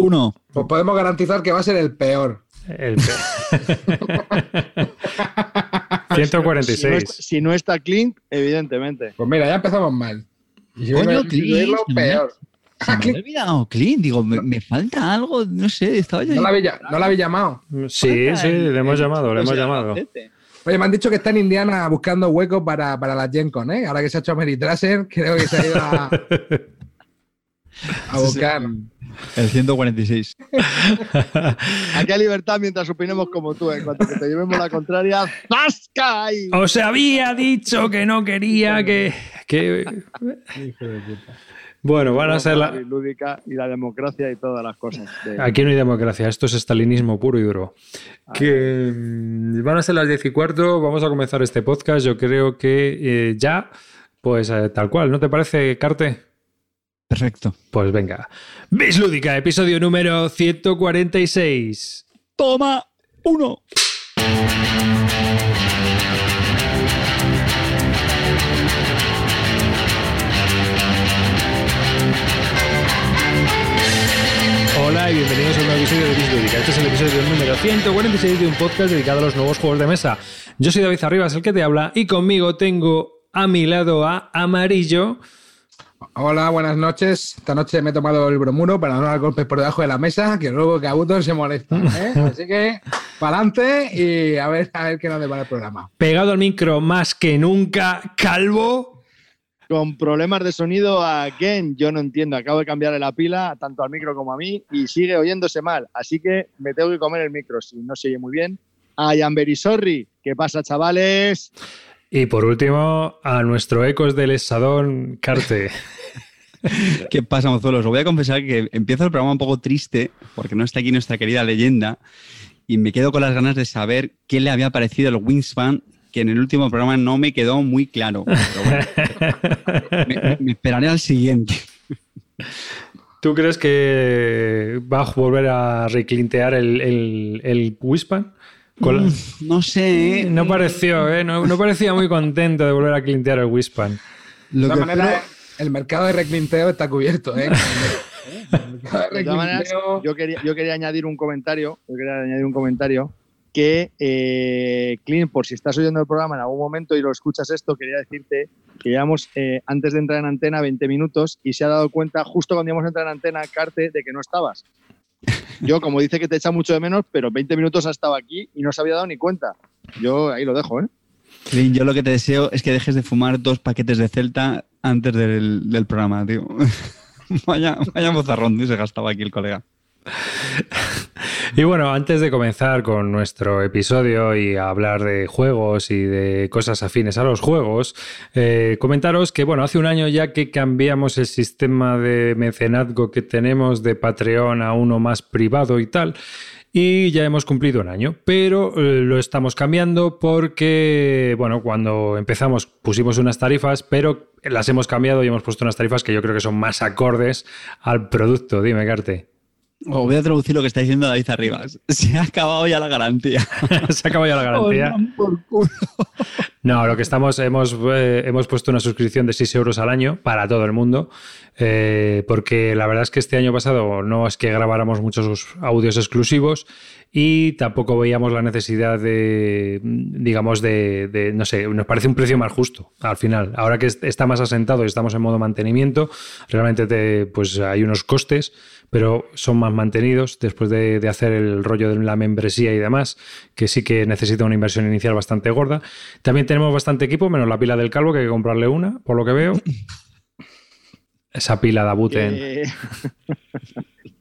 Uno. Pues podemos garantizar que va a ser el peor. El pe- 146. Si no, está, si no está Clint, evidentemente. Pues mira, ya empezamos mal. Y Coño, Clint, es lo peor. Se me había olvidado, Clint. Digo, me, me falta algo, no sé, estaba yo. No la no la habéis llamado. Sí, sí, le hemos llamado, le hemos O sea, llamado. Oye, me han dicho que está en Indiana buscando huecos para, para las Gen Con, ¿eh? Ahora que se ha hecho Meritraser, creo que se ha ido a, a buscar. El 146. Aquí hay libertad mientras opinemos como tú. En cuanto que te llevemos la contraria, ¡zasca! ahí! Os había dicho que no quería que. que... Bueno, van a ser la. Lúdica y la democracia y todas las cosas. de- Aquí no hay democracia, esto es estalinismo puro y duro. Que mm, van a ser las 10 y cuarto, vamos a comenzar este podcast. Yo creo que eh, ya, pues eh, tal cual, ¿no te parece, Carte? Perfecto. Pues venga. Bis Lúdica, episodio número 146. Toma. Uno. Hola y bienvenidos a un nuevo episodio de Bis Lúdica. Este es el episodio número 146 de un podcast dedicado a los nuevos juegos de mesa. Yo soy David Arribas, el que te habla, y conmigo tengo a mi lado a Amarillo. Hola, buenas noches. Esta noche me he tomado el bromuro para no dar golpes por debajo de la mesa, que luego Cabuto se molesta. ¿eh? Así que, para adelante y a ver, a ver qué nos depara el programa. Pegado al micro más que nunca, Calvo. Con problemas de sonido a Ken, yo no entiendo. Acabo de cambiarle la pila tanto al micro como a mí y sigue oyéndose mal. Así que me tengo que comer el micro si no se oye muy bien. A Yamberi Sorry. ¿Qué pasa, chavales? Y por último, a nuestro Ecos del Esadón, Carte. ¿Qué pasa, mozuelos? Os voy a confesar que empiezo el programa un poco triste porque no está aquí nuestra querida leyenda y me quedo con las ganas de saber qué le había parecido el Wingspan, que en el último programa no me quedó muy claro. Pero bueno, me, me esperaré al siguiente. ¿Tú crees que va a volver a reclintear el, el, el Wispan? Con la- Mm, No sé. ¿eh? No pareció, ¿eh? No, no parecía muy contento de volver a clintear el Wispan. Lo De que espero- el mercado de reclinteo está cubierto, ¿eh? De todas maneras, reclinteo- yo quería, yo quería añadir un comentario. Yo quería añadir un comentario que, eh, Clint, por si estás oyendo el programa en algún momento y lo escuchas esto, quería decirte que llevamos eh, antes de entrar en antena 20 minutos y se ha dado cuenta justo cuando íbamos a entrar en antena, Carte, de que no estabas. Yo, como dice que te echa mucho de menos, pero 20 minutos ha estado aquí y no se había dado ni cuenta. Yo ahí lo dejo, ¿eh? Clint, yo lo que te deseo es que dejes de fumar dos paquetes de Celta antes del, programa, tío. vaya, vaya mozarrón, tío, se gastaba aquí el colega. Y bueno, antes de comenzar con nuestro episodio y hablar de juegos y de cosas afines a los juegos, eh, comentaros que, bueno, hace un año ya que cambiamos el sistema de mecenazgo que tenemos de Patreon a uno más privado y tal. Y ya hemos cumplido un año, pero eh, lo estamos cambiando porque, bueno, cuando empezamos pusimos unas tarifas, pero las hemos cambiado y hemos puesto unas tarifas que yo creo que son más acordes al producto. Dime, Carte. Os voy a traducir lo que está diciendo David Arribas. Se ha acabado ya la garantía. Se acaba ya la garantía. No, lo que estamos, hemos, eh, hemos puesto una suscripción de 6 euros al año para todo el mundo, eh, porque la verdad es que este año pasado no es que grabáramos muchos audios exclusivos y tampoco veíamos la necesidad de, digamos, de, de, no sé, nos parece un precio más justo al final. Ahora que est- está más asentado y estamos en modo mantenimiento, realmente te, pues hay unos costes, pero son más mantenidos después de, de hacer el rollo de la membresía y demás, que sí que necesita una inversión inicial bastante gorda. También tenemos bastante equipo, menos la pila del calvo, que hay que comprarle una, por lo que veo. Esa pila de Abuten. Que-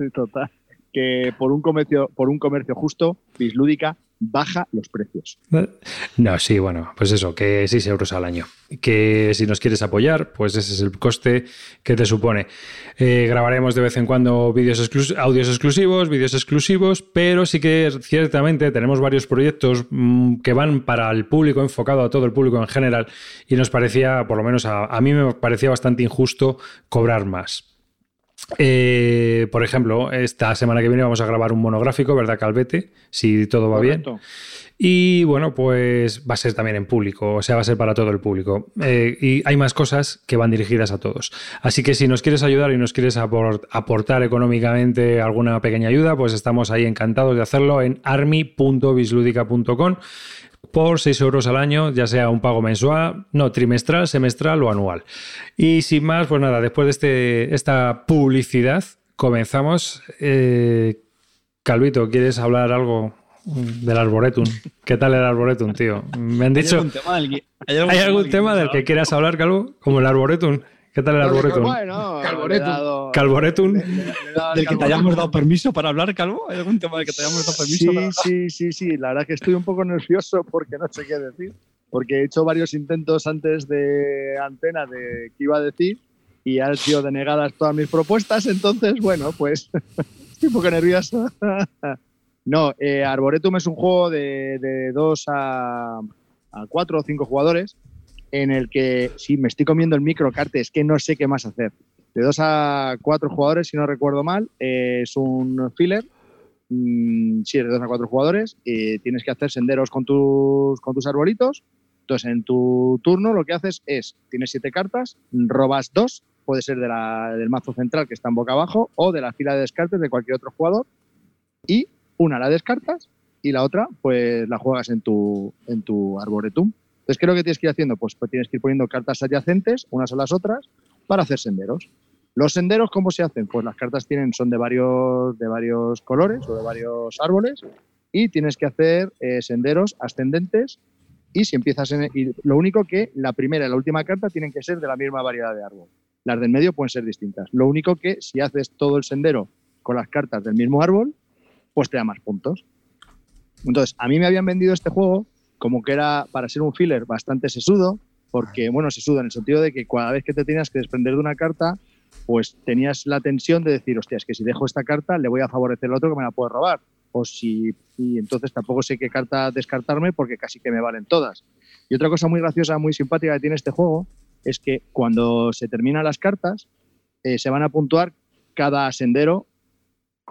Total. Que por un comercio, por un comercio justo, Bislúdica baja los precios. No, sí, bueno, pues eso, que 6 euros al año. Que si nos quieres apoyar, pues ese es el coste que te supone. Eh, grabaremos de vez en cuando vídeos exclus- audios exclusivos, vídeos exclusivos, pero sí que ciertamente tenemos varios proyectos mm, que van para el público, enfocado a todo el público en general, y nos parecía, por lo menos a, a mí me parecía bastante injusto cobrar más. Eh, por ejemplo, esta semana que viene vamos a grabar un monográfico, ¿verdad, Calvete? Si todo va bien. Y bueno, pues va a ser también en público, o sea, va a ser para todo el público. Eh, y hay más cosas que van dirigidas a todos. Así que si nos quieres ayudar y nos quieres apor- aportar económicamente alguna pequeña ayuda, pues estamos ahí encantados de hacerlo en army.bisludica.com por 6 euros al año, ya sea un pago mensual, no, trimestral, semestral o anual. Y sin más, pues nada, después de este, esta publicidad, comenzamos. Eh, Calvito, ¿quieres hablar algo del Arboretum? ¿Qué tal el Arboretum, tío? Me han ¿Hay dicho... algún tema ¿Hay algún tema del que quieras hablar, Calvo? Como el Arboretum. ¿Qué tal el Arboretum? Bueno, le- le- le dado al del que te hayamos dado permiso para hablar, Calvo? ¿Hay algún tema del que te hayamos dado permiso Sí, para hablar? sí, sí, sí. La verdad que estoy un poco nervioso porque no sé qué decir. Porque he hecho varios intentos antes de antena de qué iba a decir y han sido denegadas todas mis propuestas. Entonces, bueno, pues estoy un poco nervioso. no, eh, Arboretum es un juego de, de dos a, a cuatro o cinco jugadores en el que, sí, me estoy comiendo el microcarte, es que no sé qué más hacer. De dos a cuatro jugadores, si no recuerdo mal, eh, es un filler Mm, sí, de dos a cuatro jugadores. tienes que hacer senderos con tus, con tus arbolitos. Entonces, en tu turno lo que haces es, tienes siete cartas, robas dos, puede ser de la- del mazo central que está en boca abajo o de la fila de descartes de cualquier otro jugador. Y una la descartas y la otra pues la juegas en tu, en tu arboretum. Entonces, ¿qué es lo que tienes que ir haciendo? Pues, pues tienes que ir poniendo cartas adyacentes, unas a las otras, para hacer senderos. Los senderos, ¿cómo se hacen? Pues las cartas tienen, son de varios, de varios colores o de varios árboles y tienes que hacer eh, senderos ascendentes y si empiezas en... Y lo único que la primera y la última carta tienen que ser de la misma variedad de árbol. Las del medio pueden ser distintas. Lo único que si haces todo el sendero con las cartas del mismo árbol, pues te da más puntos. Entonces, a mí me habían vendido este juego como que era para ser un filler bastante sesudo, porque, bueno, sesudo en el sentido de que cada vez que te tenías que desprender de una carta, pues tenías la tensión de decir, hostia, es que si dejo esta carta le voy a favorecer al otro que me la puede robar. O si, y entonces tampoco sé qué carta descartarme porque casi que me valen todas. Y otra cosa muy graciosa, muy simpática que tiene este juego es que cuando se terminan las cartas, eh, se van a puntuar cada sendero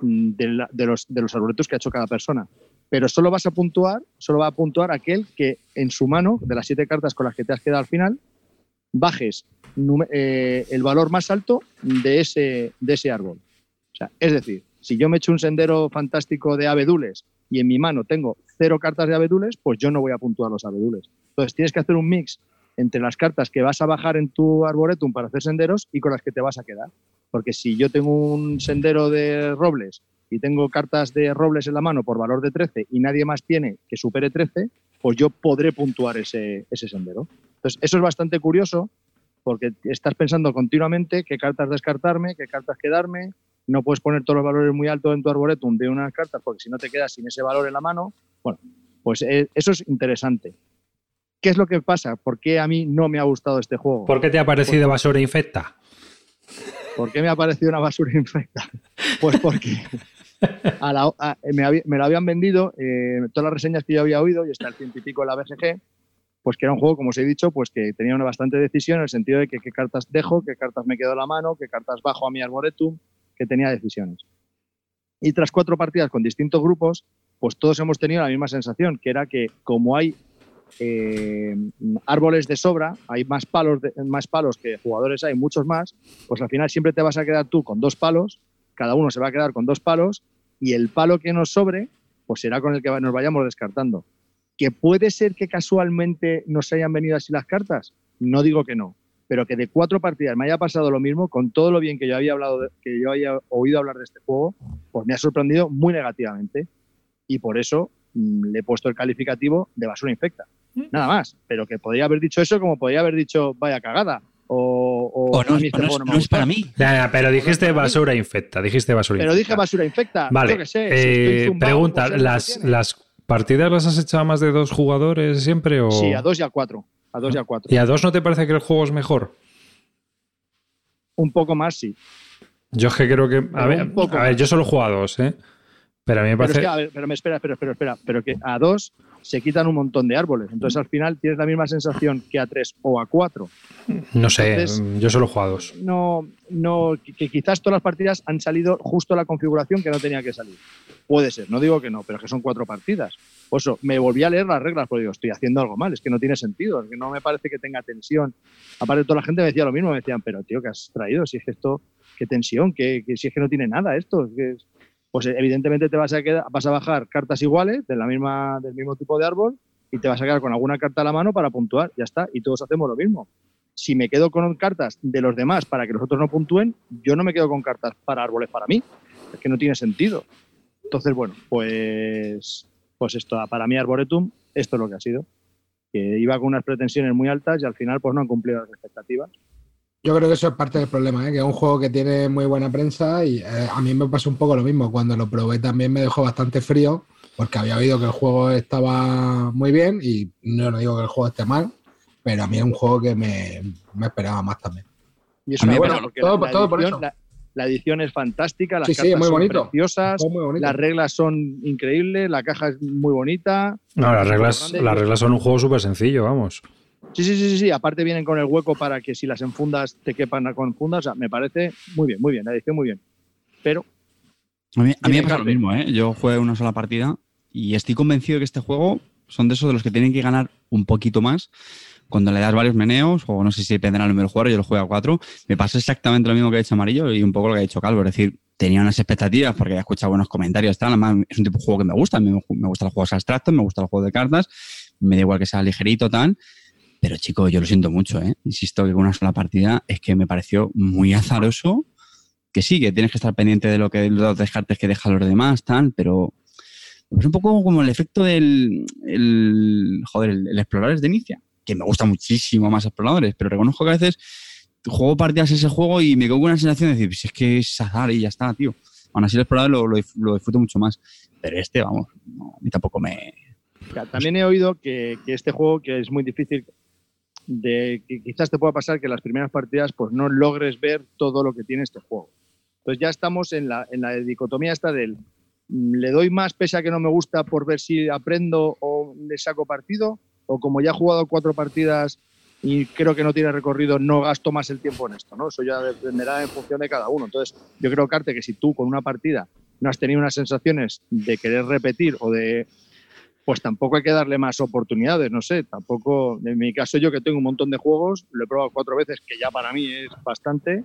mm, de, la- de los, de los arboletos que ha hecho cada persona. Pero solo vas a puntuar, solo va a puntuar aquel que en su mano, de las siete cartas con las que te has quedado al final, bajes eh, el valor más alto de ese, de ese árbol. O sea, es decir, si yo me echo un sendero fantástico de abedules y en mi mano tengo cero cartas de abedules, pues yo no voy a puntuar los abedules. Entonces tienes que hacer un mix entre las cartas que vas a bajar en tu arboretum para hacer senderos y con las que te vas a quedar. Porque si yo tengo un sendero de robles y tengo cartas de robles en la mano por valor de 13 y nadie más tiene que supere 13, pues yo podré puntuar ese, ese sendero. Entonces, eso es bastante curioso porque estás pensando continuamente qué cartas descartarme, qué cartas quedarme. No puedes poner todos los valores muy altos en tu arboretum de unas cartas porque si no te quedas sin ese valor en la mano. Bueno, pues eh, eso es interesante. ¿Qué es lo que pasa? ¿Por qué a mí no me ha gustado este juego? ¿Por qué te ha parecido basura infecta? ¿Por qué me ha parecido una basura infecta? Pues porque a a- me, lo habían vendido, eh, todas las reseñas que yo había oído, y está el ciento y la BGG, pues que era un juego, como os he dicho, pues que tenía una bastante decisión en el sentido de que qué cartas dejo, qué cartas me quedo en la mano, qué cartas bajo a mi arboretum, que tenía decisiones. Y tras cuatro partidas con distintos grupos, pues todos hemos tenido la misma sensación, que era que como hay eh, árboles de sobra, hay más palos, de- más palos que jugadores hay, muchos más, pues al final siempre te vas a quedar tú con dos palos, cada uno se va a quedar con dos palos y el palo que nos sobre, pues será con el que nos vayamos descartando. ¿Que puede ser que casualmente nos hayan venido así las cartas? No digo que no, pero que de cuatro partidas me haya pasado lo mismo, con todo lo bien que yo había hablado, de- que yo había oído hablar de este juego, pues me ha sorprendido muy negativamente y por eso mm, le he puesto el calificativo de basura infecta. Nada más, pero que podría haber dicho eso como podría haber dicho vaya cagada o, o O no, es- no juego es, no me no es gusta. para mí. Pero dijiste basura infecta. Dijiste basura Pero infecta. dije basura infecta. Vale. yo qué sé, si eh, zumbado, pregunta, pues que ¿las. ¿las partidas las has hecho a más de dos jugadores siempre? O... Sí, a dos y a cuatro. A dos y a cuatro. ¿Y a dos no te parece que el juego es mejor? Un poco más, sí. Yo es que creo que. A Pero ver, a yo solo he jugado a dos, ¿eh? Pero a mí me Pero, parece. es que, a ver, pero me espera, espera, espera, espera, pero que a dos se quitan un montón de árboles. Entonces al final tienes la misma sensación que a tres o a cuatro. no sé, entonces- yo solo a dos. No, no, que, quizás todas las partidas han salido justo la configuración que no tenía que salir. Puede ser, no digo que no, pero es que son cuatro partidas. Por eso, me volví a leer las reglas porque digo, estoy haciendo algo mal, es que no tiene sentido, es que no me parece que tenga tensión. Aparte, toda la gente me decía lo mismo, me decían, pero tío, ¿qué has traído? Si es que esto, qué tensión, que, si es que no tiene nada esto. es que Pues evidentemente te vas a, quedar, vas a bajar cartas iguales de la misma, del mismo tipo de árbol y te vas a quedar con alguna carta a la mano para puntuar, ya está, y todos hacemos lo mismo. Si me quedo con cartas de los demás para que los otros no puntúen, yo no me quedo con cartas para árboles para mí. Es que no tiene sentido. Entonces, bueno, pues, pues esto, para mí Arboretum, esto es lo que ha sido. Que iba con unas pretensiones muy altas y al final pues no han cumplido las expectativas. Yo creo que eso es parte del problema, ¿eh? que es un juego que tiene muy buena prensa y eh, a mí me pasó un poco lo mismo. Cuando lo probé también me dejó bastante frío porque había oído que el juego estaba muy bien y no, no digo que el juego esté mal, pero a mí es un juego que me, me esperaba más también. Y es porque todo- la, la todo por edición, eso. la- la edición es fantástica, las Sí, sí, cartas muy son bonito. preciosas, Fue muy bonito. las reglas son increíbles, la caja es muy bonita. No, las reglas, las reglas son un juego súper sencillo, vamos. Sí, sí, sí, sí, sí, aparte vienen con el hueco para que si las enfundas te quepan con fundas, o sea, me parece muy bien, muy bien, la edición muy bien. Pero A mí, a mí me pasa lo mismo, ¿eh? Yo jugué una sola partida y estoy convencido de que este juego son de esos de los que tienen que ganar un poquito más cuando le das varios meneos, o no sé si dependerá del número de jugadores, yo lo juego a cuatro. Me pasó exactamente lo mismo que ha dicho Amarillo y un poco lo que ha dicho Calvo. Es decir, tenía unas expectativas porque he escuchado buenos comentarios. Tal. Además, es un tipo de juego que me gusta. Me, me gustan los juegos abstractos, me gustan los juegos de cartas. Me da igual que sea ligerito, tal. Pero, chico, yo lo siento mucho, ¿eh? Insisto que con una sola partida es que me pareció muy azaroso. Que sí, que tienes que estar pendiente de lo que los descartes que dejan los demás, tal, pero es un poco como el efecto del el, joder, el, el exploradores de inicia, que me gusta muchísimo más exploradores, pero reconozco que a veces juego partidas ese juego y me quedo con una sensación de decir, pues es que es azar y ya está, tío. Aún así el explorador lo, lo, lo disfruto mucho más. Pero este, vamos, no, a mí tampoco me... También he oído que, que este juego, que es muy difícil, de que quizás te pueda pasar que las primeras partidas pues no logres ver todo lo que tiene este juego. Entonces ya estamos en la, en la dicotomía esta del mm, le doy más pese a que no me gusta por ver si aprendo o le saco partido, o como ya he jugado cuatro partidas y creo que no tiene recorrido, no gasto más el tiempo en esto, ¿no? Eso ya dependerá en función de cada uno. Entonces, yo creo, Carte, que si tú con una partida no has tenido unas sensaciones de querer repetir o de pues tampoco hay que darle más oportunidades, no sé, tampoco, en mi caso yo que tengo un montón de juegos, lo he probado cuatro veces, que ya para mí es bastante,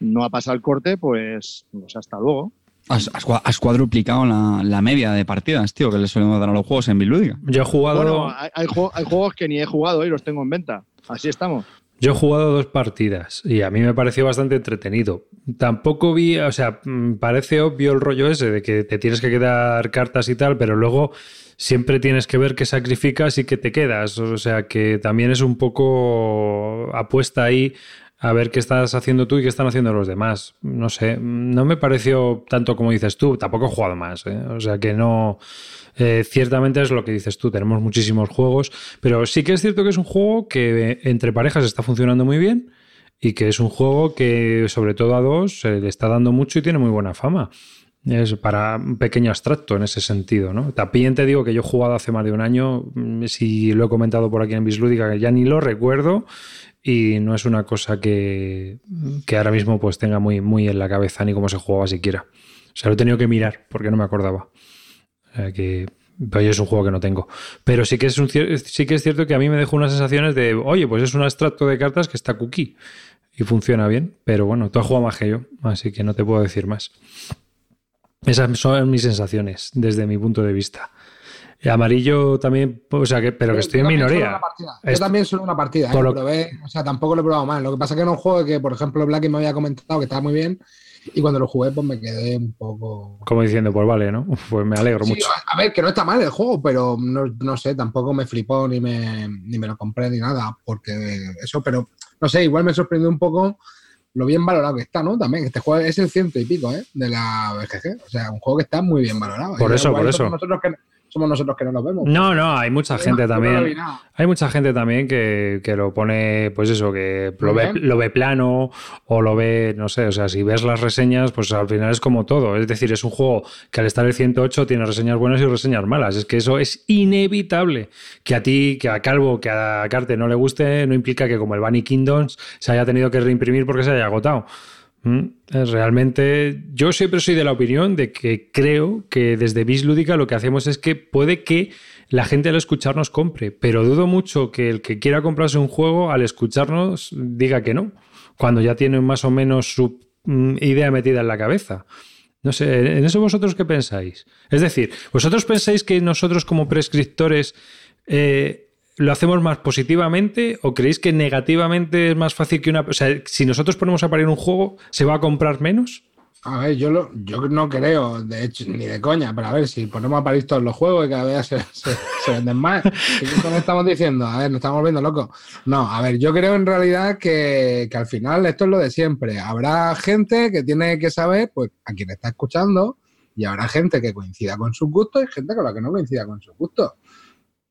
no ha pasado el corte, pues, pues hasta luego. Has, has cua- has cuadruplicado la, la media de partidas, tío, que le solemos dar a los juegos en Bilúdica. Yo he jugado. Bueno, hay, hay juego- hay juegos que ni he jugado y los tengo en venta, así estamos. Yo he jugado dos partidas y a mí me pareció bastante entretenido. Tampoco vi, o sea, mm, parece obvio el rollo ese de que te tienes que quedar cartas y tal, pero luego siempre tienes que ver qué sacrificas y qué te quedas. O sea, que también es un poco apuesta ahí a ver qué estás haciendo tú y qué están haciendo los demás. No sé, no me pareció tanto como dices tú, tampoco he jugado más. ¿eh? O sea, que no... eh, ciertamente es lo que dices tú, tenemos muchísimos juegos, pero sí que es cierto que es un juego que entre parejas está funcionando muy bien y que es un juego que sobre todo a dos se le está dando mucho y tiene muy buena fama. Es para un pequeño abstracto en ese sentido, ¿no? También te digo que yo he jugado hace más de un año, mm, si lo he comentado por aquí en Bislúdica, que ya ni lo recuerdo y no es una cosa que, que ahora mismo pues tenga muy, muy en la cabeza ni cómo se jugaba siquiera. O sea, lo he tenido que mirar porque no me acordaba. O sea, que pero es un juego que no tengo. Pero sí que, es un, sí que es cierto que a mí me dejó unas sensaciones de, oye, pues es un abstracto de cartas que está cookie y funciona bien. Pero bueno, tú has jugado más que yo, así que no te puedo decir más. Esas son mis sensaciones desde mi punto de vista. Y amarillo también, o sea, que, pero que estoy en Yo también solo minoría. Yo también solo una partida. ¿eh? Lo- Probé, o sea, tampoco lo he probado mal. Lo que pasa es que era un juego que, por ejemplo, Blacky me había comentado que estaba muy bien y cuando lo jugué, pues me quedé un poco. Como diciendo, pues vale, ¿no? Pues me alegro Sí, mucho. a ver, que no está mal el juego, pero no, no sé, tampoco me flipó ni me, ni me lo compré ni nada, porque eso, pero no sé, igual me sorprendió un poco lo bien valorado que está, ¿no? También, este juego es el ciento y pico, ¿eh? De la BGG. O sea, un juego que está muy bien valorado. Por eso, por eso. Nosotros que, somos nosotros que no lo vemos. No, no, hay mucha gente también. hay mucha gente también que, lo pone, pues eso, que lo ve, lo ve, plano o lo ve, no sé, o sea, si ves las reseñas, pues al final es como todo. Es decir, es un juego que al estar el 108 tiene reseñas buenas y reseñas malas. Es que eso es inevitable. Que a ti, que a Calvo, que a Carte no le guste, no implica que como el Bunny Kingdoms se haya tenido que reimprimir porque se haya agotado. Mm, realmente, yo siempre soy de la opinión de que creo que desde Bis Lúdica lo que hacemos es que puede que la gente al escucharnos compre, pero dudo mucho que el que quiera comprarse un juego al escucharnos diga que no, cuando ya tiene más o menos su mm, idea metida en la cabeza. No sé, ¿en eso vosotros qué pensáis? Es decir, ¿vosotros pensáis que nosotros como prescriptores eh, ¿Lo hacemos más positivamente o creéis que negativamente es más fácil que una... O sea, si nosotros ponemos a parir un juego, ¿se va a comprar menos? A ver, yo, lo, yo no creo, de hecho, ni de coña, pero a ver, si ponemos a parir todos los juegos y cada vez se, venden más, ¿qué estamos diciendo? A ver, nos estamos volviendo locos. No, a ver, yo creo en realidad que, que al final esto es lo de siempre. Habrá gente que tiene que saber, pues, a quien está escuchando, y habrá gente que coincida con sus gustos y gente con la que no coincida con sus gustos.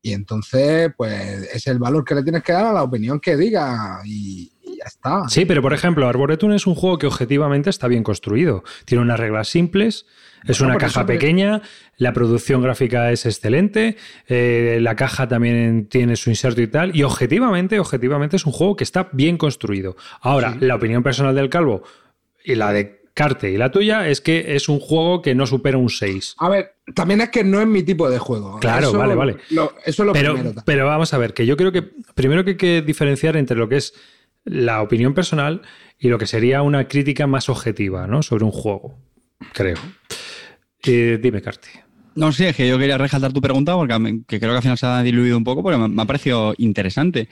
Y entonces, pues es el valor que le tienes que dar a la opinión que diga y, ya está. Sí, pero por ejemplo, Arboretum es un juego que objetivamente está bien construido. Tiene unas reglas simples, es una caja pequeña, la producción gráfica es excelente, eh, la caja también tiene su inserto y tal, y objetivamente, objetivamente es un juego que está bien construido. Ahora, la opinión personal del Calvo y la de Carte y la tuya es que es un juego que no supera un 6. A ver, también es que no es mi tipo de juego. Claro, vale, vale. eso es lo pero, primero. Pero vamos a ver, que yo creo que primero que hay que diferenciar entre lo que es la opinión personal y lo que sería una crítica más objetiva, ¿no? Sobre un juego, creo. Eh, dime, Carte. No sé, es que yo quería resaltar tu pregunta porque creo que al final se ha diluido un poco porque me, ha parecido interesante.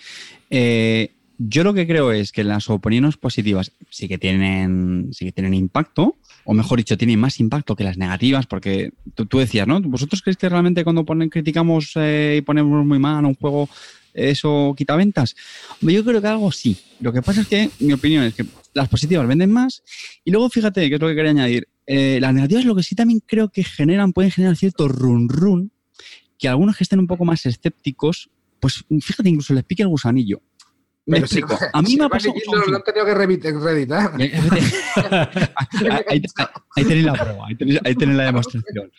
Eh, yo lo que creo es que las opiniones positivas sí que tienen, sí que tienen impacto, o mejor dicho, tienen más impacto que las negativas, porque tú, decías, ¿no? ¿Vosotros creéis que realmente cuando ponen, criticamos eh, y ponemos muy mal un juego, eso quita ventas? Yo creo que algo sí. Lo que pasa es que, mi opinión es que las positivas venden más, y luego fíjate, que es lo que quería añadir, eh, las negativas lo que sí también creo que generan, pueden generar cierto run run, que algunos que estén un poco más escépticos, pues fíjate, incluso les pique el gusanillo. Me explico. a mí me ha pasado. No, lo han tenido que reeditar. ahí, tenéis la prueba, ahí tenéis, la demostración.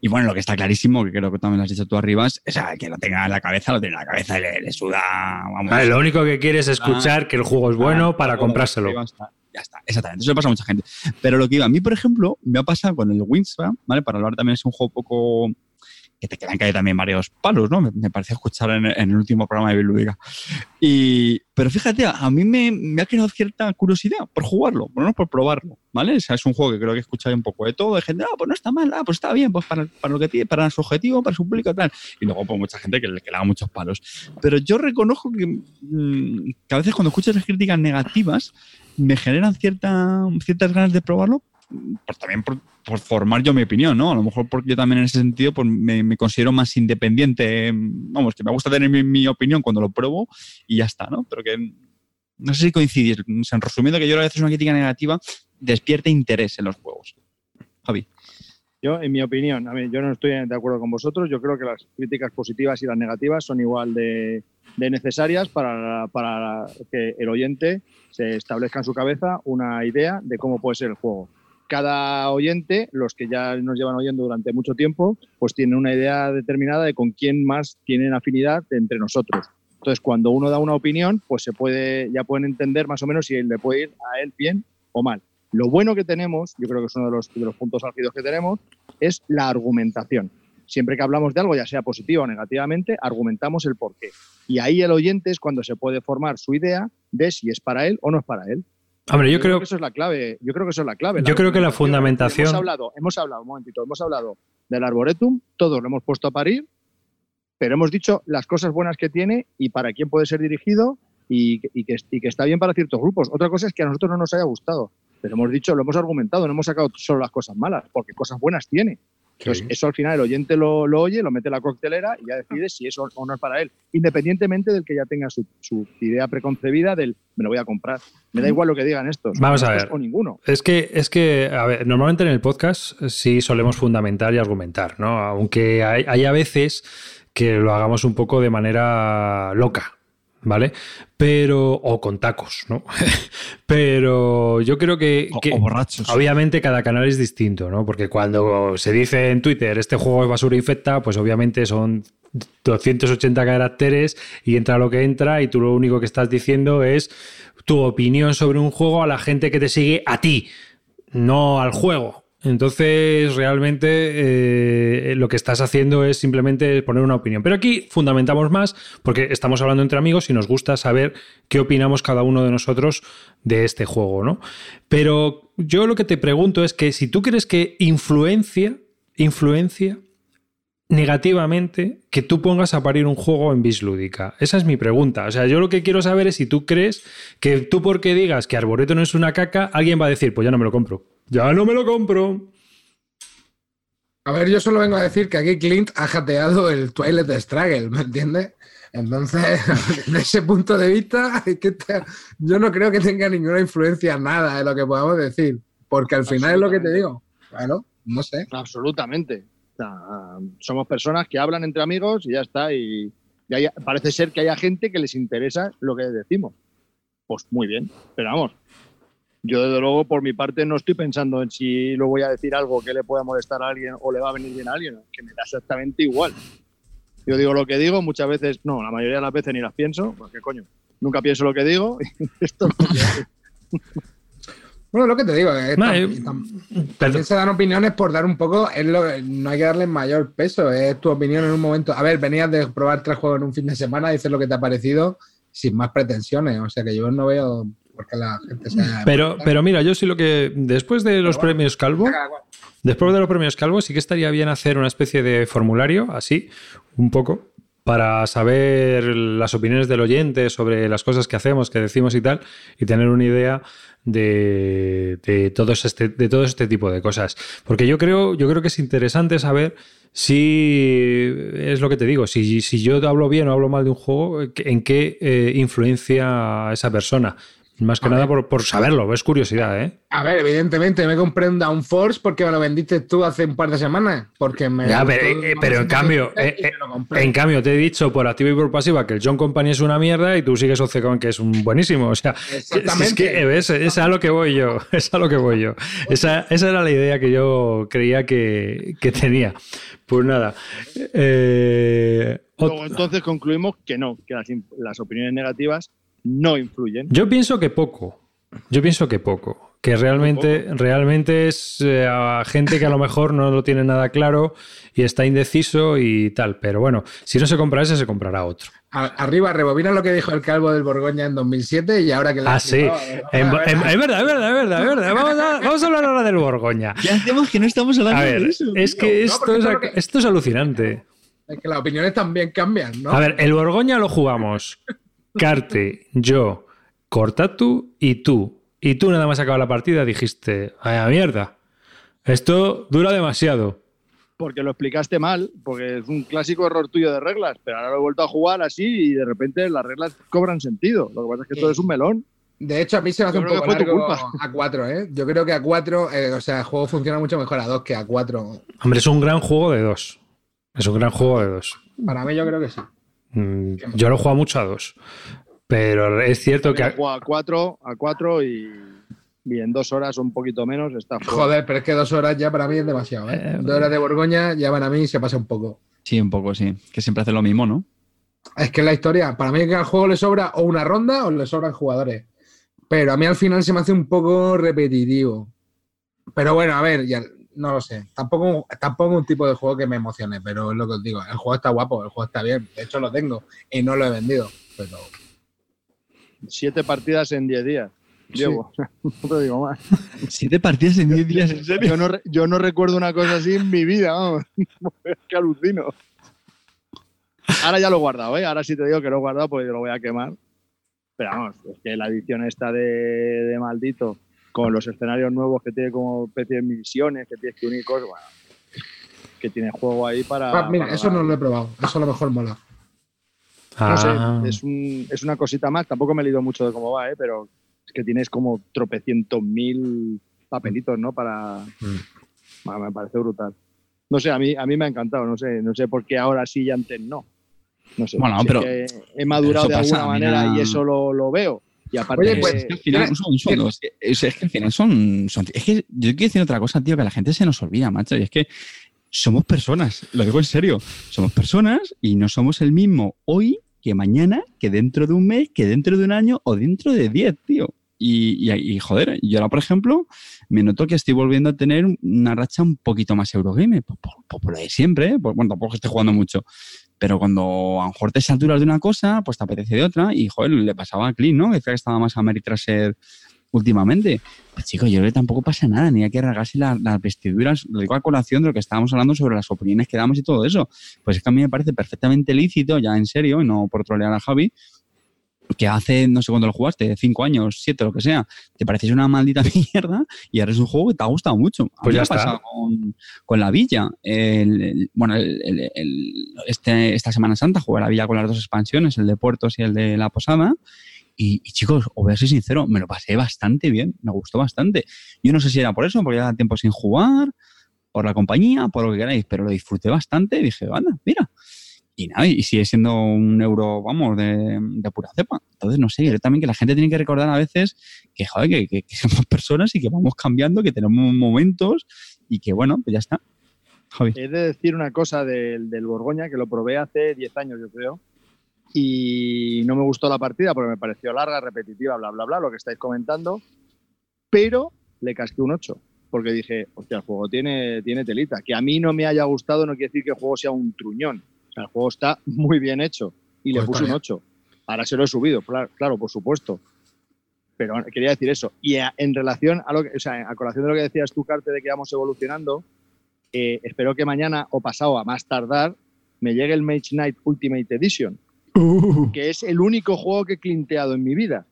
Y bueno, lo que está clarísimo, que creo que también lo has dicho tú arriba, es que lo tenga en la cabeza, lo tiene en la cabeza y le, suda. Vamos, lo único que quiere es escuchar que el juego es bueno para comprárselo. Ya está, exactamente. Eso le pasa a mucha gente. Pero lo que iba, a mí, por ejemplo, me ha pasado con el Wingspan, ¿vale? Para hablar también es un juego poco que te quedan caer también varios palos, ¿no? Me, me pareció escuchar en, el último programa de Bilúdica. Y, pero fíjate, a mí me, ha creado cierta curiosidad por jugarlo, por no por probarlo, ¿vale? O sea, es un juego que creo que he un poco de todo, de gente, ah, pues no está mal, ah, pues está bien, pues para, para, lo que tiene, para su objetivo, para su público, tal. Y luego, pues mucha gente que, que le haga muchos palos. Pero yo reconozco que, mm, que a veces cuando escuchas las críticas negativas, me generan cierta, ciertas ganas de probarlo, pues también por, formar yo mi opinión, ¿no? A lo mejor porque yo también en ese sentido pues me, considero más independiente, vamos, que me gusta tener mi, opinión cuando lo pruebo y ya está, ¿no? Pero que no sé si coincidís, en resumiendo que yo a veces una crítica negativa despierte interés en los juegos. Javi. Yo, en mi opinión, a yo no estoy de acuerdo con vosotros. Yo creo que las críticas positivas y las negativas son igual de, necesarias para, para, que el oyente se establezca en su cabeza una idea de cómo puede ser el juego cada oyente, los que ya nos llevan oyendo durante mucho tiempo, pues tienen una idea determinada de con quién más tienen afinidad entre nosotros. Entonces, cuando uno da una opinión, pues se puede, ya pueden entender más o menos si le puede ir a él bien o mal. Lo bueno que tenemos, yo creo que es uno de los, de los puntos álgidos que tenemos, es la argumentación. Siempre que hablamos de algo, ya sea positivo o negativamente, argumentamos el porqué. Y ahí el oyente es cuando se puede formar su idea de si es para él o no es para él. Hombre, yo, creo, que eso es la clave. Yo creo que eso es la clave. Yo creo que la fundamentación. Hemos hablado, hemos hablado, un momentito, hemos hablado del arboretum, todos lo hemos puesto a parir, pero hemos dicho las cosas buenas que tiene y para quién puede ser dirigido y, que, está bien para ciertos grupos. Otra cosa es que a nosotros no nos haya gustado, pero hemos dicho, lo hemos argumentado, no hemos sacado solo las cosas malas, porque cosas buenas tiene. Entonces, eso al final el oyente lo, lo, oye, lo mete en la coctelera y ya decide si eso o no es para él, independientemente del que ya tenga su, su idea preconcebida del me lo voy a comprar. Me da igual lo que digan estos. Vamos a ver. O ninguno. Es que, es que, a ver, normalmente en el podcast sí solemos fundamentar y argumentar, ¿no? Aunque hay, hay a veces que lo hagamos un poco de manera loca, ¿vale? Pero, o con tacos, ¿no? Pero yo creo que, O, que o borrachos. obviamente cada canal es distinto, ¿no? Porque cuando se dice en Twitter este juego es basura infecta, pues obviamente son 280 caracteres y entra lo que entra y tú lo único que estás diciendo es tu opinión sobre un juego a la gente que te sigue a ti, no al juego. Entonces, realmente eh, lo que estás haciendo es simplemente poner una opinión. Pero aquí fundamentamos más porque estamos hablando entre amigos y nos gusta saber qué opinamos cada uno de nosotros de este juego, ¿no? Pero yo lo que te pregunto es que si tú crees que influencia, influencia negativamente que tú pongas a parir un juego en bislúdica. Esa es mi pregunta. O sea, yo lo que quiero saber es si tú crees que tú porque digas que Arboreto no es una caca, alguien va a decir, pues ya no me lo compro. Ya no me lo compro. A ver, yo solo vengo a decir que aquí Clint ha jateado el Twilight Struggle, ¿me entiendes? Entonces, desde ese punto de vista, es que te- yo no creo que tenga ninguna influencia en nada de lo que podamos decir, porque al final es lo que te digo. Bueno, no sé. Absolutamente. O sea, somos personas que hablan entre amigos y ya está. Y, y hay- parece ser que haya gente que les interesa lo que decimos. Pues muy bien, pero vamos. Yo, desde luego, por mi parte, no estoy pensando en si lo voy a decir algo que le pueda molestar a alguien o le va a venir bien a alguien, que me da exactamente igual. Yo digo lo que digo, muchas veces, no, la mayoría de las veces ni las pienso, porque coño, nunca pienso lo que digo. y Esto es lo que hay. Bueno, lo que te digo, es Vale. tam- tam- Perdón. también se dan opiniones por dar un poco, es lo, no hay que darle mayor peso, es tu opinión en un momento. A ver, venías de probar tres juegos en un fin de semana, dices lo que te ha parecido sin más pretensiones, o sea que yo no veo la gente se... Pero, pero mira, yo sí lo que. Después de los premios Calvo. Después de los premios Calvo, sí que estaría bien hacer una especie de formulario, así, un poco, para saber las opiniones del oyente sobre las cosas que hacemos, que decimos y tal, y tener una idea de, de, todos este, de todo este tipo de cosas. Porque yo creo, yo creo que es interesante saber si es lo que te digo, si, si yo hablo bien o hablo mal de un juego, en qué eh, influencia a esa persona. Más que A nada por, por saberlo, es curiosidad, ¿eh? A ver, evidentemente me compré un Downforce porque me lo vendiste tú hace un par de semanas. Porque me. Ya, pero, eh, pero en cambio, eh, me eh, en cambio, te he dicho por activa y por pasiva que el John Company es una mierda y tú sigues obcecado en que es un buenísimo. O sea, Exactamente. es que ¿ves? es a lo que voy yo. Es a lo que voy yo. Esa, esa era la idea que yo creía que, que tenía. Pues nada. eh, Luego, entonces concluimos que no, que las, las opiniones negativas no influyen. yo pienso que poco. Yo pienso que poco. Que realmente, realmente es eh, a gente que a lo mejor no lo tiene nada claro y está indeciso y tal. Pero bueno, si no se compra ese, se comprará otro. A- arriba, rebobina lo que dijo el calvo del Borgoña en 2007 y ahora que le Ah, sí. flipado, En- a ver, en- es verdad, es verdad, es verdad, es verdad. Vamos a, vamos a hablar ahora del Borgoña. ¿Qué hacemos que no estamos hablando A ver, de eso? es tío? que No, esto porque es, que- esto es alucinante. Es que las opiniones también cambian, ¿no? A ver, el Borgoña lo jugamos. Carte, yo, Cortatu y tú. Y tú nada más acaba la partida dijiste, vaya mierda. Esto dura demasiado. Porque lo explicaste mal, porque es un clásico error tuyo de reglas, pero ahora lo he vuelto a jugar así y de repente las reglas cobran sentido. Lo que pasa es que todo es un melón. De hecho, a mí se me hace Yo un poco tu largo culpa. a 4, ¿eh? Yo creo que a 4, eh, o sea, el juego funciona mucho mejor a 2 que a 4. Hombre, es un gran juego de dos. Es un gran juego de dos. Para mí yo creo que sí. Mm, Yo lo he jugado mucho a dos. Pero es cierto que... He jugado a cuatro, a cuatro y, y en dos horas o un poquito menos está fuera. Joder, pero es que dos horas ya para mí es demasiado, ¿eh? Eh, Dos horas de Borgoña ya para mí se pasa un poco. Sí, un poco, sí. Que siempre hace lo mismo, ¿no? Es que la historia, para mí que al juego le sobra o una ronda o le sobran jugadores. Pero a mí al final se me hace un poco repetitivo. Pero bueno, a ver, ya no lo sé. Tampoco, tampoco un tipo de juego que me emocione, pero es lo que os digo. El juego está guapo, el juego está bien. De hecho, lo tengo y no lo he vendido. Pero Siete partidas en diez días. Llevo. no te digo más. Siete partidas en 10 días, ¿en serio? Yo no, yo no recuerdo una cosa así en mi vida, vamos. Es que alucino. Ahora ya lo he guardado, ¿eh? Ahora sí te digo que lo he guardado porque lo voy a quemar. Pero vamos, es que la edición esta de, de Maldito, con los escenarios nuevos que tiene como especie de misiones, que tienes que unir cosas, bueno, que tiene juego ahí para. Ah, mira, para- eso no lo he probado. Eso a lo mejor mola. No Ah. sé, es, un- es una cosita más. Tampoco me he leído mucho de cómo va, ¿eh? pero es que tienes como tropecientos mil papelitos, ¿no? Para. Mm. Bueno, me parece brutal. No sé, a mí, a mí me ha encantado. No sé, no sé por qué ahora sí y antes no. No sé. Bueno, si es pero- que he madurado de alguna manera mira. y eso lo, lo veo. Y aparte, Oye, pues, Es que al final, un segundo, un segundo, es, que, es- es que al final son, son- Es que yo quiero decir otra cosa, tío, que la gente se nos olvida, macho. Y es que somos personas, lo digo en serio. Somos personas y no somos el mismo hoy que mañana, que dentro de un mes, que dentro de un año o dentro de diez, tío. Y, y, y, joder, yo ahora, por ejemplo, me noto que estoy volviendo a tener una racha un poquito más Eurogame, por, por- por- por lo de siempre, ¿eh? Bueno, tampoco estoy jugando mucho. Pero cuando a lo mejor te saturas de una cosa, pues te apetece de otra. Y, joder, le pasaba a Clean, ¿no? Decía que estaba más a Meritraser últimamente. Pues, chicos, yo creo que tampoco pasa nada, ni hay que rasgarse la- las vestiduras. Lo digo a colación de lo que estábamos hablando sobre las opiniones que damos y todo eso. Pues es que a mí me parece perfectamente lícito, ya en serio, y no por trolear a Javi, que hace, no sé cuándo lo jugaste, cinco años, siete, lo que sea, te pareces una maldita mierda y ahora es un juego que te ha gustado mucho. A Pues mí ya me ha está. pasado Con, con la Villa. El- el- bueno, el- este, esta Semana Santa jugué a la Villa con las dos expansiones, el de Puertos y el de La Posada. Y, y, chicos, os voy a ser sincero, me lo pasé bastante bien, me gustó bastante. Yo no sé si era por eso, porque ya tiempo sin jugar, por la compañía, por lo que queráis, pero lo disfruté bastante y dije, anda, mira. Y nada, y sigue siendo un euro, vamos, de, de pura cepa. Entonces, no sé, yo también que la gente tiene que recordar a veces que, joder, que, somos personas y que vamos cambiando, que tenemos momentos y que, bueno, pues ya está. Javi. He de decir una cosa del, del Borgoña, que lo probé hace 10 años, yo creo, y no me gustó la partida porque me pareció larga, repetitiva, bla, bla, bla, lo que estáis comentando, pero le casqué un 8, porque dije, hostia, el juego tiene, tiene telita. Que a mí no me haya gustado no quiere decir que el juego sea un truñón. O sea, el juego está muy bien hecho y le Pues puse un está 8. Ahora se lo he subido, claro, por supuesto. Pero quería decir eso. Y en relación a lo que, o sea, a colación de lo que decías tú, Carte, de que vamos evolucionando, eh, espero que mañana o pasado a más tardar me llegue el Mage Knight Ultimate Edition, que es el único juego que he clinteado en mi vida.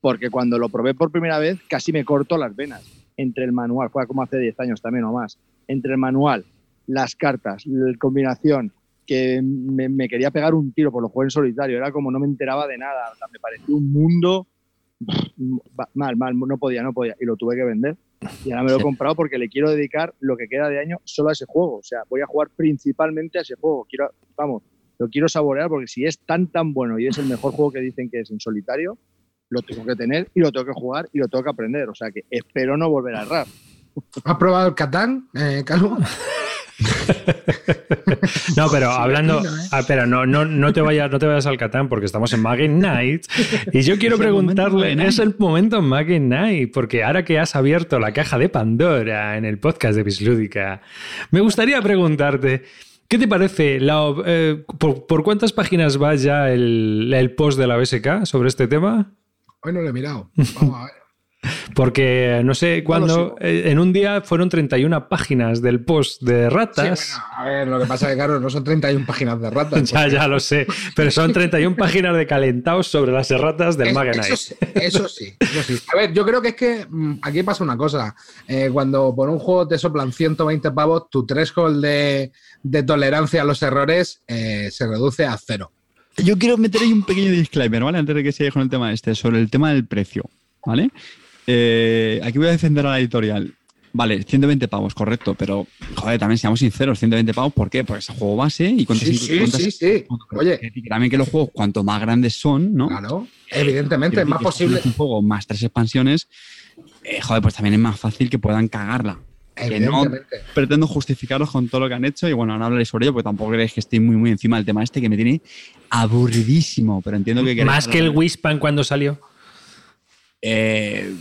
Porque cuando lo probé por primera vez casi me corto las venas. Entre el manual, fue como hace 10 años también o más, entre el manual, las cartas, la combinación, que me, me quería pegar un tiro por lo juego en solitario, era como no me enteraba de nada, o sea, me parecía un mundo mal, mal, no podía, no podía, y lo tuve que vender. Y ahora me lo he comprado porque le quiero dedicar lo que queda de año solo a ese juego. O sea, voy a jugar principalmente a ese juego. Quiero, vamos, lo quiero saborear porque si es tan tan bueno y es el mejor juego que dicen que es en solitario, lo tengo que tener y lo tengo que jugar y lo tengo que aprender. O sea que espero no volver a errar. ¿Has probado el Catán, eh, Calvo? No, pero hablando. ¿eh? Ah, espera, no, no, no, te vayas, no te vayas al Catán porque estamos en Maggie Night. Y yo quiero el preguntarle: Night. es el momento Maggie Night, porque ahora que has abierto la caja de Pandora en el podcast de Bislúdica, me gustaría preguntarte. ¿Qué te parece? La, eh, por, por cuántas páginas va ya el, el post de la BSK sobre este tema? Hoy no lo he mirado. Vamos a ver. Porque no sé cuándo. eh, en un día fueron 31 páginas del post de Sí, ratas. bueno, a ver, lo que pasa es que, claro, no son 31 páginas de ratas. Ya, ya lo sé. Pero son 31 páginas de calentados sobre las erratas del Es- Maga eso, sí, eso sí, eso sí. A ver, yo creo que es que mm, aquí pasa una cosa. Eh, cuando por un juego te soplan 120 pavos, tu threshold de, de tolerancia a los errores eh, se reduce a cero. Yo quiero meter ahí un pequeño disclaimer, ¿vale? Antes de que siga con el tema este, sobre el tema del precio, ¿vale? Eh, aquí voy a defender a la editorial. Vale, 120 pavos, correcto, pero, joder, también seamos sinceros, 120 pavos, ¿por qué? Porque es un juego base y cuántas... Sí, sí, cuántas- sí, sí. Oye, que también que los juegos, cuanto más grandes son, ¿no? claro, evidentemente, es más posible. un juego más tres expansiones, eh, joder, pues también es más fácil que puedan cagarla. Que no Evidentemente. pretendo justificaros con todo lo que han hecho y bueno, ahora hablaré sobre ello porque tampoco creéis que estoy muy muy encima del tema este que me tiene aburridísimo, pero entiendo que Más que el Wispan cuando salió. Eh,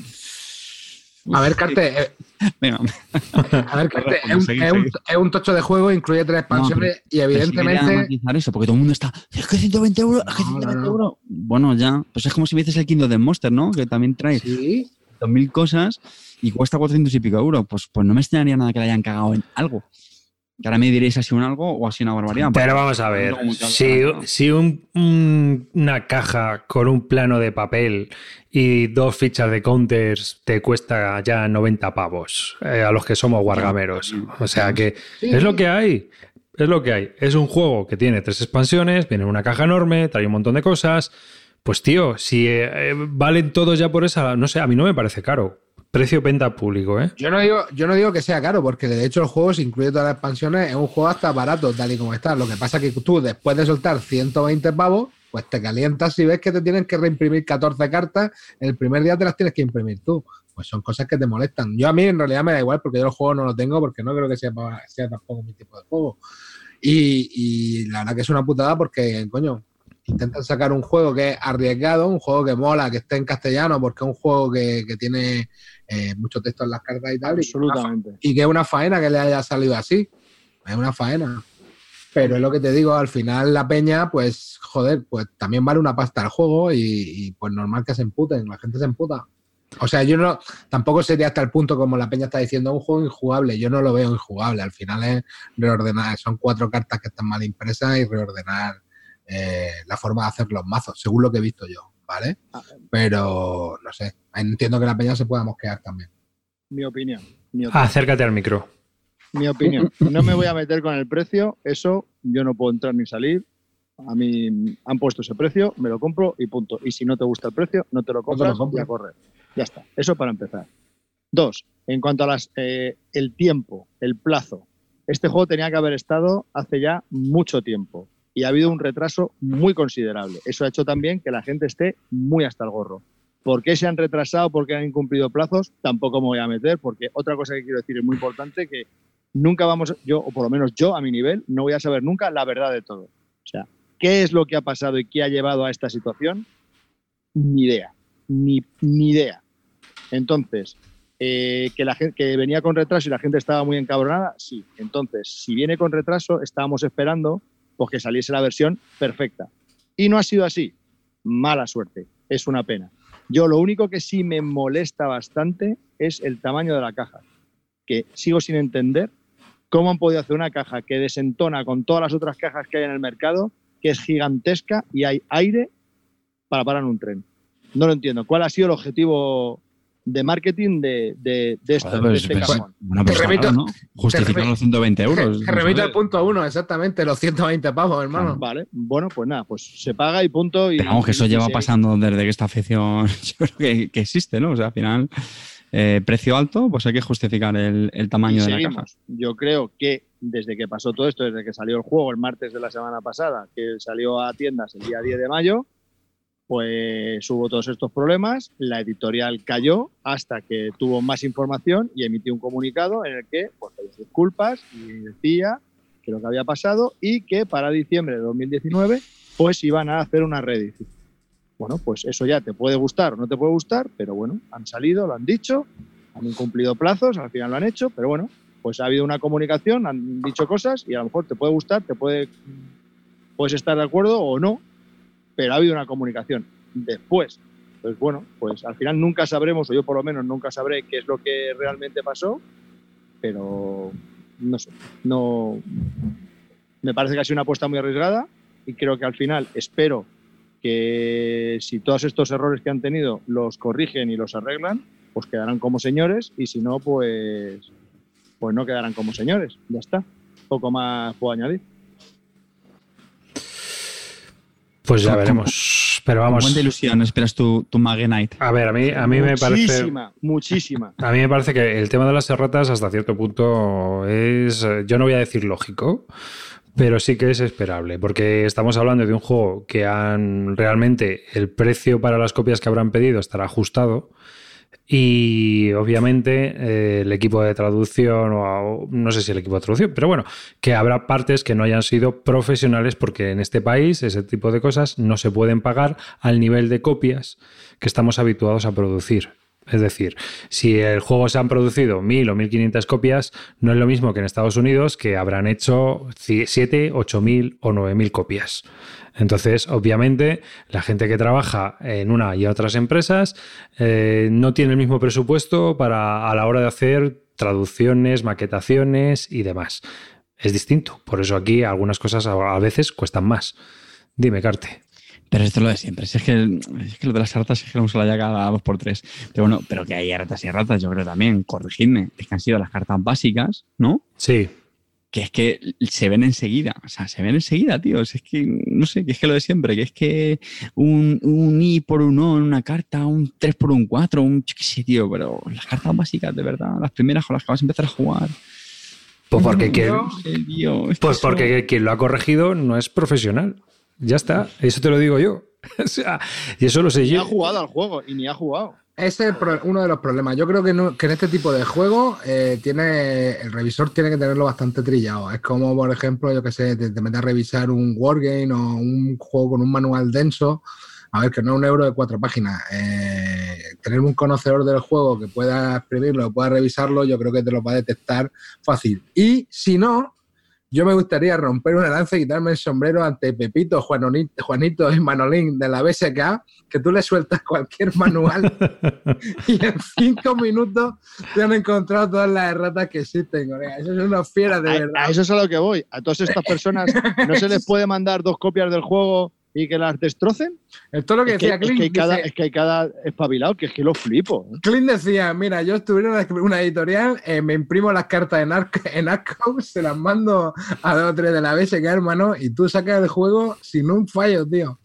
A ver, Carte, eh, venga, a ver, Carte, es, un, seguid, es un- seguid. es un tocho de juego, incluye tres expansiones y pero sí quería evidentemente. matizar eso porque todo el mundo está es que 120 euros, es que No, no, 120 no. euros. Bueno, ya, pues es como si me dices el Kingdom de Monster, ¿no? Que también trae Sí, 2.000 cosas y cuesta 400 y pico euros. Pues, pues no me extrañaría nada que le hayan cagado en algo. Que ahora me diréis así un algo o así una barbaridad. Pero vamos a ver, si, si una caja con un plano de papel y dos fichas de counters te cuesta ya 90 pavos eh, a los que somos guargameros. O sea que es lo que hay. Es lo que hay. Es un juego que tiene tres expansiones, viene en una caja enorme, trae un montón de cosas. Pues tío, si eh, valen todos ya por esa, no sé, a mí no me parece caro. Precio venta público, ¿eh? Yo no, digo, yo no digo que sea caro, porque de hecho el juego, si incluye todas las expansiones, es un juego hasta barato, tal y como está. Lo que pasa es que tú, después de soltar 120 pavos, pues te calientas si ves que te tienen que reimprimir 14 cartas, el primer día te las tienes que imprimir tú. Pues son cosas que te molestan. Yo a mí en realidad me da igual, porque yo el juego no lo tengo, porque no creo que sea, sea tampoco mi tipo de juego. Y, y la verdad que es una putada porque, coño, intentan sacar un juego que es arriesgado, un juego que mola, que esté en castellano, porque es un juego que, tiene eh, mucho texto en las cartas y tal. Absolutamente. Y, que es una faena que le haya salido así. Es una faena. Pero es lo que te digo, al final la peña, pues, joder, pues también vale una pasta el juego y, pues normal que se emputen, la gente se emputa. O sea, yo no, tampoco sería hasta el punto como la peña está diciendo, un juego injugable. Yo no lo veo injugable. Al final es reordenar, son cuatro cartas que están mal impresas y reordenar eh, la forma de hacer los mazos, según lo que he visto yo, ¿vale? Ah, Pero, no sé, entiendo que la peña se pueda mosquear también. Mi opinión. acércate al micro. Mi opinión. No me voy a meter con el precio, eso yo no puedo entrar ni salir. A mí han puesto ese precio, me lo compro y punto. Y si no te gusta el precio, no te lo compras y a correr. Ya está. Eso para empezar. Dos, en cuanto a las, eh, el tiempo, el plazo. Este juego tenía que haber estado hace ya mucho tiempo y ha habido un retraso muy considerable. Eso ha hecho también que la gente esté muy hasta el gorro. ¿Por qué se han retrasado? ¿Por qué han incumplido plazos? Tampoco me voy a meter, porque otra cosa que quiero decir es muy importante, que nunca vamos, yo, o por lo menos yo a mi nivel, no voy a saber nunca la verdad de todo. O sea, ¿qué es lo que ha pasado y qué ha llevado a esta situación? Ni idea, ni, ni idea. Entonces, eh, que, la gente, que venía con retraso y la gente estaba muy encabronada, sí. Entonces, si viene con retraso, estábamos esperando pues que saliese la versión perfecta. Y no ha sido así. Mala suerte. Es una pena. Yo lo único que sí me molesta bastante es el tamaño de la caja, que sigo sin entender cómo han podido hacer una caja que desentona con todas las otras cajas que hay en el mercado, que es gigantesca y hay aire para parar un tren. No lo entiendo. ¿Cuál ha sido el objetivo de marketing de, de, de esto. de este bueno, pues remito, ¿no? Justifican los 120 euros. Te remito al punto uno, exactamente, los 120 pavos, hermano. Vale, bueno, pues nada, pues se paga y punto. Y, Pero vamos, que eso lleva pasando desde que esta afición yo creo que, que, existe, ¿no? O sea, al final, eh, precio alto, pues hay que justificar el, el tamaño de la caja. Yo creo que desde que pasó todo esto, desde que salió el juego el martes de la semana pasada, que salió a tiendas el día 10 de mayo, pues hubo todos estos problemas, la editorial cayó hasta que tuvo más información y emitió un comunicado en el que pues, disculpas y decía que lo que había pasado y que para diciembre de 2019 pues iban a hacer una reedición. Bueno, pues eso ya te puede gustar o no te puede gustar, pero bueno, han salido, lo han dicho, han incumplido plazos, al final lo han hecho, pero bueno, pues ha habido una comunicación, han dicho cosas y a lo mejor te puede gustar, te puede puedes estar de acuerdo o no, pero ha habido una comunicación después. Pues bueno, pues al final nunca sabremos, o yo por lo menos nunca sabré qué es lo que realmente pasó, pero no sé, no. Me parece que ha sido una apuesta muy arriesgada y creo que al final espero que si todos estos errores que han tenido los corrigen y los arreglan, pues quedarán como señores y si no, pues, pues no quedarán como señores. Ya está. Poco más puedo añadir. Pues ya veremos. Pero vamos. ¿Cuánta ilusión esperas tu, tu Knight? A ver, a mí, a mí me parece. Muchísima, muchísima. A mí me parece que el tema de las erratas hasta cierto punto es. Yo no voy a decir lógico, pero sí que es esperable, porque estamos hablando de un juego que han realmente el precio para las copias que habrán pedido estará ajustado y obviamente eh, el equipo de traducción, o no sé si el equipo de traducción, pero bueno, que habrá partes que no hayan sido profesionales porque en este país ese tipo de cosas no se pueden pagar al nivel de copias que estamos habituados a producir. Es decir, si el juego se han producido mil o 1500 copias, no es lo mismo que en Estados Unidos, que habrán hecho 7, 8000 o 9000 copias. Entonces, obviamente, la gente que trabaja en una y otras empresas eh, no tiene el mismo presupuesto para a la hora de hacer traducciones, maquetaciones y demás. es distinto. Por eso aquí algunas cosas a veces cuestan más. Dime, Carte. Pero esto es lo de siempre. Si es, que, es que lo de las ratas es que hemos hablado ya cada dos por tres. Pero bueno, pero que hay ratas y ratas, yo creo también, corregidme, es que han sido las cartas básicas, ¿no? Sí. Que es que se ven enseguida. O sea, se ven enseguida, tío. Es que, no sé, que es que lo de siempre, que es que un, un I por un O en una carta, un 3 por un 4, un qué sé, tío. Pero las cartas básicas, de verdad, las primeras con las que vas a empezar a jugar. Pues porque, pues porque quien lo ha corregido no es profesional. Ya está, eso te lo digo yo. o sea, y eso lo sé yo. Ni ha jugado al juego y ni ha jugado. Ese es uno de los problemas. Yo creo que, en este tipo de juego eh, tiene el revisor tiene que tenerlo bastante trillado. Es como, por ejemplo, yo que sé, te, metes a revisar un wargame o un juego con un manual denso. A ver, que no es un euro de cuatro páginas. Eh, tener un conocedor del juego que pueda escribirlo, pueda revisarlo, yo creo que te lo va a detectar fácil. Y si no, yo me gustaría romper una lanza y quitarme el sombrero ante Pepito, Juanito y Manolín de la BSK, que tú le sueltas cualquier manual y en cinco minutos te han encontrado todas las erratas que existen. Eso es una fiera de verdad. A eso es a lo que voy. A todas estas personas no se les puede mandar dos copias del juego y que las destrocen. Esto es lo que decía Clint. Es que, hay cada, es que hay cada espabilado que es que lo flipo. ¿eh? Clint decía: Mira, yo estuviera en una editorial, eh, me imprimo las cartas en, Ar en se las mando a dos o tres de la BSK, hermano, y tú sacas el juego sin un fallo, tío.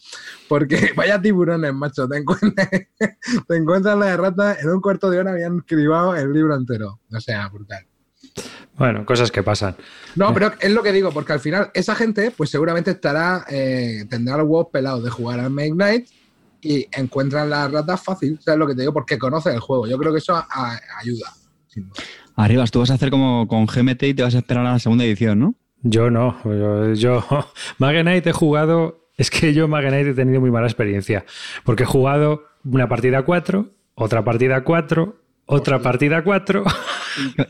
Porque vaya tiburones, macho. Te encuentras, te encuentras la errata en un cuarto de hora habían escribado el libro entero. O sea, brutal. Bueno, cosas que pasan. No, pero es lo que digo, porque al final esa gente, pues seguramente estará, eh, tendrá los huevos pelados de jugar al Make Night y encuentran las ratas fácil. ¿Sabes lo que te digo? Porque conocen el juego. Yo creo que eso ayuda. Arribas, tú vas a hacer como con GMT y te vas a esperar a la segunda edición, ¿no? Yo no. Yo, yo Knight he jugado. Es que yo Mag Knight he tenido muy mala experiencia. Porque he jugado una partida 4, otra partida 4, otra partida 4.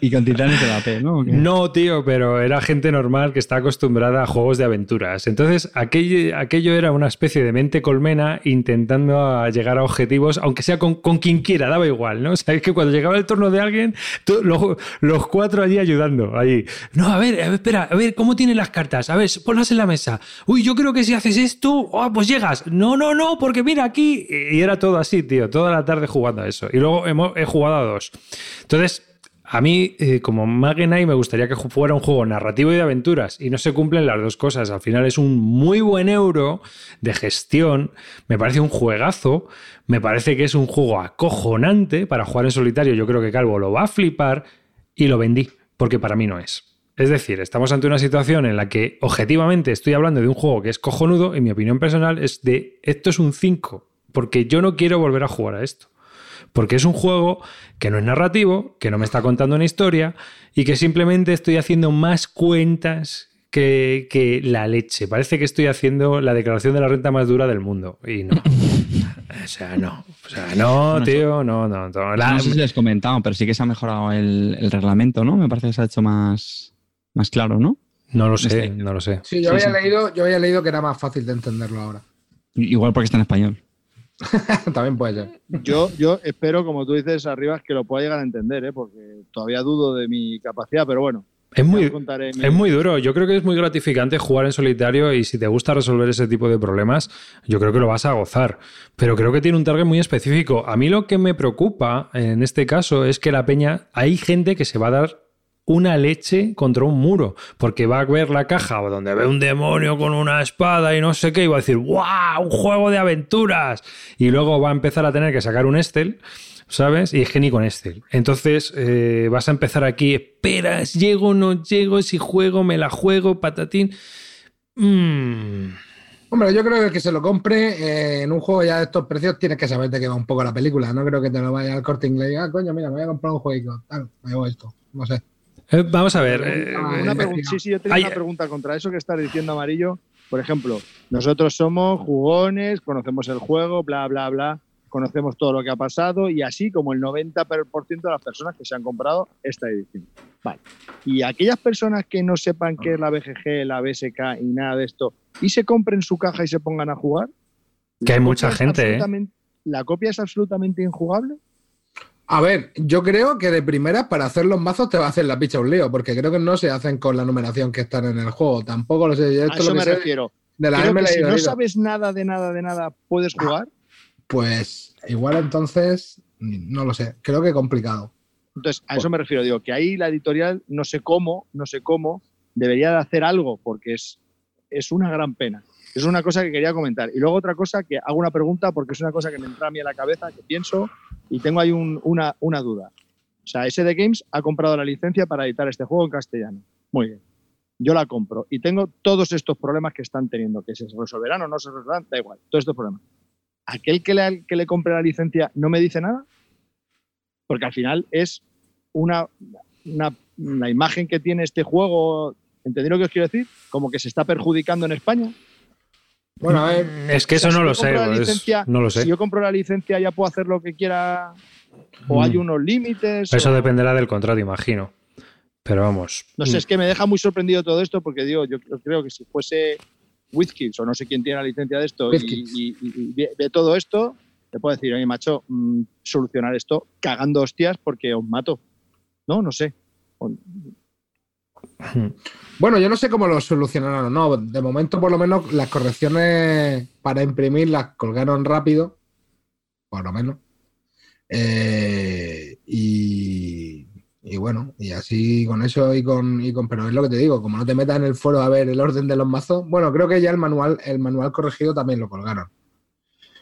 Y con Titanes de la P, ¿no? No, tío, pero era gente normal que está acostumbrada a juegos de aventuras. Entonces, aquello, aquello era una especie de mente colmena intentando llegar a objetivos, aunque sea con, quien quiera, daba igual, ¿no? O sea, es que cuando llegaba el turno de alguien, los, cuatro allí ayudando, allí. No, a ver, espera, a ver, ¿cómo tienen las cartas? A ver, ponlas en la mesa. Uy, yo creo que si haces esto, oh, pues llegas. No, no, no, porque mira aquí. Y era todo así, tío, toda la tarde jugando a eso. Y luego hemos, he jugado a Entonces, a mí, eh, como Magenai, me gustaría que fuera un juego narrativo y de aventuras y no se cumplen las dos cosas. Al final es un muy buen euro de gestión, me parece un juegazo, me parece que es un juego acojonante para jugar en solitario. Yo creo que Calvo lo va a flipar y lo vendí, porque para mí no es. Es decir, estamos ante una situación en la que objetivamente estoy hablando de un juego que es cojonudo y mi opinión personal es de esto es un 5, porque yo no quiero volver a jugar a esto. Porque es un juego que no es narrativo, que no me está contando una historia y que simplemente estoy haciendo más cuentas que, la leche. Parece que estoy haciendo la declaración de la renta más dura del mundo. Y no. o sea, no. O sea, no, tío, no, no. No, sé si les comentado, pero sí que se ha mejorado el, reglamento, ¿no? Me parece que se ha hecho más, más claro, ¿no? No lo sé, no lo sé. Sí, yo, había Leído, yo había leído que era más fácil de entenderlo ahora. Igual porque está en español. También puede ser. Yo, yo espero, como tú dices, arriba, que lo pueda llegar a entender, ¿eh? porque todavía dudo de mi capacidad, pero bueno. Es muy, es muy duro. Yo creo que es muy gratificante jugar en solitario y si te gusta resolver ese tipo de problemas, yo creo que lo vas a gozar. Pero creo que tiene un target muy específico. A mí lo que me preocupa en este caso es que la peña, hay gente que se va a dar una leche contra un muro, porque va a ver la caja donde ve un demonio con una espada y no sé qué, y va a decir, ¡guau! ¡Un juego de aventuras! Y luego va a empezar a tener que sacar un Estel. ¿sabes? Y es que ni con Estel. Entonces eh, vas a empezar aquí, esperas, llego, no llego, si juego, me la juego, patatín. Mm. Hombre, yo creo que el que se lo compre eh, en un juego ya de estos precios tienes que saber de qué va un poco la película. No creo que te lo vaya al corte inglés y ah, coño, mira, me voy a comprar un jueguito. Tal, me hago esto. No sé. Eh, vamos a ver. Eh, sí, sí, yo tengo una pregunta contra eso que estás diciendo, Amarillo. Por ejemplo, nosotros somos jugones, conocemos el juego, bla, bla, bla, conocemos todo lo que ha pasado y así como el 90% de las personas que se han comprado esta edición. Vale. Y aquellas personas que no sepan qué es la BGG, la BSK y nada de esto, y se compren su caja y se pongan a jugar. Que hay mucha gente, ¿eh? ¿La copia es absolutamente injugable? A ver, yo creo que de primera para hacer los mazos te va a hacer la picha un lío, porque creo que no se hacen con la numeración que están en el juego. Tampoco lo sé. Yo A esto eso lo que me sé refiero. de la Creo que si no sabes nada de nada de nada, ¿puedes jugar? Pues igual entonces, no lo sé. Creo que complicado. Entonces, a eso me refiero. Digo, que ahí la editorial, no sé cómo, no sé cómo, debería de hacer algo, porque es, es una gran pena. Es una cosa que quería comentar. Y luego otra cosa que hago una pregunta, porque es una cosa que me entra a mí a la cabeza, que pienso, y tengo ahí un- una, duda. O sea, SD Games ha comprado la licencia para editar este juego en castellano. Muy bien. Yo la compro y tengo todos estos problemas que están teniendo, que se resolverán o no se resolverán, da igual, todos estos problemas. ¿Aquel que le, que le compre la licencia no me dice nada? Porque al final es una, una, imagen que tiene este juego, ¿entendéis lo que os quiero decir? Como que se está perjudicando en España. Bueno, a ver, Es que O sea, eso no si lo sé. pues, licencia- no lo sé. Si yo compro la licencia ya puedo hacer lo que quiera o hay Mm. unos límites. Eso o- dependerá del contrato, imagino. Pero vamos. No sé, es que me deja muy sorprendido todo esto porque digo, yo creo que si fuese WizKids o no sé quién tiene la licencia de esto y, y- todo esto, te puedo decir, oye, macho, mm, solucionar esto cagando hostias porque os mato. No, no sé. Bueno, yo no sé cómo lo solucionaron no. De momento, por lo menos, las correcciones para imprimir las colgaron rápido. Por lo menos. Eh, y, y bueno, y así con eso y con, y con. Pero es lo que te digo, como no te metas en el foro a ver el orden de los mazos. Bueno, creo que ya el manual, el manual corregido también lo colgaron.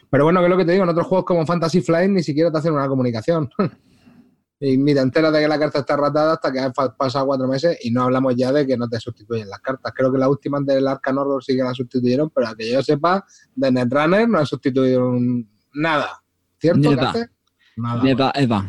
Pero bueno, que es lo que te digo, en otros juegos como Fantasy Flight ni siquiera te hacen una comunicación. Y ni te enteras de que la carta está ratada hasta que han pasado cuatro meses y no hablamos ya de que no te sustituyen las cartas. Creo que la última del Arcan Horror sí que la sustituyeron, pero a que yo sepa, de Netrunner no han sustituido nada. ¿Cierto? Nada. Carte? Nada. Eva, Eva.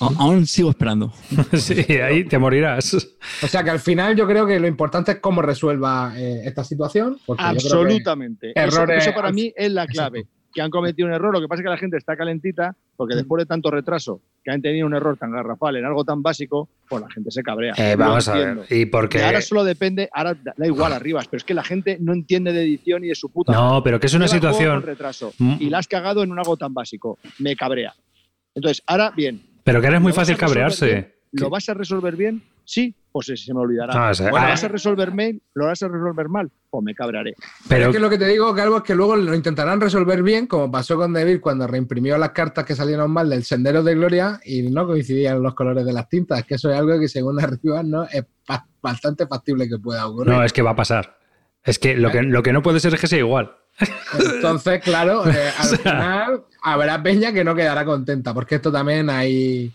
A- Aún sigo esperando. sí, ahí te morirás. O sea que al final yo creo que lo importante es cómo resuelva eh, esta situación. Absolutamente. Eso- errores eso, para mí es la clave. Que han cometido un error. Lo que pasa es que la gente está calentita porque después de tanto retraso, que han tenido un error tan garrafal en algo tan básico, pues la gente se cabrea. Eh, vamos a ver. Y Que porque. ahora solo depende, ahora da igual arriba, pero es que la gente no entiende de edición y de su puta madre. No, pero que es una Lleva situación. con retraso Mm. y la has cagado en un algo tan básico. Me cabrea. Entonces, ahora bien, Pero que ahora es muy ¿Lo vas fácil cabrearse. ¿Lo vas a resolver bien? Sí, pues se, se me olvidará. Ah, o sea, ¿Lo ah, vas a resolver mal? ¿Lo vas a resolver mal? Pues me cabrearé. pero es que lo que te digo, Calvo, es que luego lo intentarán resolver bien, como pasó con Devil cuando reimprimió las cartas que salieron mal del Sendero de Gloria y no coincidían los colores de las tintas, que eso es algo que según arriba no es bastante factible que pueda ocurrir. no, es que va a pasar. Es que lo, que lo que no puede ser es que sea igual. Entonces, claro, eh, al sea- final habrá peña que no quedará contenta, porque esto también hay...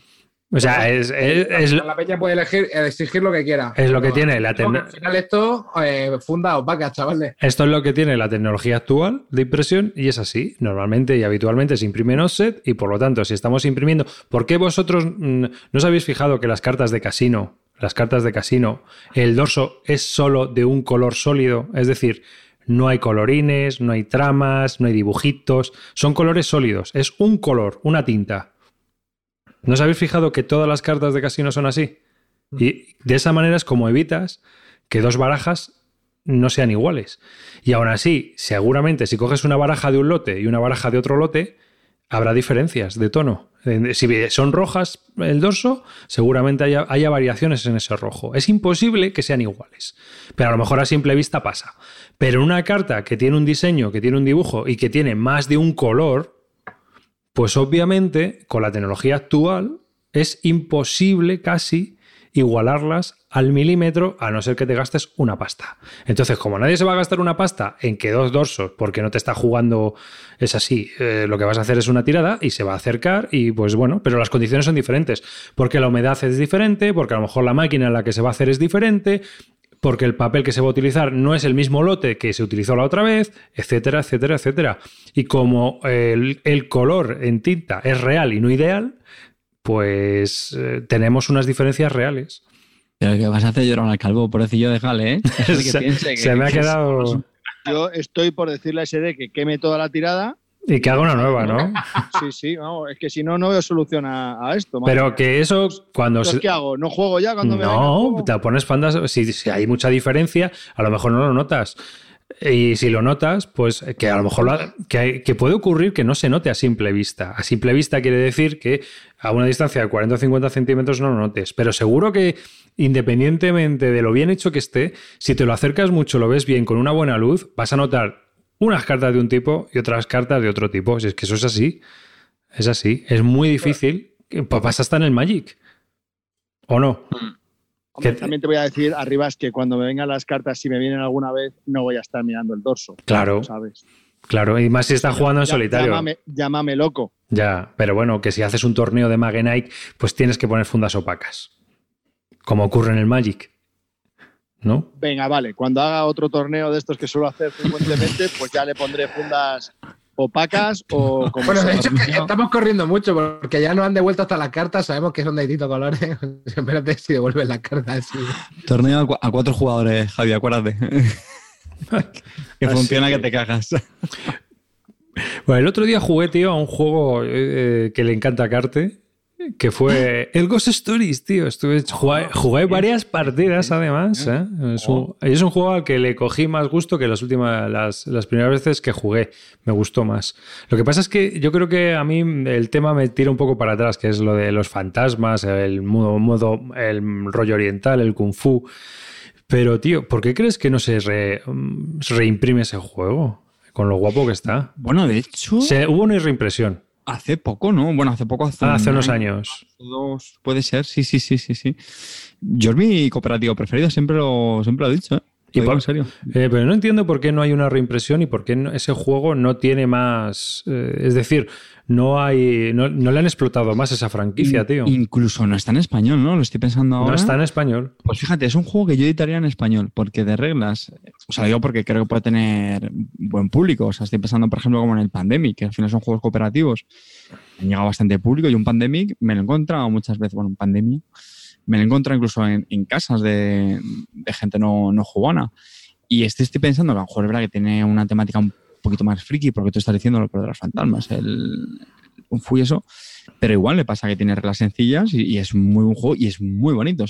O sea, es, es- es- la peña puede elegir, exigir lo que quiera. Es lo que tiene la no, tecno- Al final esto eh, funda chavales. esto es lo que tiene la tecnología actual de impresión y es así. Normalmente y habitualmente se imprime en offset y por lo tanto, si estamos imprimiendo. ¿Por qué vosotros mm, no os habéis fijado que las cartas de casino, las cartas de casino, el dorso es solo de un color sólido? Es decir, no hay colorines, no hay tramas, no hay dibujitos, son colores sólidos. Es un color, una tinta. ¿No os habéis fijado que todas las cartas de casino son así? Y de esa manera es como evitas que dos barajas no sean iguales. Y aún así, seguramente si coges una baraja de un lote y una baraja de otro lote, habrá diferencias de tono. Si son rojas el dorso, seguramente haya, haya variaciones en ese rojo. Es imposible que sean iguales. Pero a lo mejor a simple vista pasa. Pero una carta que tiene un diseño, que tiene un dibujo y que tiene más de un color, pues obviamente con la tecnología actual es imposible casi igualarlas al milímetro a no ser que te gastes una pasta. Entonces, como nadie se va a gastar una pasta en que dos dorsos, porque no te está jugando, es así, eh, lo que vas a hacer es una tirada y se va a acercar y pues bueno, pero las condiciones son diferentes, porque la humedad es diferente, porque a lo mejor la máquina en la que se va a hacer es diferente, porque el papel que se va a utilizar no es el mismo lote que se utilizó la otra vez, etcétera, etcétera, etcétera. Y como el, el color en tinta es real y no ideal, pues eh, tenemos unas diferencias reales. Pero que vas a hacer llorar al calvo, pobrecillo, déjale, ¿eh? De que se, que- se me ha quedado... Yo estoy por decirle a SD que queme toda la tirada. Y que haga una nueva, ¿no? Sí, sí, vamos, es que si no, no veo solución a, a esto. madre Pero que eso cuando... Entonces, se- ¿qué hago? ¿No juego ya cuando me No, te pones fandas. Si, si hay mucha diferencia, a lo mejor no lo notas. Y si lo notas, pues que a lo mejor lo que, que, puede ocurrir que no se note a simple vista. A simple vista quiere decir que a una distancia de 40 o 50 centímetros no lo notes. Pero seguro que independientemente de lo bien hecho que esté, si te lo acercas mucho, lo ves bien con una buena luz, vas a notar unas cartas de un tipo y otras cartas de otro tipo. Si es que eso es así. Es así. Es muy difícil. Pues pasa hasta en el Magic. ¿O no? Mm. También te voy a decir, arriba, es que cuando me vengan las cartas, si me vienen alguna vez, no voy a estar mirando el dorso. Claro. ¿Sabes? Claro, y más si estás jugando en solitario. Llámame, loco. Ya, pero bueno, que si haces un torneo de Magenite, pues tienes que poner fundas opacas. Como ocurre en el Magic. ¿No? Venga, vale. Cuando haga otro torneo de estos que suelo hacer frecuentemente, pues ya le pondré fundas opacas o como Bueno, de hecho estamos corriendo mucho porque ya no han devuelto hasta las cartas, sabemos que son de distintos colores. Espérate si devuelven las cartas. Torneo a cuatro jugadores, Javi, acuérdate. que funciona que te cagas. Bueno, el otro día jugué, tío, a un juego eh, que le encanta a Carte, que fue el Ghost Stories, tío. Estuve, jugué, varias partidas además. ¿eh? Es, un, es, un, juego al que le cogí más gusto que las últimas, las, las, primeras veces que jugué. Me gustó más. Lo que pasa es que yo creo que a mí el tema me tira un poco para atrás, que es lo de los fantasmas, el modo, modo el rollo oriental, el kung fu. Pero, tío, ¿por qué crees que no se reimprime ese juego? Con lo guapo que está. Bueno, de hecho. hubo una reimpresión. Hace poco, ¿no? Bueno, hace poco. Hace, ah, hace unos años. Dos, puede ser, sí, sí, sí, sí, sí. Yo es mi cooperativo preferido, siempre lo, siempre lo he dicho, ¿eh? Y en serio. Eh, pero no entiendo por qué no hay una reimpresión y por qué ese juego no tiene más. Eh, es decir, no hay. No, le han explotado más esa franquicia, tío. Incluso no está en español, ¿no? Lo estoy pensando ahora. No está en español. Pues fíjate, es un juego que yo editaría en español, porque de reglas. O sea, digo porque creo que puede tener buen público. O sea, estoy pensando, por ejemplo, como en el Pandemic, que al final son juegos cooperativos. Han llegado bastante público y un Pandemic me lo he encontrado muchas veces. Bueno, un Pandemia me lo he encontrado incluso en, casas de, gente no, no jugona. Y este estoy pensando a lo mejor es verdad que tiene una temática un poquito más friki, porque tú estás diciendo lo de los fantasmas, el, un y eso. Pero igual le pasa que tiene reglas sencillas y, es muy buen juego y es muy bonito.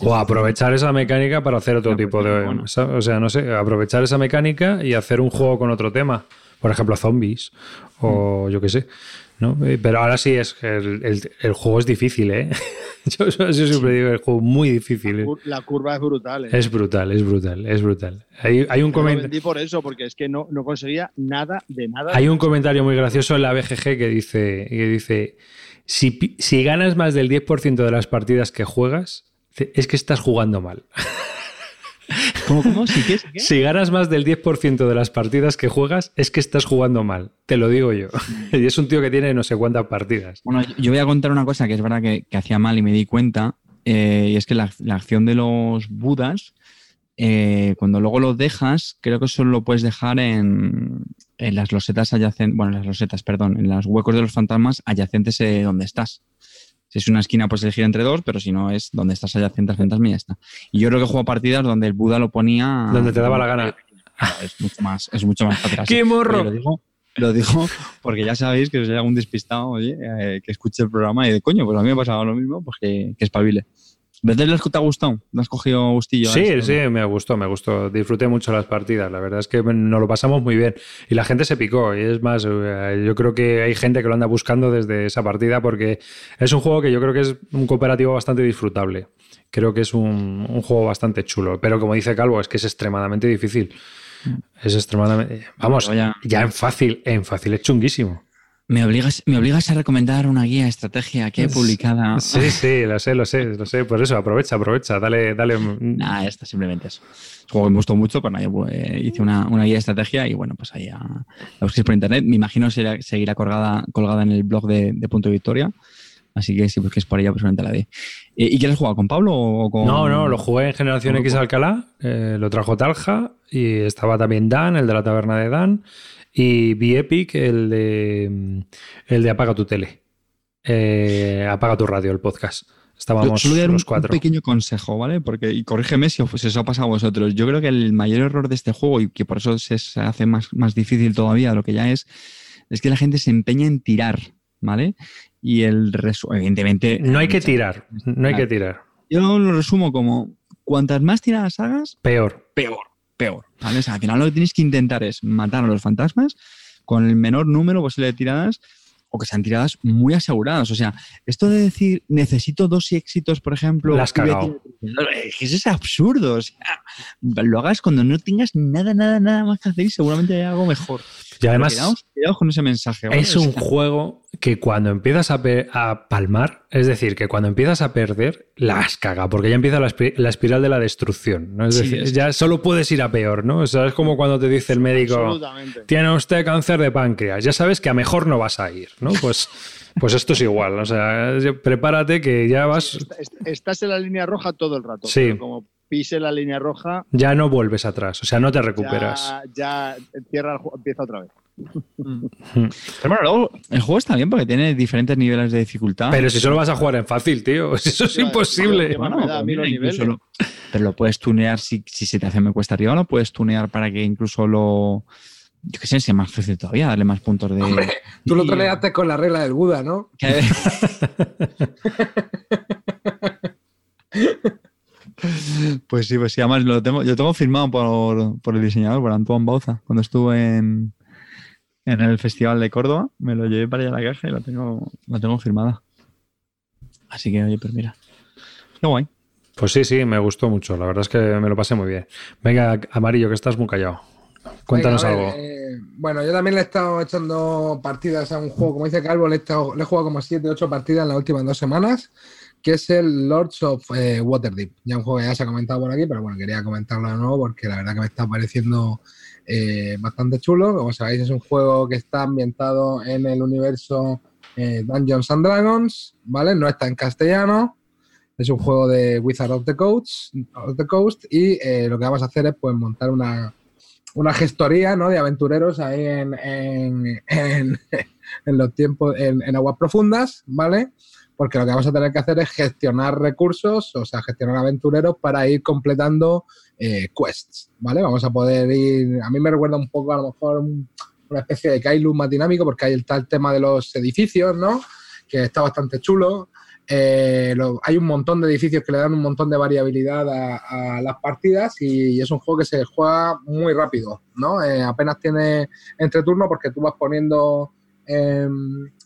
O, aprovechar esa mecánica para hacer otro tipo de. O sea, no sé, aprovechar esa mecánica y hacer un juego con otro tema. Por ejemplo, zombies o mm. yo qué sé. ¿No? Eh, pero ahora sí es el, el, juego es difícil, ¿eh? yo, siempre digo el juego muy difícil. ¿eh? La, curva es brutal, ¿eh? Es brutal, es brutal, es brutal. Hay, hay un comentario. por eso, porque es que no, no, conseguía nada de nada. Hay un comentario muy gracioso en la BGG que dice, que dice si, si ganas más del 10% de las partidas que juegas, es que estás jugando mal. ¿Cómo, cómo? ¿Si, qué, si ganas más del 10% de las partidas que juegas, es que estás jugando mal. Te lo digo yo. y es un tío que tiene no sé cuántas partidas. Bueno, yo voy a contar una cosa que es verdad que, hacía mal y me di cuenta. Eh, y es que la, acción de los budas, eh, cuando luego lo dejas, creo que solo lo puedes dejar en, las losetas adyacentes, bueno, en las losetas, perdón, en los huecos de los fantasmas adyacentes eh, donde estás. Si es una esquina, puedes elegir entre dos, pero si no es donde estás adyacente al y ya está. Y yo creo que juego partidas donde el Buda lo ponía. Donde te daba la gana. Es mucho más, es mucho más fácil. ¡Qué morro! Lo digo, porque ya sabéis que si hay algún despistado, oye, eh, que escuche el programa y de coño, pues a mí me ha pasado lo mismo, pues que, que espabile. ¿Ves las que te ha gustado? ¿No has cogido gustillo? Sí, sí, me gustó, me gustó. Disfruté mucho las partidas. La verdad es que nos lo pasamos muy bien. Y la gente se picó. Y es más, eh, yo creo que hay gente que lo anda buscando desde esa partida porque es un juego que yo creo que es un cooperativo bastante disfrutable. Creo que es un, juego bastante chulo. Pero como dice Calvo, es que es extremadamente difícil. Es extremadamente. Vamos, ya en fácil, en fácil es chunguísimo. Me obligas, me obligas a recomendar una guía de estrategia que he publicada. Sí, sí, lo sé, lo sé, lo sé. Por eso, aprovecha, aprovecha, dale, dale. Nah, esto simplemente eso. Es juego que me gustó mucho, pero pues, hice una, una, guía de estrategia y bueno, pues ahí la busquéis por internet. Me imagino que seguirá colgada, colgada en el blog de, de Punto Victoria. Así que si busquéis por ella, pues la de. ¿Y quieres jugar con Pablo o con.? No, no, lo jugué en Generación X Alcalá, eh, lo trajo Talja y estaba también Dan, el de la taberna de Dan. Y vi Epic, el de, el de Apaga tu tele. Eh, apaga tu radio, el podcast. Estábamos los cuatro. Un pequeño consejo, ¿vale? Porque, y corrígeme si os, ha pasado a vosotros. Yo creo que el mayor error de este juego, y que por eso se, hace más, más difícil todavía de lo que ya es, es que la gente se empeña en tirar, ¿vale? Y el evidentemente. No hay que tirar, no hay que tirar. Yo lo resumo como: cuantas más tiradas hagas, peor. Peor. Peor. ¿vale? O sea, al final lo que tienes que intentar es matar a los fantasmas con el menor número posible de tiradas o que sean tiradas muy aseguradas. O sea, esto de decir necesito dos éxitos, por ejemplo. Las cagado. Eso es absurdo. O sea, lo hagas cuando no tengas nada, nada, nada más que hacer y seguramente hay algo mejor. Y además, con ese mensaje. ¿vale? es un juego que cuando empiezas a, palmar, es decir, que cuando empiezas a perder, la has cagado, porque ya empieza la, espi- la espiral de la destrucción. ¿no? Es Sí, decir, es- ya solo puedes ir a peor, ¿no? O sea, es como cuando te dice el médico. Tiene usted cáncer de páncreas. Ya sabes que a mejor no vas a ir, ¿no? Pues, pues esto es igual. O sea, prepárate que ya vas. Est- est- Estás en la línea roja todo el rato. Sí. como pise la línea roja, Ya no vuelves atrás. O sea, no te recuperas. ya, ya cierra el juego, empieza otra vez. Pero bueno, luego el juego está bien porque tiene diferentes niveles de dificultad. Pero si solo vas a jugar en fácil, tío. Eso es imposible. me pero lo puedes tunear si, si se te hace muy cuesta arriba, lo puedes tunear para que incluso lo. Yo qué sé, sea más fácil todavía, darle más puntos de. Hombre, Tú lo troleaste con la regla del Buda, ¿no? pues sí, pues sí, además lo tengo, yo tengo firmado por, por el diseñador, por Antoine Bauza, cuando estuvo en, en el Festival de Córdoba, me lo llevé para allá a la caja y la tengo, la tengo firmada. Así que, oye, pues mira. Qué guay. Pues sí, sí, me gustó mucho. La verdad es que me lo pasé muy bien. Venga, Amarillo, que estás muy callado. Cuéntanos Venga, a ver, algo. eh, bueno, yo también le he estado echando partidas a un juego, como dice Calvo, le he, estado- le he jugado como 7 8 partidas en las últimas dos semanas, que es el Lords of eh, Waterdeep. Ya un juego que ya se ha comentado por aquí, pero bueno, quería comentarlo de nuevo porque la verdad que me está pareciendo eh, bastante chulo. Como sabéis, es un juego que está ambientado en el universo eh, Dungeons and Dragons, ¿vale? No está en castellano. Es un juego de Wizard of the Coast, of the Coast y eh, lo que vamos a hacer es pues montar una, una gestoría ¿no? de aventureros ahí en, en, en- los tiempos, en aguas profundas, ¿vale? Porque lo que vamos a tener que hacer es gestionar recursos, o sea, gestionar aventureros para ir completando eh, quests, ¿vale? Vamos a poder ir, a mí me recuerda un poco a lo mejor un- una especie de Kailun más dinámico, porque hay el tal tema de los edificios, ¿no? Que está bastante chulo. Eh, hay un montón de edificios que le dan un montón de variabilidad a, las partidas y, es un juego que se juega muy rápido, ¿no? Eh, apenas tiene entreturno porque tú vas poniendo eh,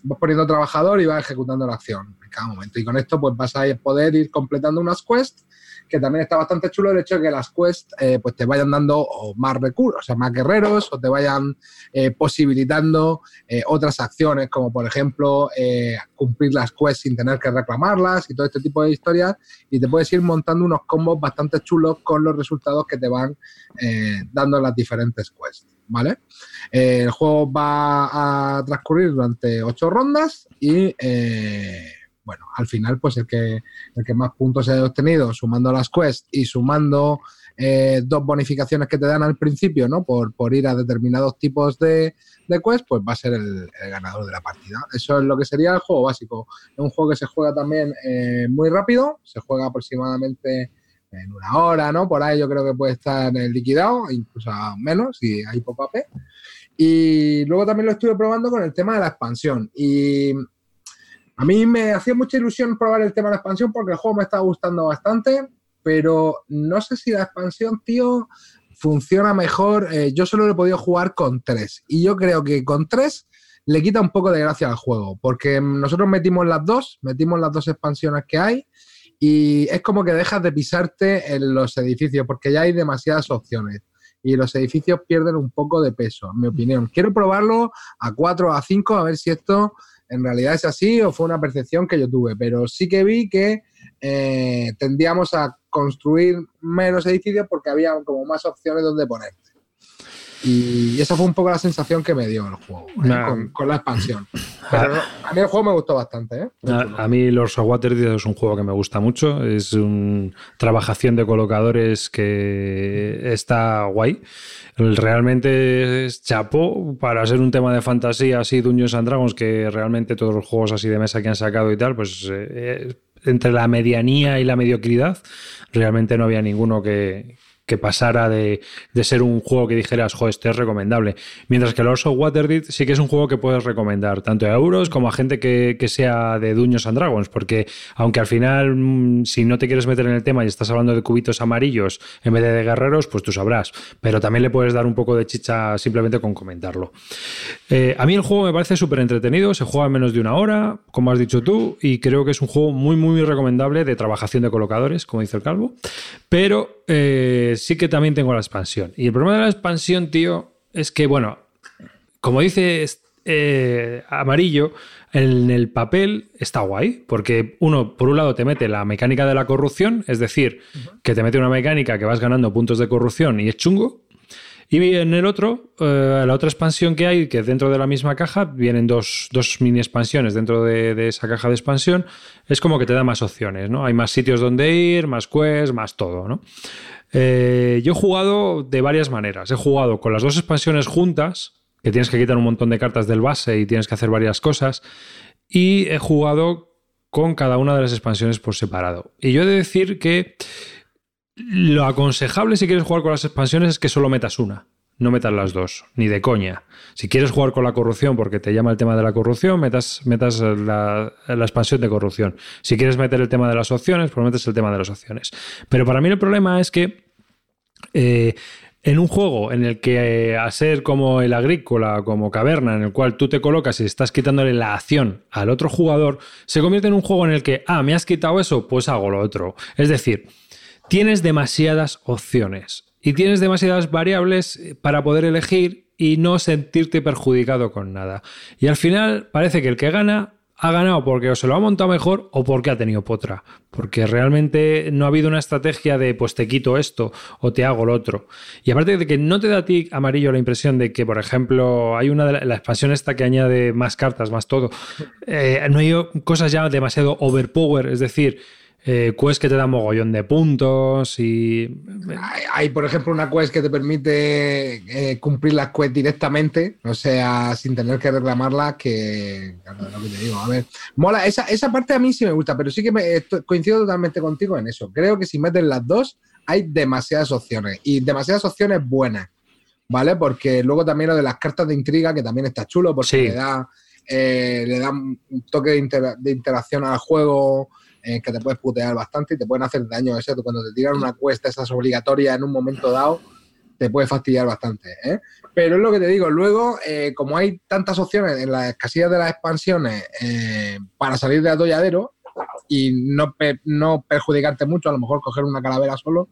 vas poniendo trabajador y vas ejecutando la acción en cada momento. Y con esto pues vas a poder ir completando unas quests que también está bastante chulo el hecho de que las quests eh, pues te vayan dando más recursos, o sea, más guerreros, o te vayan eh, posibilitando eh, otras acciones, como por ejemplo cumplir las quests sin tener que reclamarlas y todo este tipo de historias, y te puedes ir montando unos combos bastante chulos con los resultados que te van dando las diferentes quests, ¿vale? Eh, el juego va a transcurrir durante ocho rondas y eh, bueno, al final, pues el que, el que más puntos haya obtenido sumando las quests y sumando eh, dos bonificaciones que te dan al principio, ¿no? Por, por ir a determinados tipos de, de pues va a ser el, el ganador de la partida. Eso es lo que sería el juego básico. Es un juego que se juega también eh, muy rápido, se juega aproximadamente en una hora, ¿no? Por ahí yo creo que puede estar liquidado, incluso menos, si hay poco AP. Y luego también lo estuve probando con el tema de la expansión. Y a mí me hacía mucha ilusión probar el tema de la expansión porque el juego me estaba gustando bastante, pero no sé si la expansión, tío, funciona mejor. Eh, yo solo lo he podido jugar con tres. Y yo creo que con tres le quita un poco de gracia al juego, porque nosotros metimos las dos, metimos las dos expansiones que hay. Y es como que dejas de pisarte en los edificios, porque ya hay demasiadas opciones y los edificios pierden un poco de peso, en mi opinión. Quiero probarlo a 4 o a 5, a ver si esto en realidad es así o fue una percepción que yo tuve, pero sí que vi que eh, tendíamos a construir menos edificios porque había como más opciones donde ponerte. Y esa fue un poco la sensación que me dio el juego eh, Nah. con, con la expansión. Pero no, a mí el juego me gustó bastante. ¿eh? A, a mí Lords of Waterdeep es un juego que me gusta mucho. Es una trabajación de colocadores que está guay. Realmente es chapó para ser un tema de fantasía así, Dungeons and Dragons, que realmente todos los juegos así de mesa que han sacado y tal, pues eh, entre la medianía y la mediocridad, realmente no había ninguno que, que pasara de, ser un juego que dijeras, joder, este es recomendable. Mientras que el Orso Waterdeep sí que es un juego que puedes recomendar, tanto a euros como a gente que, sea de Duños and Dragons, porque aunque al final, mm, si no te quieres meter en el tema y estás hablando de cubitos amarillos en vez de, de guerreros, pues tú sabrás. Pero también le puedes dar un poco de chicha simplemente con comentarlo. Eh, a mí el juego me parece súper entretenido, se juega en menos de una hora, como has dicho tú, y creo que es un juego muy, muy recomendable de trabajación de colocadores, como dice el calvo. Pero eh, sí que también tengo la expansión. Y el problema de la expansión, tío, es que, bueno, como dice eh, Amarillo, en el papel está guay, porque uno, por un lado, te mete la mecánica de la corrupción, es decir, que te mete una mecánica que vas ganando puntos de corrupción y es chungo. Y en el otro, eh, la otra expansión que hay, que dentro de la misma caja, vienen dos, mini expansiones dentro de, esa caja de expansión, es como que te da más opciones, ¿no? Hay más sitios donde ir, más quests, más todo, ¿no? Eh, yo he jugado de varias maneras. He jugado con las dos expansiones juntas, que tienes que quitar un montón de cartas del base y tienes que hacer varias cosas. Y he jugado con cada una de las expansiones por separado. Y yo he de decir que lo aconsejable si quieres jugar con las expansiones es que solo metas una. No metas las dos, ni de coña. Si quieres jugar con la corrupción porque te llama el tema de la corrupción, metas, metas la, expansión de corrupción. Si quieres meter el tema de las opciones, pues metes el tema de las opciones. Pero para mí el problema es que eh, en un juego en el que, eh, a ser como el agrícola, como caverna, en el cual tú te colocas y estás quitándole la acción al otro jugador, se convierte en un juego en el que, ah, me has quitado eso, pues hago lo otro. Es decir, tienes demasiadas opciones y tienes demasiadas variables eh, para poder elegir y no sentirte perjudicado con nada. Y al final parece que el que gana ha ganado porque o se lo ha montado mejor o porque ha tenido potra. Porque realmente no ha habido una estrategia de pues te quito esto o te hago lo otro. Y aparte de que no te da a ti amarillo la impresión de que, por ejemplo, hay una de la, expansión esta que añade más cartas, más todo. Eh, no hay cosas ya demasiado overpower, es decir, eh, que te da mogollón de puntos y... Hay, por ejemplo, una quest que te permite eh, cumplir las quests directamente, o sea, sin tener que reclamarlas, que... lo que te digo, a ver, mola, esa, esa parte a mí sí me gusta, pero sí que me, coincido totalmente contigo en eso. Creo que si metes las dos, hay demasiadas opciones, y demasiadas opciones buenas, ¿vale? Porque luego también lo de las cartas de intriga, que también está chulo, porque le da... Eh, le da un toque de, de interacción al juego, eh, que te puedes putear bastante y te pueden hacer daño. Eso, cuando te tiran una cuesta, esas obligatorias en un momento dado, te puede fastidiar bastante. ¿eh? Pero es lo que te digo, luego, eh, como hay tantas opciones en las casillas de las expansiones para salir de atolladero y no, no perjudicarte mucho, a lo mejor coger una calavera solo,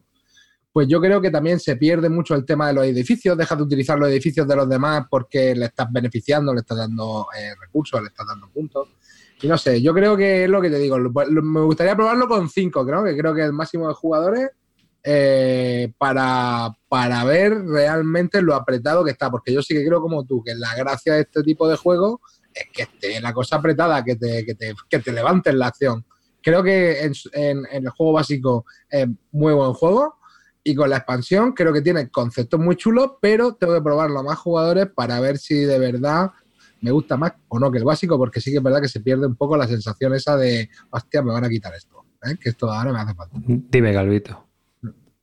pues yo creo que también se pierde mucho el tema de los edificios, dejas de utilizar los edificios de los demás porque le estás beneficiando, le estás dando recursos, le estás dando puntos. Y no sé, yo creo que es lo que te digo. me gustaría probarlo con cinco, creo que creo que es el máximo de jugadores eh, para, para ver realmente lo apretado que está. Porque yo sí que creo como tú, que la gracia de este tipo de juego es que esté la cosa apretada, que te, que te, que te levantes la acción. Creo que en, en, el juego básico es muy buen juego. Y con la expansión creo que tiene conceptos muy chulos, pero tengo que probarlo a más jugadores para ver si de verdad me gusta más o no que el básico, porque sí que es verdad que se pierde un poco la sensación esa de, hostia, me van a quitar esto, ¿eh? que esto ahora me hace falta. Dime, Galvito.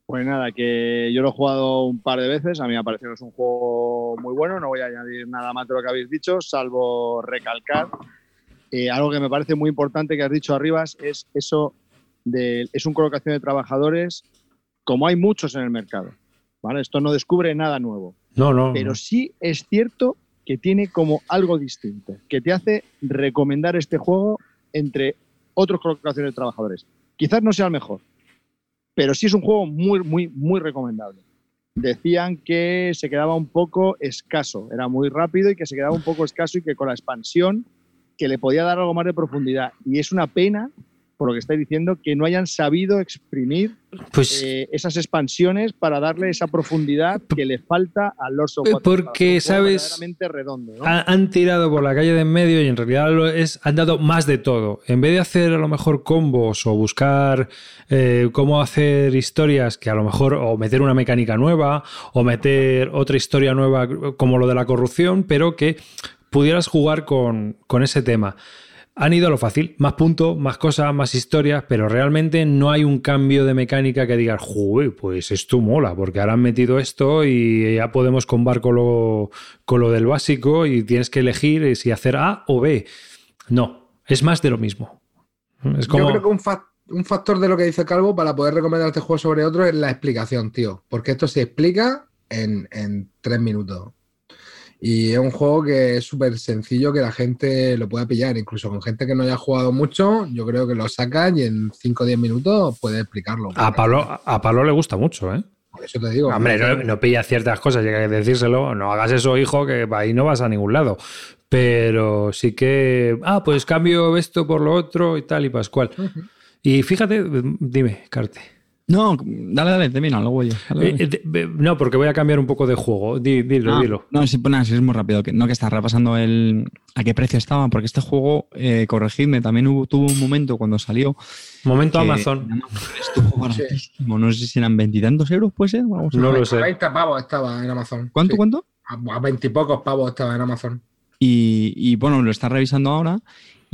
Pues nada, que yo lo he jugado un par de veces, a mí me ha parecido que es un juego muy bueno, no voy a añadir nada más de lo que habéis dicho, salvo recalcar eh, algo que me parece muy importante que has dicho arriba, es eso de, es un colocación de trabajadores como hay muchos en el mercado. ¿vale? Esto no descubre nada nuevo. No, no. Pero sí es cierto que tiene como algo distinto, que te hace recomendar este juego entre otros colocaciones de trabajadores. Quizás no sea el mejor, pero sí es un juego muy, muy, muy recomendable. Decían que se quedaba un poco escaso, era muy rápido y que se quedaba un poco escaso y que con la expansión que le podía dar algo más de profundidad. Y es una pena por lo que estáis diciendo, que no hayan sabido exprimir pues, eh, esas expansiones para darle esa profundidad que le falta al Lord of Porque, ¿sabes? Redondo, Han tirado por la calle de en medio y en realidad lo es, han dado más de todo. En vez de hacer a lo mejor combos o buscar eh, cómo hacer historias que a lo mejor, o meter una mecánica nueva, o meter otra historia nueva como lo de la corrupción, pero que pudieras jugar con, con ese tema. Han ido a lo fácil, más puntos, más cosas, más historias, pero realmente no hay un cambio de mecánica que diga, joder, pues esto mola, porque ahora han metido esto y ya podemos combar con lo, con lo del básico y tienes que elegir si hacer A o B. No, es más de lo mismo. Es como... Yo creo que un, un factor de lo que dice Calvo para poder recomendar este juego sobre otro es la explicación, tío, porque esto se explica en, en tres minutos. Y es un juego que es súper sencillo que la gente lo pueda pillar, incluso con gente que no haya jugado mucho, yo creo que lo sacan y en 5 o 10 minutos puede explicarlo. A Pablo, a Pablo le gusta mucho, ¿eh? Por eso te digo. Hombre, no, no, pilla ciertas cosas, llega que decírselo, no hagas eso, hijo, que ahí no vas a ningún lado. Pero sí que, ah, pues cambio esto por lo otro y tal y pascual. Uh -huh. Y fíjate, dime, Carte. No, dale, dale, termina, luego yo. Eh, eh, no, porque voy a cambiar un poco de juego. Dilo, ah, dilo. No, sí, pues es muy rápido. Que, no, que está repasando el a qué precio estaba, porque este juego, eh, corregidme, también hubo, tuvo un momento cuando salió. Momento Amazon. Estuvo baratísimo. No sé si eran veintitantos euros, puede ser. Vamos no lo sé. 20 pavos estaba en Amazon. ¿Cuánto, sí. cuánto? A veintipocos pavos estaba en Amazon. Y, y, bueno, lo está revisando ahora.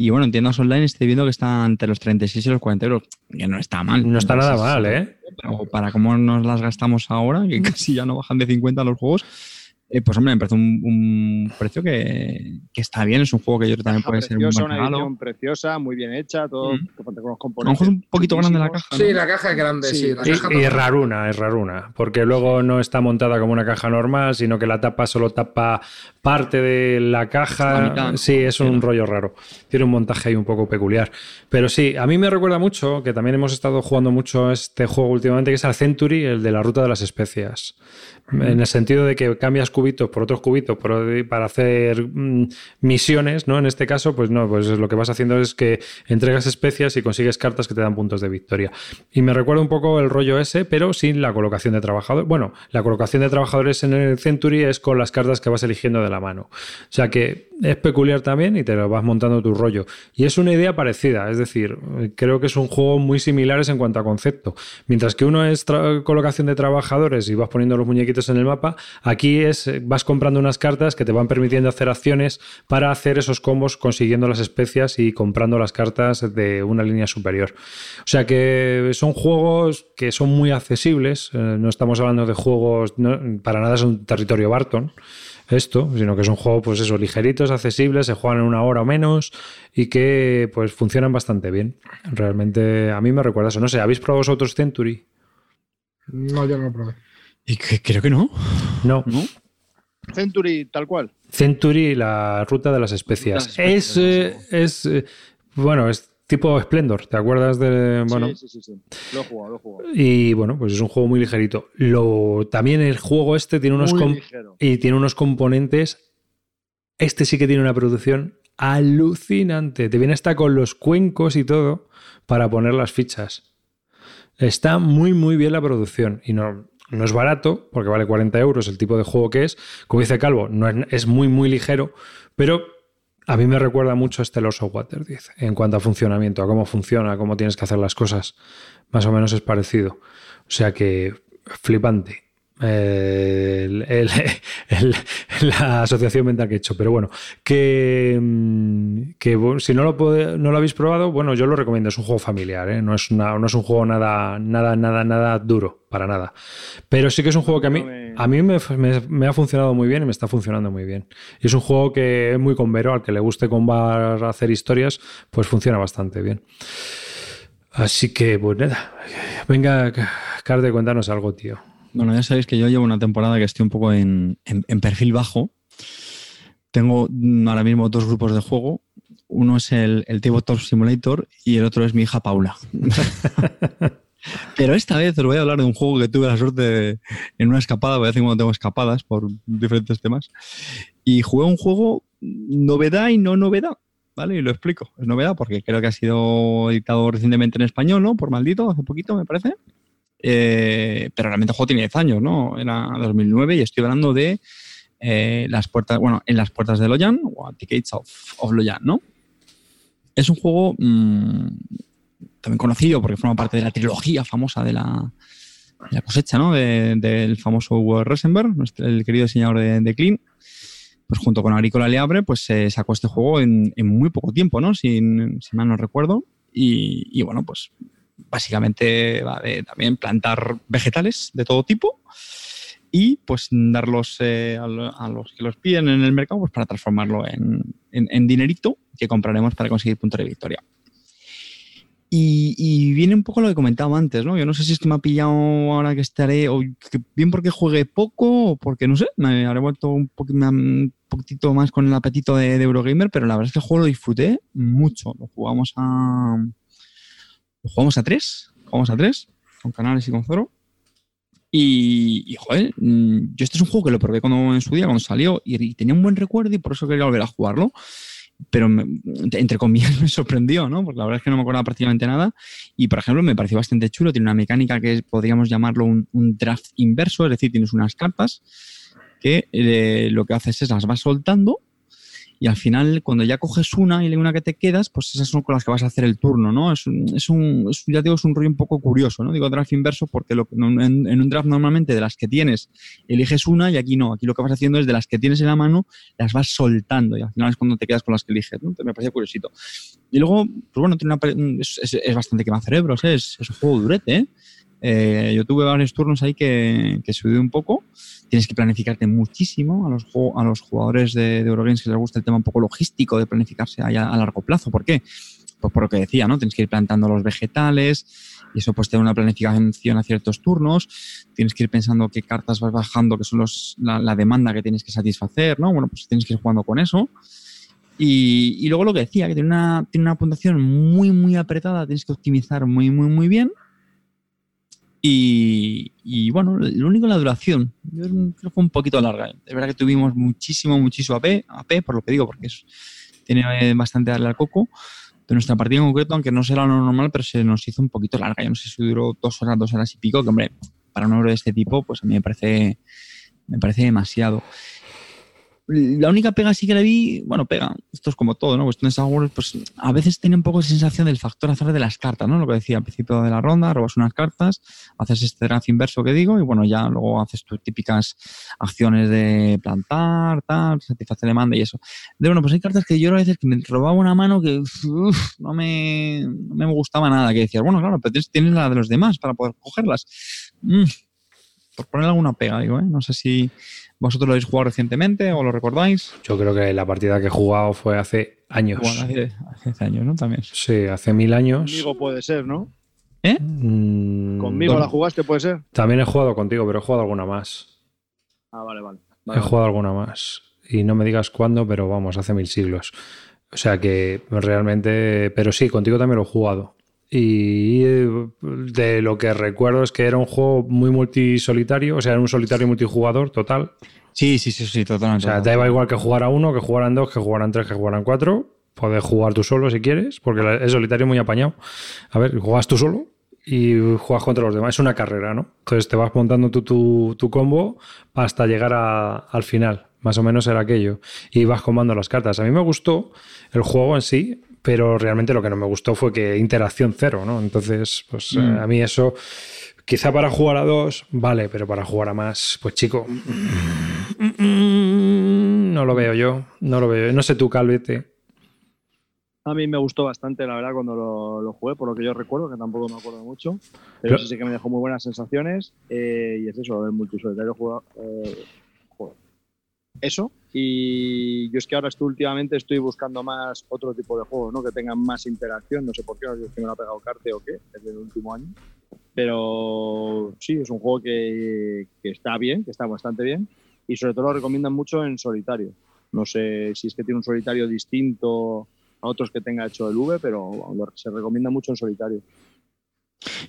Y bueno, en tiendas online estoy viendo que está entre los 36 y los 40 euros, que no está mal. No está nada mal, ¿eh? Pero para cómo nos las gastamos ahora, que casi ya no bajan de 50 los juegos, eh, pues hombre, me parece un, un precio que, que, está bien. Es un juego que yo creo que también puede ser un buen una edición preciosa, muy bien hecha, todo Mm. con los A lo componentes. mejor es un poquito grande la caja. Sí, ¿no? la caja es grande, sí. Sí, la Y, caja y es raruna, es raruna, porque luego no está montada como una caja normal, sino que la tapa solo tapa parte de la La caja. mitad, ¿no? Sí, es un rollo raro. Tiene un montaje ahí un poco peculiar. Pero sí, a mí me recuerda mucho, que también hemos estado jugando mucho este juego últimamente, que es al Century, el de la ruta de las especias. En el sentido de que cambias cubitos por otros cubitos para hacer mm, misiones, ¿no? En este caso, pues no, pues lo que vas haciendo es que entregas especias y consigues cartas que te dan puntos de victoria. Y me recuerda un poco el rollo ese, pero sin la colocación de trabajadores. Bueno, la colocación de trabajadores en el Century es con las cartas que vas eligiendo de la mano. O sea que es peculiar también y te lo vas montando tu rollo. Y es una idea parecida, es decir, creo que es un juego muy similares en cuanto a concepto. Mientras que uno es colocación de trabajadores y vas poniendo los muñequitos en el mapa, aquí es eh, vas comprando unas cartas que te van permitiendo hacer acciones para hacer esos combos consiguiendo las especias y comprando las cartas de una línea superior. O sea que son juegos que son muy accesibles, eh, no estamos hablando de juegos, no- para nada es un territorio Barton esto, sino que es un juego, pues eso, ligeritos, accesibles, se juegan en una hora o menos y que pues funcionan bastante bien. Realmente a mí me recuerda eso. No sé, ¿habéis probado vosotros Century? No, yo no lo probé. Y que- creo que no. No. ¿No? Century, tal cual. Century, la ruta de las especias. Es, eh, es eh, bueno, es tipo Splendor, ¿te acuerdas de, bueno, Sí, sí, sí, sí. Lo he jugado, lo he jugado. y bueno, pues es un juego muy ligerito. Lo, también el juego este tiene unos y tiene unos componentes. Este sí que tiene una producción alucinante. Te viene hasta con los cuencos y todo para poner las fichas. Está muy, muy bien la producción. Y no, no es barato, porque vale 40 euros el tipo de juego que es. Como dice Calvo, no es, es muy, muy ligero, pero a mí me recuerda mucho a este Lost Water 10 en cuanto a funcionamiento, a cómo funciona, a cómo tienes que hacer las cosas. Más o menos es parecido. O sea que flipante. El- el- el- la asociación mental que he hecho. Pero bueno, que, mm, que si no lo, no lo habéis probado, bueno, yo lo recomiendo. Es un juego familiar, ¿eh? no, es una- no es un juego nada, nada, nada, nada duro, para nada. Pero sí que es un juego que a mí, No me- a mí me, me- me ha funcionado muy bien y me está funcionando muy bien. Y es un juego que es muy convero, al que le guste combar hacer historias, pues funciona bastante bien. Así que, pues nada, venga, Carde, cuéntanos algo, tío. Bueno, ya sabéis que yo llevo una temporada que estoy un poco en, en- en perfil bajo. Tengo ahora mismo dos grupos de juego. Uno es el, el Tabletop Simulator y el otro es mi hija Paula. Pero esta vez os voy a hablar de un juego que tuve la suerte de- en una escapada, voy a decir cuando tengo escapadas por diferentes temas. Y jugué un juego novedad y no novedad, ¿vale? Y lo explico. Es novedad porque creo que ha sido editado recientemente en español, ¿no? Por maldito, hace poquito, me parece. Eh, pero realmente el juego tiene 10 años, ¿no? Era 2009 y estoy hablando de eh, las puertas, bueno, en las puertas de Loyan o at the Gates of, of Loyan, ¿no? Es un juego mm, también conocido porque forma parte de la trilogía famosa de la, cosecha, ¿no? De- del famoso Uwe Rosenberg, el querido diseñador de, de pues junto con Agrícola Leabre, pues se sacó este juego en, muy poco tiempo, ¿no? Si, si mal no recuerdo. Y, bueno, pues básicamente va de también plantar vegetales de todo tipo y pues darlos eh, a, los que los piden en el mercado pues para transformarlo en, en dinerito que compraremos para conseguir puntos de victoria. Y, viene un poco lo que comentaba antes, ¿no? Yo no sé si es que me ha pillado ahora que estaré, o bien porque juegue poco, o porque no sé, me habré vuelto un, un poquitito más con el apetito de, Eurogamer, pero la verdad es que el juego lo disfruté mucho. Lo jugamos a. Jugamos a tres, jugamos a tres, con canales y con Zoro. Y, y, joder, mm, yo este es un juego que lo probé cuando en su día, cuando salió, y tenía un buen recuerdo y por eso quería volver a jugarlo pero entre comillas me sorprendió, ¿no? Porque la verdad es que no me acordaba prácticamente nada. Y, por ejemplo, me pareció bastante chulo. Tiene una mecánica que podríamos llamarlo un, draft inverso, es decir, tienes unas cartas que eh, lo que haces es las vas soltando y al final cuando ya coges una y una que te quedas, pues esas son con las que vas a hacer el turno, ¿no? Es un, es un ya digo, es un rollo un poco curioso, ¿no? Digo draft inverso porque lo, en, un draft normalmente de las que tienes eliges una y aquí no, aquí lo que vas haciendo es de las que tienes en la mano las vas soltando y al final es cuando te quedas con las que eliges, ¿no? me parece curiosito. Y luego, pues bueno, tiene una, es, es, bastante quema cerebros, ¿eh? es un juego durete, ¿eh? ¿Eh? yo tuve varios turnos ahí que, que subí un poco tienes que planificarte muchísimo a los, a los jugadores de, de Eurogames que les gusta el tema un poco logístico de planificarse a, a largo plazo. ¿Por qué? Pues por lo que decía, ¿no? Tienes que ir plantando los vegetales y eso pues te da una planificación a ciertos turnos. Tienes que ir pensando qué cartas vas bajando, que son los, la, demanda que tienes que satisfacer, ¿no? Bueno, pues tienes que ir jugando con eso. Y, y, luego lo que decía, que tiene una, tiene una puntuación muy, muy apretada, tienes que optimizar muy, muy, muy bien. Y, bueno, lo único la duración. Yo creo que fue un poquito larga. Es verdad que tuvimos muchísimo, muchísimo AP, AP por lo que digo, porque es, tiene bastante darle al coco. De nuestra partida en concreto, aunque no será lo normal, pero se nos hizo un poquito larga. Yo no sé si duró dos horas, dos horas y pico, que hombre, para un oro de este tipo, pues a mí me parece, me parece demasiado. La única pega sí que le vi, bueno, pega, esto es como todo, ¿no? Cuestiones Wars, pues a veces tiene un poco esa sensación del factor azar de las cartas, ¿no? Lo que decía al principio de la ronda, robas unas cartas, haces este draft inverso que digo, y bueno, ya luego haces tus típicas acciones de plantar, tal, satisfacer demanda y eso. De bueno, pues hay cartas que yo a veces que me robaba una mano que no, me, no me gustaba nada, que decías, bueno, claro, pero tienes, la de los demás para poder cogerlas. Mm, por poner alguna pega, digo, ¿eh? No sé si ¿Vosotros lo habéis jugado recientemente o lo recordáis? Yo creo que la partida que he jugado fue hace años. Bueno, hace, años, ¿no? También. Sí, hace mil años. Conmigo puede ser, ¿no? ¿Eh? Mm, Conmigo la jugaste, puede ser. También he jugado contigo, pero he jugado alguna más. Ah, vale, vale. he jugado alguna más. Y no me digas cuándo, pero vamos, hace mil siglos. O sea que realmente, pero sí, contigo también lo he jugado. Y eh, de lo que recuerdo es que era un juego muy multisolitario, o sea, era un solitario multijugador total. Sí, sí, sí, sí, totalmente. O sea, te iba igual que jugar a uno, que jugaran dos, que jugaran tres, que jugaran cuatro. Puedes jugar tú solo si quieres, porque es solitario muy apañado. A ver, juegas tú solo y juegas contra los demás. Es una carrera, ¿no? Entonces te vas montando tu, tu, tu combo hasta llegar al final. Más o menos era aquello. Y vas comando las cartas. A mí me gustó el juego en sí, pero realmente lo que no me gustó fue que interacción cero, ¿no? Entonces, pues mm. a mí eso, quizá para jugar a dos, vale, pero para jugar a más, pues chico, no lo veo yo, no lo veo. No sé tú, Calvete. A mí me gustó bastante, la verdad, cuando lo, jugué, por lo que yo recuerdo, que tampoco me acuerdo mucho, pero, sí, sí que me dejó muy buenas sensaciones. Eh, y es eso, el multisolitario juego, eh, eso. Y yo es que ahora estoy, últimamente estoy buscando más otro tipo de juegos, ¿no? Que tengan más interacción. No sé por qué, no sé si me lo ha pegado Carte o qué, desde el último año. Pero sí, es un juego que, que está bien, que está bastante bien. Y sobre todo lo recomiendan mucho en solitario. No sé si es que tiene un solitario distinto a otros que tenga hecho el V, pero se recomienda mucho en solitario.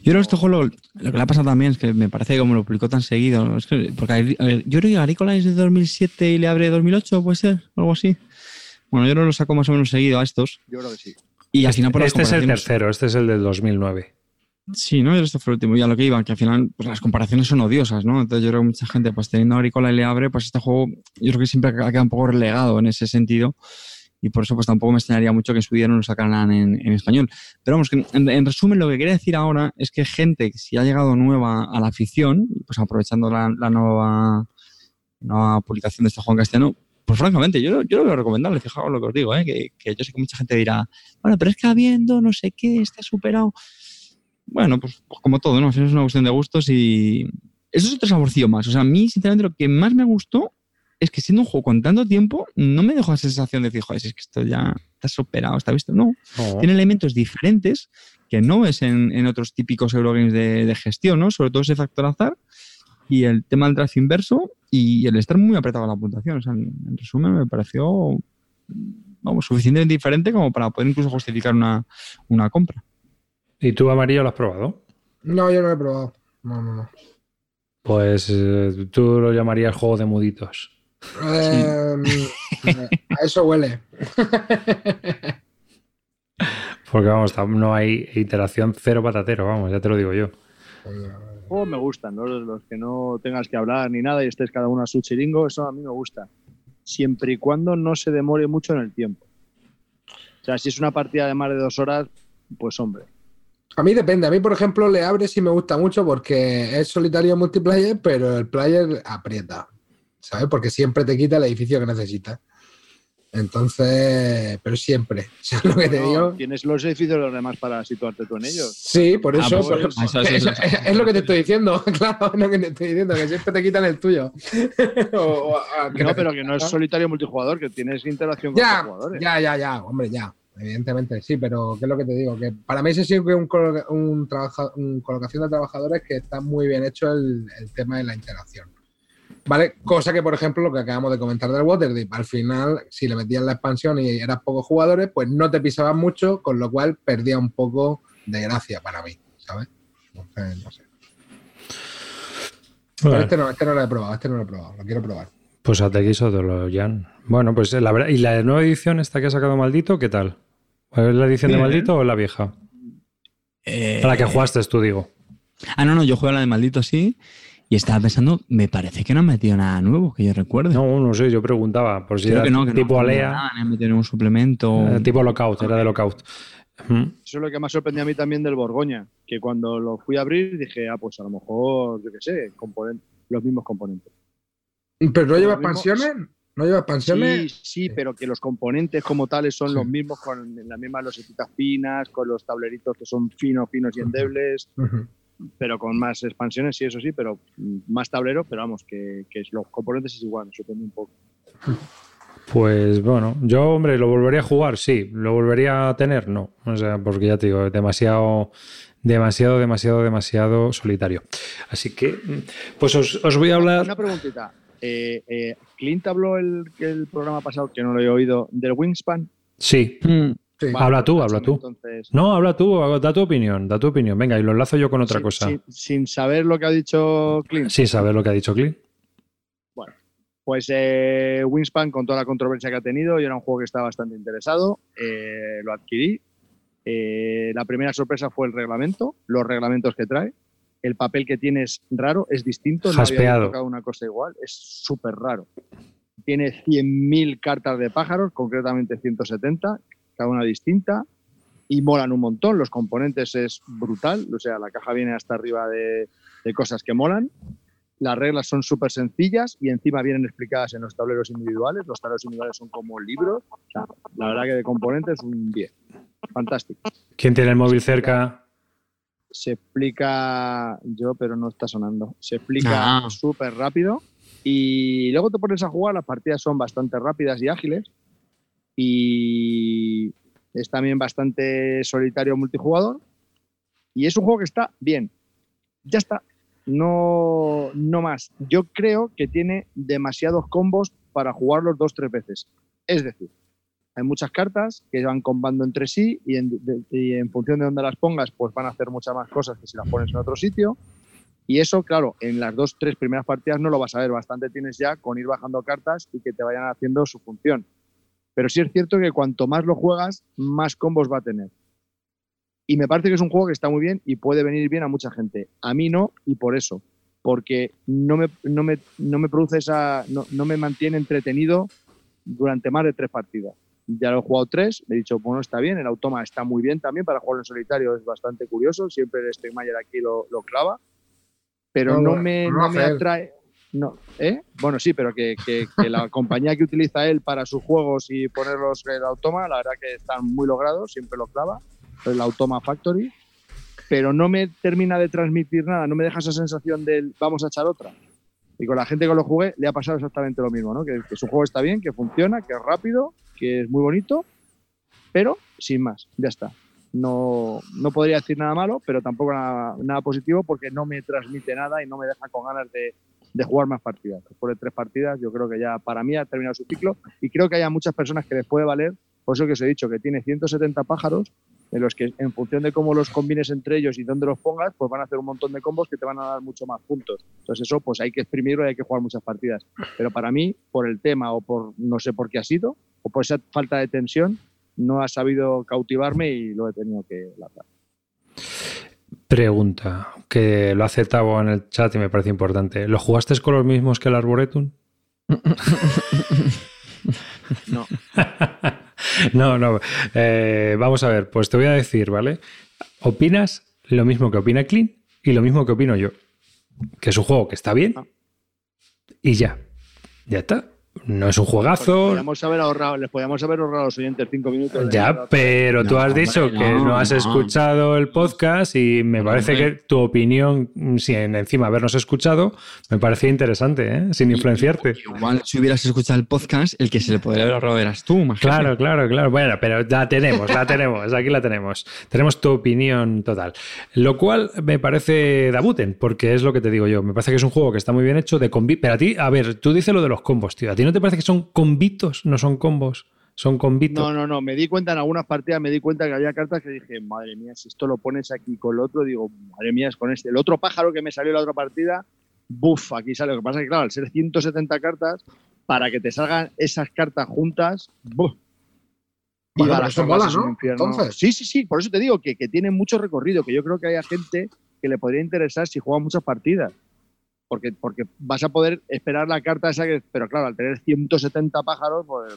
Yo creo que este juego lo, que le ha pasado también es que me parece que como lo publicó tan seguido, es que, porque yo creo que Agrícola es de 2007 y le abre 2008, puede ser, algo así. Bueno, yo no lo saco más o menos seguido a estos. Yo creo que sí. Y al final por Este es el tercero, este es el del 2009. Sí, ¿no? Este fue el último. Y a lo que iba, que al final pues, las comparaciones son odiosas, ¿no? Entonces yo creo que mucha gente, pues teniendo Agrícola y le abre, pues este juego yo creo que siempre ha quedado un poco relegado en ese sentido y por eso pues tampoco me extrañaría mucho que en su día no lo sacaran en, español. Pero vamos, que en, resumen lo que quería decir ahora es que gente si ha llegado nueva a la afición, pues aprovechando la, nueva, nueva publicación de este en castellano, pues francamente, yo, yo lo veo recomendable, fijaos lo que os digo, ¿eh? que, que, yo sé que mucha gente dirá, bueno, pero es que habiendo no sé qué, está superado. Bueno, pues, pues como todo, ¿no? Es una cuestión de gustos y eso es otro saborcillo más. O sea, a mí, sinceramente, lo que más me gustó es que siendo un juego con tanto tiempo, no me dejó la sensación de decir, joder, es que esto ya está superado, está visto. No, Oh. tiene elementos diferentes que no ves en, en otros típicos Eurogames de, de gestión, ¿no? Sobre todo ese factor azar y el tema del trazo inverso y el estar muy apretado a la puntuación. O sea, en, en resumen, me pareció vamos, suficientemente diferente como para poder incluso justificar una, una compra. ¿Y tú, Amarillo, lo has probado? No, yo no lo he probado. No, no, no. Pues eh, tú lo llamarías juego de muditos. Eh, a eso huele. Porque vamos, no hay iteración cero patatero, vamos, ya te lo digo yo. juegos me gustan, ¿no? los, los que no tengas que hablar ni nada y estés cada uno a su chiringo, eso a mí me gusta. Siempre y cuando no se demore mucho en el tiempo. O sea, si es una partida de más de dos horas, pues hombre. A mí depende. A mí, por ejemplo, le abre si me gusta mucho porque es solitario multiplayer, pero el player aprieta. ¿Sabes? Porque siempre te quita el edificio que necesitas. Entonces, pero siempre. ¿Sabes lo que te No, digo? Tienes los edificios de los demás para situarte tú en ellos. Sí, por Ah, eso. pues, por- eso, eso, eso, eso- eso. es, es lo que te estoy diciendo, claro, es lo que te estoy diciendo, que siempre te quitan el tuyo. O- o a- que No, pero que no es solitario multijugador, que tienes interacción con Ya, los jugadores. ya, ya, ya, hombre, ya. Evidentemente, sí, pero ¿qué es lo que te digo? Que para mí ese sí que es un, colo- un, un colocación de trabajadores que está muy bien hecho el, el tema de la interacción. ¿Vale? Cosa que, por ejemplo, lo que acabamos de comentar del Waterdeep, al final, si le metías la expansión y eras pocos jugadores, pues no te pisaban mucho, con lo cual perdía un poco de gracia para mí, ¿sabes? Entonces, no sé. Pero este no, este no lo he probado, este no lo he probado, lo quiero probar. pues a TX lo Jan. Bueno, pues la verdad. ¿Y la nueva edición esta que ha sacado Maldito, qué tal? ¿Es la edición de. Maldito o la vieja? Eh, A la que jugaste tú, digo. Ah, no, no, yo juego a la de Maldito, sí. Y estaba pensando, me parece que no han metido nada nuevo, que yo recuerde. No, no sé, yo preguntaba. Por si Creo era que no, que tipo no, Alea, nada, han metido ningún suplemento. eh, tipo Lockout, era de Lockout. Eso es lo que más sorprendió a mí también del Borgoña, que cuando lo fui a abrir dije, ah, pues a lo mejor, yo qué sé, componen- los mismos componentes. ¿Pero no lleva expansiones? ¿No lleva expansiones? Sí, sí, pero que los componentes como tales son Sí. los mismos, con las mismas losetitas finas, con los tableritos que son finos, finos y endebles, Ujú. Pero con más expansiones, sí, eso sí, pero más tablero, pero vamos, que, que los componentes es igual, sorprende un poco. Pues bueno, yo, hombre, ¿lo volvería a jugar? Sí. ¿Lo volvería a tener? No. O sea, porque ya te digo, demasiado, demasiado, demasiado, demasiado solitario. Así que, pues os, os voy a Una hablar. preguntita. Eh, eh, Clint habló el, el programa pasado, que no lo he oído, del Wingspan. Sí. Mm, Sí. Vale, Habla tú, pues habla tú. Entonces, No, habla tú, da tu opinión, da tu opinión. Venga, y lo enlazo yo con otra sin- cosa. Sin, sin saber lo que ha dicho Clint. Sin saber lo que ha dicho Clint. Pues eh, Wingspan, con toda la controversia que ha tenido, yo era un juego que estaba bastante interesado, eh, lo adquirí. Eh, la primera sorpresa fue el reglamento, los reglamentos que trae. El papel que tiene es raro, es distinto, no había Jaspeado. tocado una cosa igual, es súper raro. Tiene 100.000 cartas de pájaros, concretamente 170, cada una distinta, y molan un montón. Los componentes es brutal, o sea, la caja viene hasta arriba de, de cosas que molan. Las reglas son súper sencillas y encima vienen explicadas en los tableros individuales. Los tableros individuales son como libros. O sea, la verdad que de componentes un 10. Fantástico. ¿Quién tiene el móvil cerca? Se explica yo, pero no está sonando. Se explica Ah. súper rápido y luego te pones a jugar. Las partidas son bastante rápidas y ágiles y es también bastante solitario multijugador. Y es un juego que está bien. Ya está. No, no más. Yo creo que tiene demasiados combos para jugarlos dos tres veces. Es decir, hay muchas cartas que van combando entre sí y en, función de dónde las pongas, pues van a hacer muchas más cosas que si las pones en otro sitio. Y eso, claro, en las dos, tres primeras partidas no lo vas a ver. Bastante tienes ya con ir bajando cartas y que te vayan haciendo su función. Pero sí es cierto que cuanto más lo juegas, más combos va a tener. Y me parece que es un juego que está muy bien y puede venir bien a mucha gente. A mí no, y por eso. Porque no me, no me, no me produce esa. No, no me mantiene entretenido durante más de tres partidas. Ya lo he jugado tres, me he dicho, bueno, está bien, el automa está muy bien también para jugar en solitario, es bastante curioso, siempre el Stegmayer aquí lo, lo clava, pero No, me, no no me atrae. No, ¿eh? Bueno, sí, pero que, que- que la compañía que utiliza él para sus juegos y ponerlos el Automa, la verdad que están muy logrados, siempre lo clava, el Automa Factory, pero no me termina de transmitir nada, no me deja esa sensación del vamos a echar otra. Y con la gente que lo jugué le ha pasado exactamente lo mismo, ¿no? Que, que su juego está bien, que funciona, que es rápido, que es muy bonito, pero sin más, ya está. No, no podría decir nada malo, pero tampoco nada, nada positivo porque no me transmite nada y no me deja con ganas de, de jugar más partidas. Después de tres partidas, yo creo que ya para mí ha terminado su ciclo y creo que haya muchas personas que les puede valer, por eso que os he dicho, que tiene 170 pájaros en los que en función de cómo los combines entre ellos y dónde los pongas, pues van a hacer un montón de combos que te van a dar mucho más puntos. Entonces eso pues hay que exprimirlo y hay que jugar muchas partidas. Pero para mí, por el tema o por no sé por qué ha sido, o por esa falta de tensión, no ha sabido cautivarme y lo he tenido que lanzar. Pregunta, que lo hace Tavo en el chat y me parece importante. ¿Lo jugaste con los mismos que el Arboretum? No. no, no. Eh, vamos a ver, pues te voy a decir, ¿vale? Opinas lo mismo que opina Clean y lo mismo que opino yo. Que es un juego que está bien Ah. y ya. Ya está. No es un juegazo. Podríamos haber ahorrado, les podíamos haber ahorrado a los oyentes cinco minutos. Ya, pero tú No, has hombre, dicho que no, no has no. escuchado el podcast y me parece hombre. que tu opinión, sin encima habernos escuchado, me parecía interesante, ¿eh? sin influenciarte. Igual si hubieras escuchado el podcast, el que se le podría haber ahorrado eras tú, más Claro, claro, claro. Bueno, pero la tenemos, la tenemos, aquí la tenemos. Tenemos tu opinión total. Lo cual me parece Dabuten, porque es lo que te digo yo. Me parece que es un juego que está muy bien hecho de combi. Pero a ti, a ver, tú dices lo de los combos, tío. ¿A ti no te parece que son combitos? No son combos, son combitos. No, no, no. Me di cuenta en algunas partidas, me di cuenta que había cartas que dije, madre mía, si esto lo pones aquí con el otro, digo, madre mía, es con este. El otro pájaro que me salió en la otra partida, buf, aquí sale. Lo que pasa es que, claro, al ser 170 cartas, para que te salgan esas cartas juntas, buf. Y barajarlas eso mola, ¿no? infierno. Entonces. Sí, sí, sí. Por eso te digo que, que tiene mucho recorrido, que yo creo que haya gente que le podría interesar si juega muchas partidas. Porque, porque vas a poder esperar la carta esa que. Pero claro, al tener 170 pájaros, pues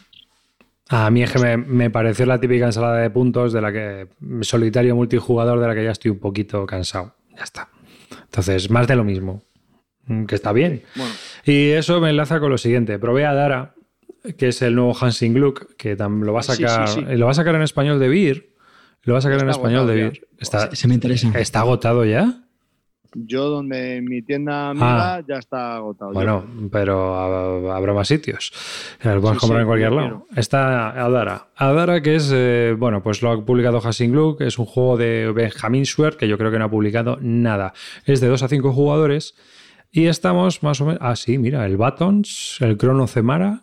A mí es que me, me pareció la típica ensalada de puntos de la que solitario multijugador de la que ya estoy un poquito cansado. Ya está. Entonces, más de lo mismo. Mm, Que está bien. bueno. Y eso me enlaza con lo siguiente. Probé a Dara, que es el nuevo Hansing Gluck, que lo va a Sí, sí, sacar. sí. Lo va a sacar en español de Beer. Lo va a sacar en español de Beer. Está, se me interesa. está agotado ya. Yo donde mi tienda amiga Ah. ya está agotado. Bueno, pero ha- habrá más sitios. Lo puedes Sí, comprar sí, en cualquier lado. Está Adara. Adara, que es, eh, bueno, pues lo ha publicado Hassing Gluck, es un juego de Benjamin Schwer, que yo creo que no ha publicado nada. Es de 2 a 5 jugadores. Y estamos más o menos. Ah, sí, mira, el Batons, el Chrono Zemara.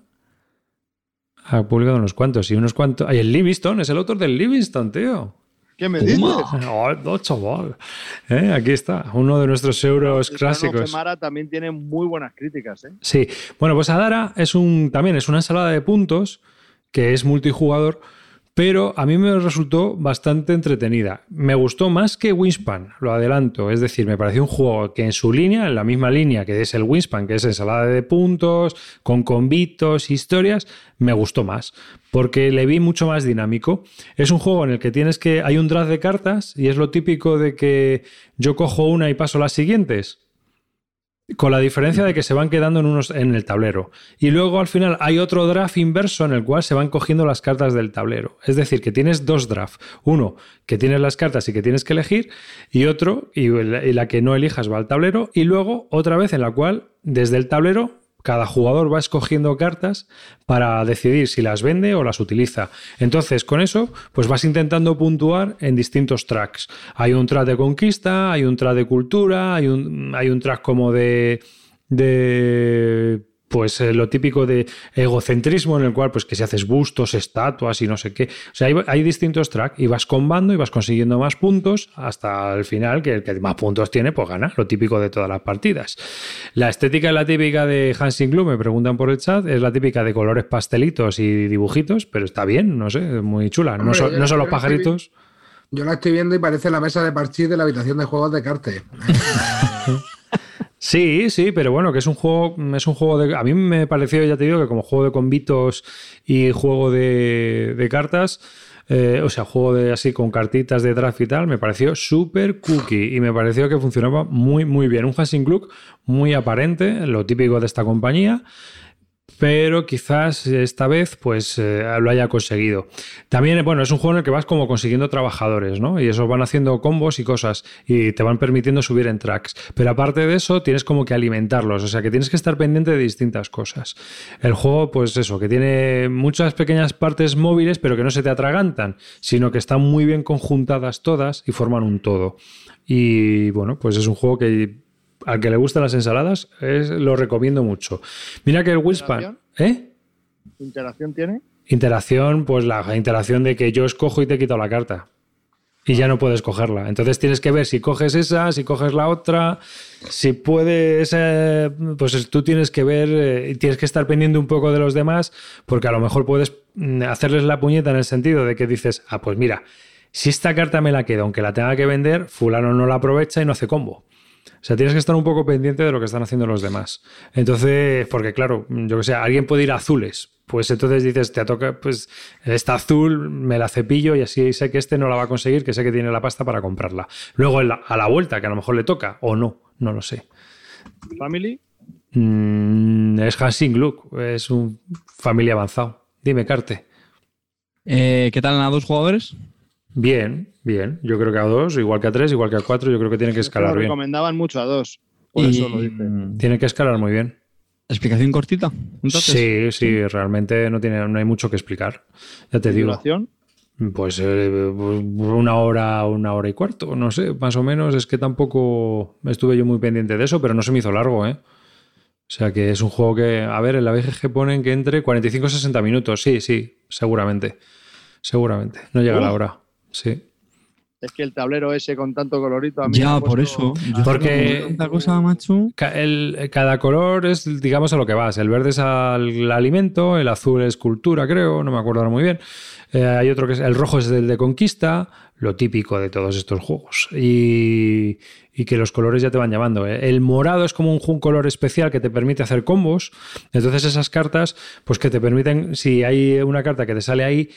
Ha publicado unos cuantos. Y unos cuantos. Ay, el Livingston, es el autor del Livingston, tío. ¿Qué me dices? Oh, no, chaval. Eh, aquí está, uno de nuestros euros El clásicos. Femara también tiene muy buenas críticas, ¿eh? Sí, bueno, pues Adara es un también es una ensalada de puntos que es multijugador, pero a mí me resultó bastante entretenida. Me gustó más que Wingspan, lo adelanto. Es decir, me pareció un juego que en su línea, en la misma línea que es el Wingspan, que es ensalada de puntos, con convitos, historias, me gustó más. Porque le vi mucho más dinámico. Es un juego en el que tienes que. Hay un draft de cartas y es lo típico de que yo cojo una y paso las siguientes. Con la diferencia de que se van quedando en, unos, en el tablero. Y luego al final hay otro draft inverso en el cual se van cogiendo las cartas del tablero. Es decir, que tienes dos drafts. Uno que tienes las cartas y que tienes que elegir. Y otro, y la, y la que no elijas va al tablero. Y luego otra vez en la cual desde el tablero cada jugador va escogiendo cartas para decidir si las vende o las utiliza. Entonces, con eso, pues vas intentando puntuar en distintos tracks. Hay un track de conquista, hay un track de cultura, hay un, hay un track como de. de pues eh, lo típico de egocentrismo en el cual pues que si haces bustos, estatuas y no sé qué. O sea, hay, hay distintos tracks y vas combando y vas consiguiendo más puntos hasta el final, que el que más puntos tiene, pues gana, lo típico de todas las partidas. La estética es la típica de Hansing Glue, me preguntan por el chat, es la típica de colores pastelitos y dibujitos, pero está bien, no sé, muy chula. no Hombre, son, no los pajaritos. Yo la estoy viendo y parece la mesa de parchís de la habitación de juegos de Carte. Sí, sí, pero bueno, que es un juego, es un juego de. A mí me pareció, ya te digo, que como juego de convitos y juego de, de cartas, eh, o sea, juego de así con cartitas de draft y tal, me pareció súper cookie y me pareció que funcionaba muy, muy bien. Un Hansing Look muy aparente, lo típico de esta compañía pero quizás esta vez pues eh, lo haya conseguido. También, bueno, es un juego en el que vas como consiguiendo trabajadores, ¿no? Y eso van haciendo combos y cosas y te van permitiendo subir en tracks. Pero aparte de eso, tienes como que alimentarlos, o sea que tienes que estar pendiente de distintas cosas. El juego, pues eso, que tiene muchas pequeñas partes móviles, pero que no se te atragantan, sino que están muy bien conjuntadas todas y forman un todo. Y bueno, pues es un juego que al que le gustan las ensaladas, es, lo recomiendo mucho. Mira que el Wingspan. ¿Eh? ¿Interacción tiene? Interacción, pues la interacción de que yo escojo y te quito la carta. Y ya no puedes cogerla. Entonces tienes que ver si coges esa, si coges la otra, si puedes, eh, pues tú tienes que ver, eh, tienes que estar pendiente un poco de los demás, porque a lo mejor puedes mm, hacerles la puñeta en el sentido de que dices, ah, pues mira, si esta carta me la quedo, aunque la tenga que vender, fulano no la aprovecha y no hace combo. O sea, tienes que estar un poco pendiente de lo que están haciendo los demás. Entonces, porque claro, yo que sé, alguien puede ir a azules. Pues entonces dices, te toca, pues esta azul me la cepillo y así sé que este no la va a conseguir, que sé que tiene la pasta para comprarla. Luego a la vuelta, que a lo mejor le toca, o no, no lo sé. ¿Family? Mm, es Hansing Look, es un familia avanzado. Dime, Carte. Eh, ¿Qué tal a dos jugadores? Bien, bien. Yo creo que a dos, igual que a tres, igual que a cuatro, yo creo que tiene que escalar bien. recomendaban mucho a dos. Por eso lo dice. Tiene que escalar muy bien. ¿Explicación cortita? Sí, sí, realmente no, tiene, no hay mucho que explicar. Ya te digo. ¿Duración? Pues eh, una hora, una hora y cuarto, no sé, más o menos. Es que tampoco estuve yo muy pendiente de eso, pero no se me hizo largo, ¿eh? O sea que es un juego que, a ver, en la BGG ponen que entre 45-60 minutos. Sí, sí, seguramente. Seguramente. No llega la hora. Sí. Es que el tablero ese con tanto colorito a mí Ya, por eso. Porque cosa, macho. cada color es, digamos, a lo que vas. El verde es al alimento, el azul es cultura, creo, no me acuerdo ahora muy bien. Eh, hay otro que es, el rojo es el de conquista, lo típico de todos estos juegos. Y, que los colores ya te van llamando. ¿eh? El morado es como un, color especial que te permite hacer combos. Entonces esas cartas, pues que te permiten, si hay una carta que te sale ahí,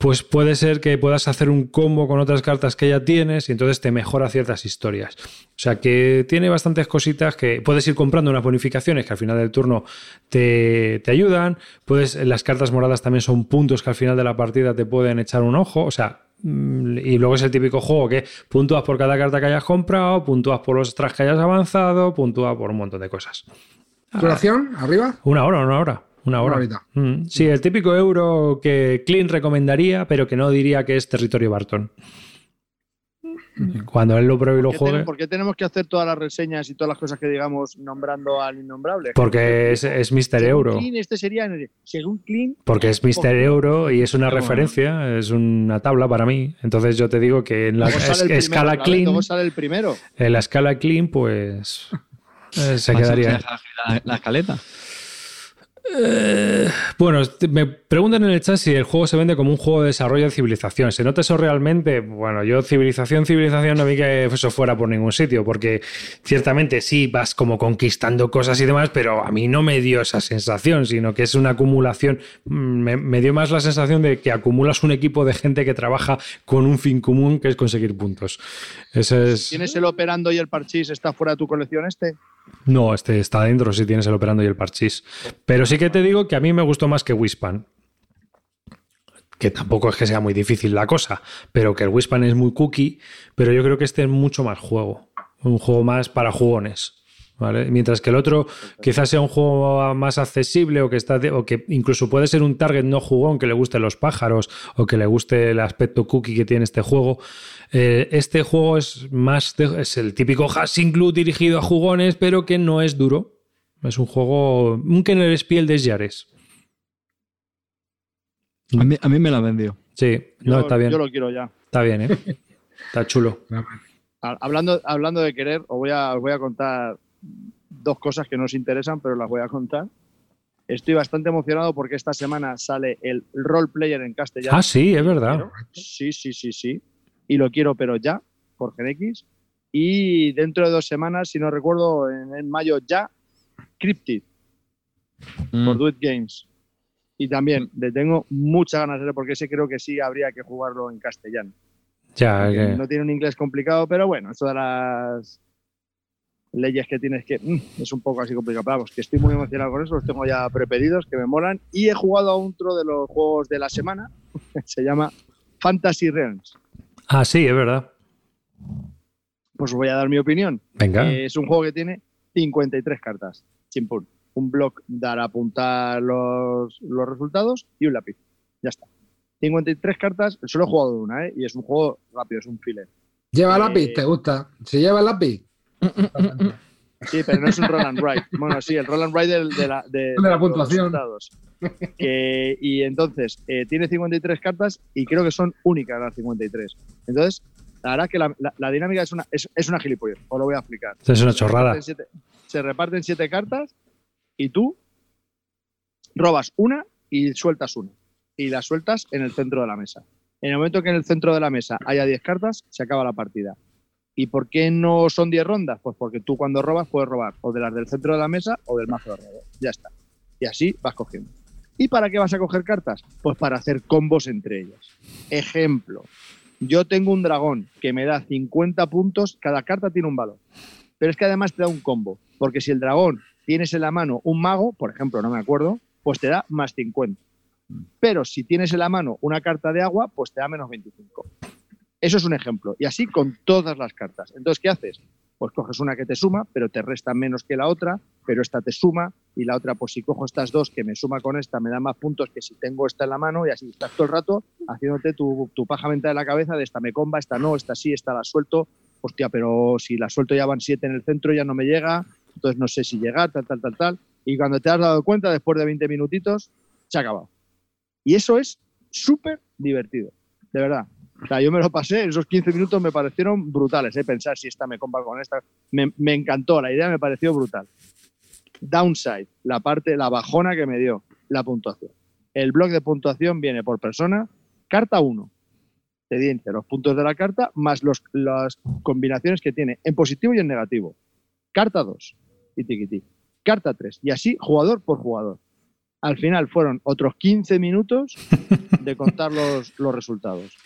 pues puede ser que puedas hacer un combo con otras cartas que ya tienes y entonces te mejora ciertas historias. O sea que tiene bastantes cositas que puedes ir comprando unas bonificaciones que al final del turno te, ayudan. Puedes, las cartas moradas también son puntos que al final de la partida te pueden echar un ojo. O sea, mm, y luego es el típico juego que puntúas por cada carta que hayas comprado, puntúas por los extras que hayas avanzado, puntúas por un montón de cosas. ¿Duración? ¿Arriba? Una hora, una hora. Una hora. Mm. Sí, el típico euro que Clint recomendaría, pero que no diría que es territorio Barton. Cuando él lo pruebe y lo juegue. ¿Por qué tenemos que hacer todas las reseñas y todas las cosas que digamos nombrando al innombrable? Porque es, es Mr. Euro. este sería, según Clean. Porque es Mr. Euro y es una referencia, es una tabla para mí. Entonces yo te digo que en la escala Clean. ¿Cómo sale el primero? En la escala Clean, pues. Eh, se quedaría. la escaleta. Eh, bueno, me preguntan en el chat si el juego se vende como un juego de desarrollo de civilización. ¿Se nota eso realmente? Bueno, yo civilización, civilización no vi que eso fuera por ningún sitio, porque ciertamente sí vas como conquistando cosas y demás, pero a mí no me dio esa sensación, sino que es una acumulación. Mm, me, dio más la sensación de que acumulas un equipo de gente que trabaja con un fin común que es conseguir puntos. Ese es... ¿Tienes el operando y el parchís está fuera de tu colección este? No, este está dentro si tienes el operando y el parchís. Pero sí que te digo que a mí me gustó más que Wispan. Que tampoco es que sea muy difícil la cosa, pero que el Wispan es muy cookie, pero yo creo que este es mucho más juego. Un juego más para jugones. Mientras que el otro quizás sea un juego más accesible o que, está o que incluso puede ser un target no jugón que le guste los pájaros o que le guste el aspecto cookie que tiene este juego. Eh, este juego es más es el típico Hassing dirigido a jugones, pero que no es duro. Es un juego, un Kenner Spiel de Yares. A mí, a mí me la vendió. Sí, no, está bien. Yo lo quiero ya. Está bien, ¿eh? está chulo. Hablando, hablando de querer, os voy, a, os voy a contar dos cosas que nos interesan, pero las voy a contar. Estoy bastante emocionado porque esta semana sale el role player en castellano. Ah, sí, es verdad. Sí, sí, sí, sí. Y lo quiero, pero ya, por X. Y dentro de dos semanas, si no recuerdo, en, mayo ya, Cryptid Mm. por Do It Games. Y también le tengo muchas ganas de ver porque ese creo que sí habría que jugarlo en castellano. Ya, No tiene un inglés complicado, pero bueno, eso de las leyes que tienes que. mm, es un poco así complicado. Pero vamos, que estoy muy emocionado con eso, los tengo ya prepedidos, que me molan. Y he jugado a otro de los juegos de la semana, se llama Fantasy Realms. Ah, sí, es verdad. Pues os voy a dar mi opinión. Venga. Eh, es un juego que tiene 53 cartas. Chimpún. Un bloc para apuntar los, los resultados y un lápiz. Ya está. 53 cartas, solo he jugado de una, ¿eh? Y es un juego rápido, es un filler. ¿Lleva Eh, lápiz? ¿Te gusta? Si lleva lápiz. Sí, pero no es un roll and. Bueno, sí, el roll and del- de, la, de, De la puntuación. resultados. Que- y entonces, eh, tiene 53 cartas y creo que son únicas las 53. Entonces, la verdad es que la, la- la dinámica es una, es, es una gilipollez. Os lo voy a explicar. Es una Se chorrada. reparten siete- se reparten siete cartas y tú robas una y sueltas una. Y la sueltas en el centro de la mesa. En el momento que en el centro de la mesa haya 10 cartas, se acaba la partida. ¿Y por qué no son 10 rondas? Pues porque tú cuando robas puedes robar o de las del centro de la mesa o del mazo de. Ya está. Y así vas cogiendo. ¿Y para qué vas a coger cartas? Pues para hacer combos entre ellas. Ejemplo, yo tengo un dragón que me da 50 puntos, cada carta tiene un valor. Pero es que además te da un combo, porque si el dragón tienes en la mano un mago, por ejemplo, no me acuerdo, pues te da más 50. Pero si tienes en la mano una carta de agua, pues te da menos 25. Eso es un ejemplo. Y así con todas las cartas. Entonces, ¿qué haces? Pues coges una que te suma, pero te resta menos que la otra, pero esta te suma, y la otra, pues si cojo estas dos que me suma con esta, me da más puntos que si tengo esta en la mano, y así estás todo el rato haciéndote tu, paja mental en la cabeza de esta me comba, esta no, esta sí, esta la suelto. Hostia, pero si la suelto ya van siete en el centro, ya no me llega, entonces no sé si llegar, tal, tal, tal, tal. Y cuando te has dado cuenta, después de 20 minutitos, se ha acabado. Y eso es súper divertido, de verdad. O sea, yo me lo pasé, esos 15 minutos me parecieron brutales, ¿eh? pensar si esta me compa con esta. Me, me encantó, la idea me pareció brutal. Downside, la parte, la bajona que me dio, la puntuación. El blog de puntuación viene por persona, carta 1. Te dice los puntos de la carta más los, las combinaciones que tiene en positivo y en negativo. Carta 2, y tiquití. Carta 3, y así jugador por jugador. Al final fueron otros 15 minutos de contar los, los resultados.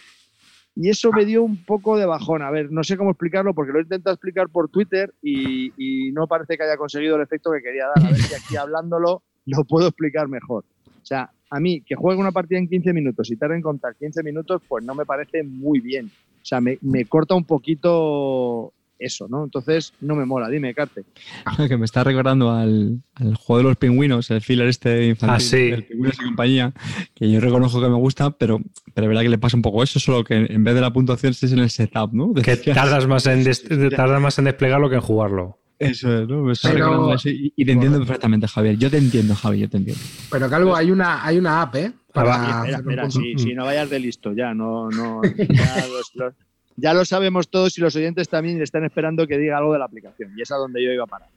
Y eso me dio un poco de bajón. A ver, no sé cómo explicarlo porque lo he intentado explicar por Twitter y, y no parece que haya conseguido el efecto que quería dar. A ver si aquí hablándolo lo puedo explicar mejor. O sea, a mí que juegue una partida en 15 minutos y tarde en contar 15 minutos, pues no me parece muy bien. O sea, me, me corta un poquito eso, ¿no? Entonces no me mola. Dime, Carte. que me está recordando al, al juego de los pingüinos, el filler este infantil Ah, sí. del pingüinos y compañía, que yo reconozco que me gusta, pero, pero es verdad que le pasa un poco eso, solo que en vez de la puntuación es en el setup, ¿no? Que tardas más, en tardas más en desplegarlo que en jugarlo. Eso es, ¿no? Me está Pero- recordando eso y, y te entiendo perfectamente, Javier. Yo te entiendo, Javi, yo te entiendo. Pero Calvo, hay una, hay una app, ¿eh? Para Ah. Espera, espera, si, si no vayas de listo, ya no, no, ya, los- los- ya lo sabemos todos y los oyentes también están esperando que diga algo de la aplicación. Y es a donde yo iba a parar.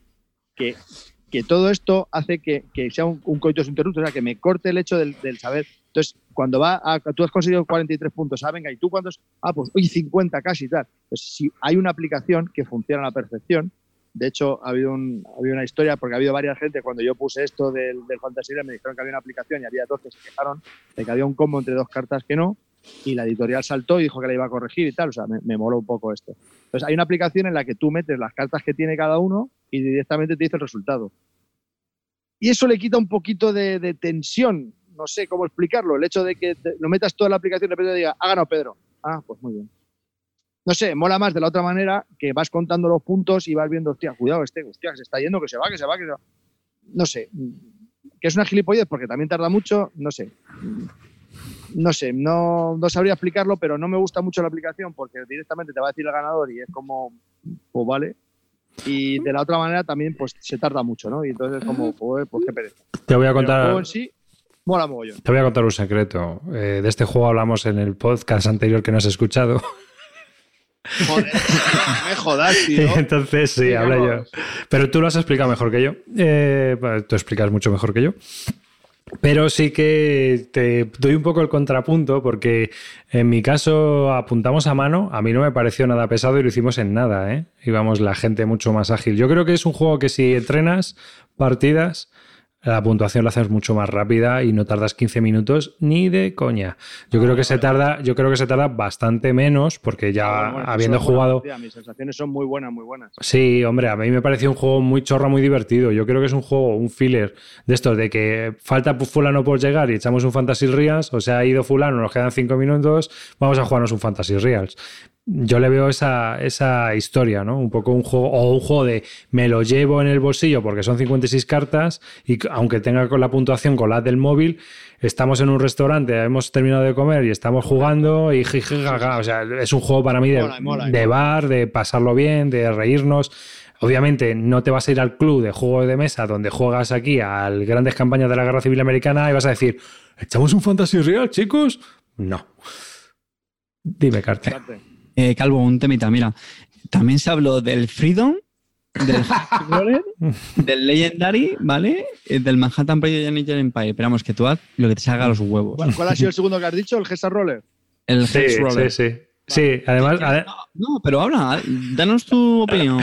Que, que todo esto hace que, que sea un, un coitus interruptus, o sea, que me corte el hecho del, del saber. Entonces, cuando va a, tú has conseguido 43 puntos, ah, venga, ¿y tú cuántos? Ah, pues, uy, 50 casi tal. Pues si hay una aplicación que funciona a la perfección, de hecho, ha habido, un, ha habido una historia, porque ha habido varias gente, cuando yo puse esto del, del Fantasy me dijeron que había una aplicación y había dos que se quejaron de que había un combo entre dos cartas que no, y la editorial saltó y dijo que la iba a corregir y tal, o sea, me, me un poco esto. Entonces, hay una aplicación en la que tú metes las cartas que tiene cada uno y directamente te dice el resultado. Y eso le quita un poquito de, tensión, no sé cómo explicarlo, el hecho de que lo metas toda la aplicación y de repente diga, ha ganado Pedro. Ah, pues muy bien. No sé, mola más de la otra manera que vas contando los puntos y vas viendo, hostia, cuidado, este, hostia, que se está yendo, que se va, que se va, que se va. No sé, que es una gilipollez porque también tarda mucho, no sé. No sé, no, no sabría explicarlo, pero no me gusta mucho la aplicación porque directamente te va a decir el ganador y es como, pues vale. Y de la otra manera también, pues se tarda mucho, ¿no? Y entonces es como, pues, pues qué pereza. Te voy a Pero el juego contar. en sí, mola mogollón. Te voy a contar un secreto. Eh, de este juego hablamos en el podcast anterior que no has escuchado. Joder, me jodas, tío. Entonces, sí, habla yo. Pero tú lo has explicado mejor que yo. Eh, tú explicas mucho mejor que yo. Pero sí que te doy un poco el contrapunto porque en mi caso apuntamos a mano, a mí no me pareció nada pesado y lo hicimos en nada, ¿eh? Íbamos la gente mucho más ágil. Yo creo que es un juego que si entrenas partidas la puntuación la haces mucho más rápida y no tardas 15 minutos ni de coña. Yo creo que se tarda, yo creo que se tarda bastante menos porque ya habiendo jugado. mis sensaciones son muy buenas, muy buenas. Sí, hombre, a mí me pareció un juego muy chorra, muy divertido. Yo creo que es un juego, un filler de estos de que falta fulano por llegar y echamos un Fantasy Reals, o sea, ha ido fulano, nos quedan 5 minutos, vamos a jugarnos un Fantasy Reals yo le veo esa, esa, historia, ¿no? Un poco un juego, o un juego de me lo llevo en el bolsillo porque son 56 cartas y aunque tenga con la puntuación con la del móvil, estamos en un restaurante, hemos terminado de comer y estamos jugando y jijijaja. O sea, es un juego para mí de, de bar, de pasarlo bien, de reírnos. Obviamente no te vas a ir al club de juego de mesa donde juegas aquí al grandes campañas de la Guerra Civil Americana y vas a decir, ¿echamos un fantasy real, chicos? No. Dime, Carte. Eh, Calvo, un temita, mira. También se habló del Freedom, del del Legendary, ¿vale? Eh, del Manhattan Project Ninja Empire. Esperamos que tú haz lo que te salga a los huevos. ¿Cuál ha sido el segundo que has dicho? ¿El Gesta Roller? El sí, Roller. Sí, sí. Sí, además. No, pero habla, danos tu opinión.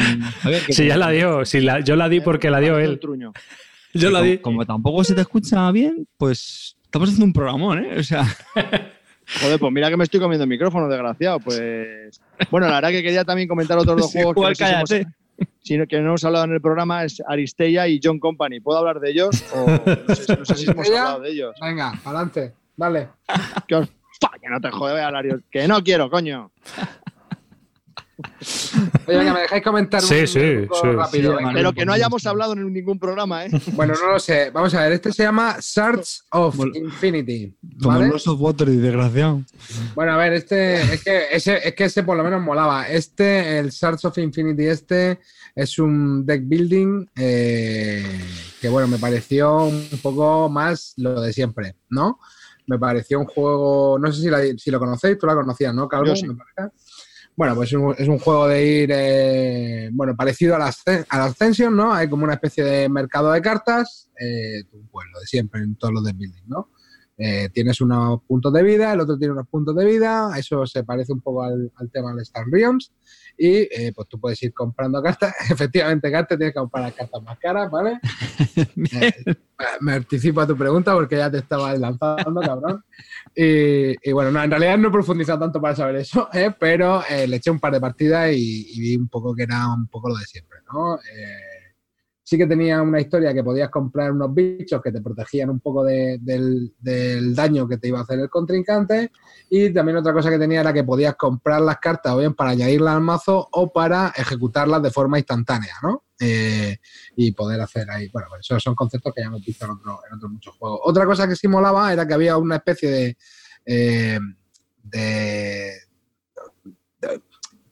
sí, ya la dio. yo la di porque la dio él. Yo la di. Como, como, tampoco se te escucha bien, pues estamos haciendo un programón, ¿eh? O sea. Joder, pues mira que me estoy comiendo el micrófono, desgraciado. Pues. Bueno, la verdad que quería también comentar otros dos juegos que, no hemos, que no hemos hablado en el programa: es Aristeia y John Company. ¿Puedo hablar de ellos? O no sé, si hemos hablado de ellos. Venga, adelante, vale. Que, que no te jode, voy a hablar yo. Que no quiero, coño. Oye, venga, me dejáis comentar sí, un, sí, sí, rápido. pero que no hayamos hablado en ningún programa, ¿eh? Bueno, no lo sé. Vamos a ver, este se llama Search of Infinity. ¿vale? Como Water y desgraciado. Bueno, a ver, este es que ese, es que ese por lo menos molaba. Este, el Search of Infinity, este es un deck building eh, que, bueno, me pareció un poco más lo de siempre, ¿no? Me pareció un juego, no sé si, si lo conocéis, tú la conocías, ¿no, Calvo? Me parece. Bueno, pues es un, juego de ir, eh, bueno, parecido a la, a la Ascension, ¿no? Hay como una especie de mercado de cartas, eh, pues lo de siempre en todos los de building, ¿no? Eh, tienes unos puntos de vida, el otro tiene unos puntos de vida, eso se parece un poco al, tema de Star Realms, y eh, pues tú puedes ir comprando cartas. Efectivamente, cartas tienes que comprar cartas más caras, ¿vale? me anticipo a tu pregunta porque ya te estaba lanzando, cabrón. Y, bueno, no, en realidad no he profundizado tanto para saber eso, ¿eh? pero eh, le eché un par de partidas y, vi un poco que era un poco lo de siempre, ¿no? Eh, sí que tenía una historia que podías comprar unos bichos que te protegían un poco del, daño que te iba a hacer el contrincante y también otra cosa que tenía era que podías comprar las cartas o bien para añadirlas al mazo o para ejecutarlas de forma instantánea, ¿no? Eh, y poder hacer ahí. Bueno, pues esos son conceptos que ya hemos visto en, otros muchos juegos. Otra cosa que sí molaba era que había una especie de, eh, de,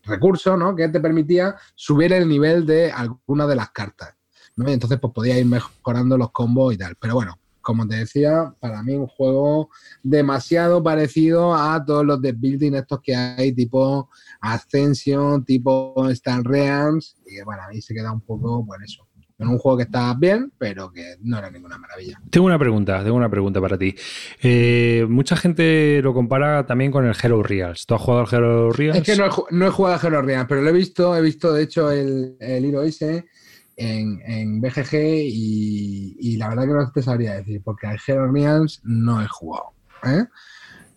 recurso ¿no? que te permitía subir el nivel de alguna de las cartas. entonces, pues podía ir mejorando los combos y tal. Pero bueno, como te decía, para mí un juego demasiado parecido a todos los de building estos que hay, tipo Ascension, tipo Star Realms, y bueno, ahí se queda un poco, bueno, eso. En un juego que está bien, pero que no era ninguna maravilla. Tengo una pregunta, tengo una pregunta para ti. Eh, mucha gente lo compara también con el Hero Reals. ¿Tú has jugado al Hero Reals? Es que no he, jugado al Hero Reals, pero lo he visto, he visto de hecho el, el hilo ese en, BGG y, la verdad que no te sabría decir, porque al Hero no he jugado. ¿eh?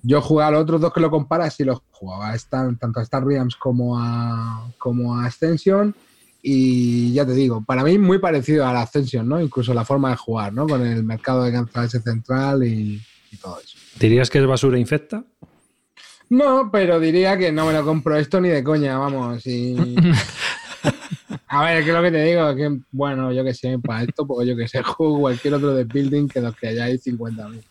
Yo jugué a los otros dos que lo comparas y los jugaba están, tanto a Star Realms como a, como a Ascension. Y ya te digo, para mí muy parecido a la Ascension, ¿no? Incluso la forma de jugar, ¿no? Con el mercado de ese central y, todo eso. ¿Dirías que es basura infecta? No, pero diría que no me lo compro esto ni de coña, vamos. A ver, ¿qué es lo que te digo? Que, bueno, yo que sé, para esto, pues yo que sé, juego cualquier otro de building que los que hayáis 50.000.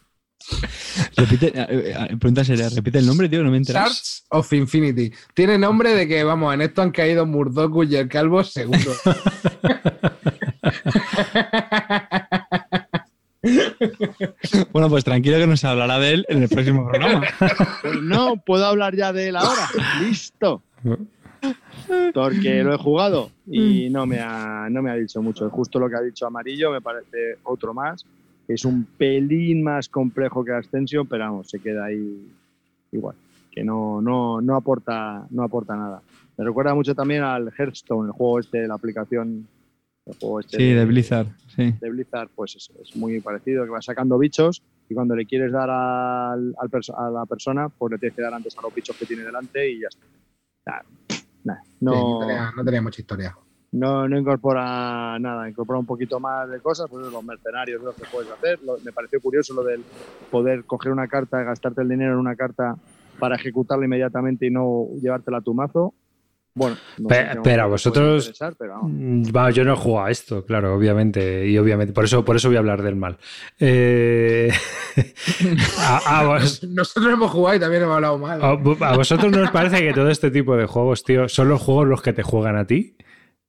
Repite, eh, eh, pregunta seria, repite el nombre, tío, no me enteras. Shards of Infinity. Tiene nombre de que, vamos, en esto han caído Murdoku y el Calvo seguro. bueno, pues tranquilo que nos hablará de él en el próximo programa. Pues no, puedo hablar ya de él ahora. Listo. Porque lo he jugado y no me ha, no me ha dicho mucho. Justo lo que ha dicho Amarillo me parece otro más es un pelín más complejo que Ascension, pero vamos, se queda ahí igual, que no, no, no, aporta, no aporta nada. Me recuerda mucho también al Hearthstone, el juego este, la aplicación. El juego este sí, de, Blizzard. Sí. De Blizzard, pues es, es, muy parecido, que va sacando bichos y cuando le quieres dar al, al a la persona, pues le tienes que dar antes a los bichos que tiene delante y ya está. Nah, no, sí, no, tenía, no, tenía, mucha historia. No, no, incorpora nada, incorpora un poquito más de cosas, pues los mercenarios, lo que puedes hacer. Lo, me pareció curioso lo del poder coger una carta, gastarte el dinero en una carta para ejecutarla inmediatamente y no llevártela a tu mazo. Bueno, no Pe sé pero vosotros. Pero vamos. yo no he jugado a esto, claro, obviamente. Y obviamente, por eso, por eso voy a hablar del mal. Eh... a, a vos... Nosotros hemos jugado y también hemos hablado mal. ¿A, ¿A vosotros no os parece que todo este tipo de juegos, tío, son los juegos los que te juegan a ti?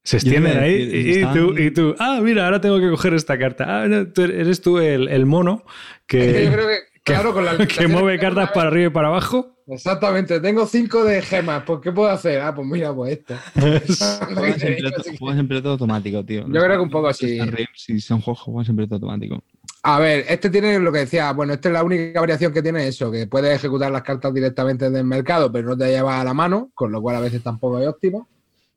Se extienden ahí y, y, tú, y, tú, ah, mira, ahora tengo que coger esta carta. Ah, no, tú eres tú el, el mono que, es que, yo creo que, claro, con la que mueve cartas para arriba y para abajo. Exactamente, tengo cinco de gemas, pues ¿qué puedo hacer? Ah, pues mira, pues esto. juegas en piloto automático, tío. Yo creo que un poco así. Si son juegos, juegas en piloto automático. A ver, este tiene lo que decía, bueno, esta es la única variación que tiene eso, que puedes ejecutar las cartas directamente del mercado, pero no te lleva a la mano, con lo cual a veces tampoco es óptimo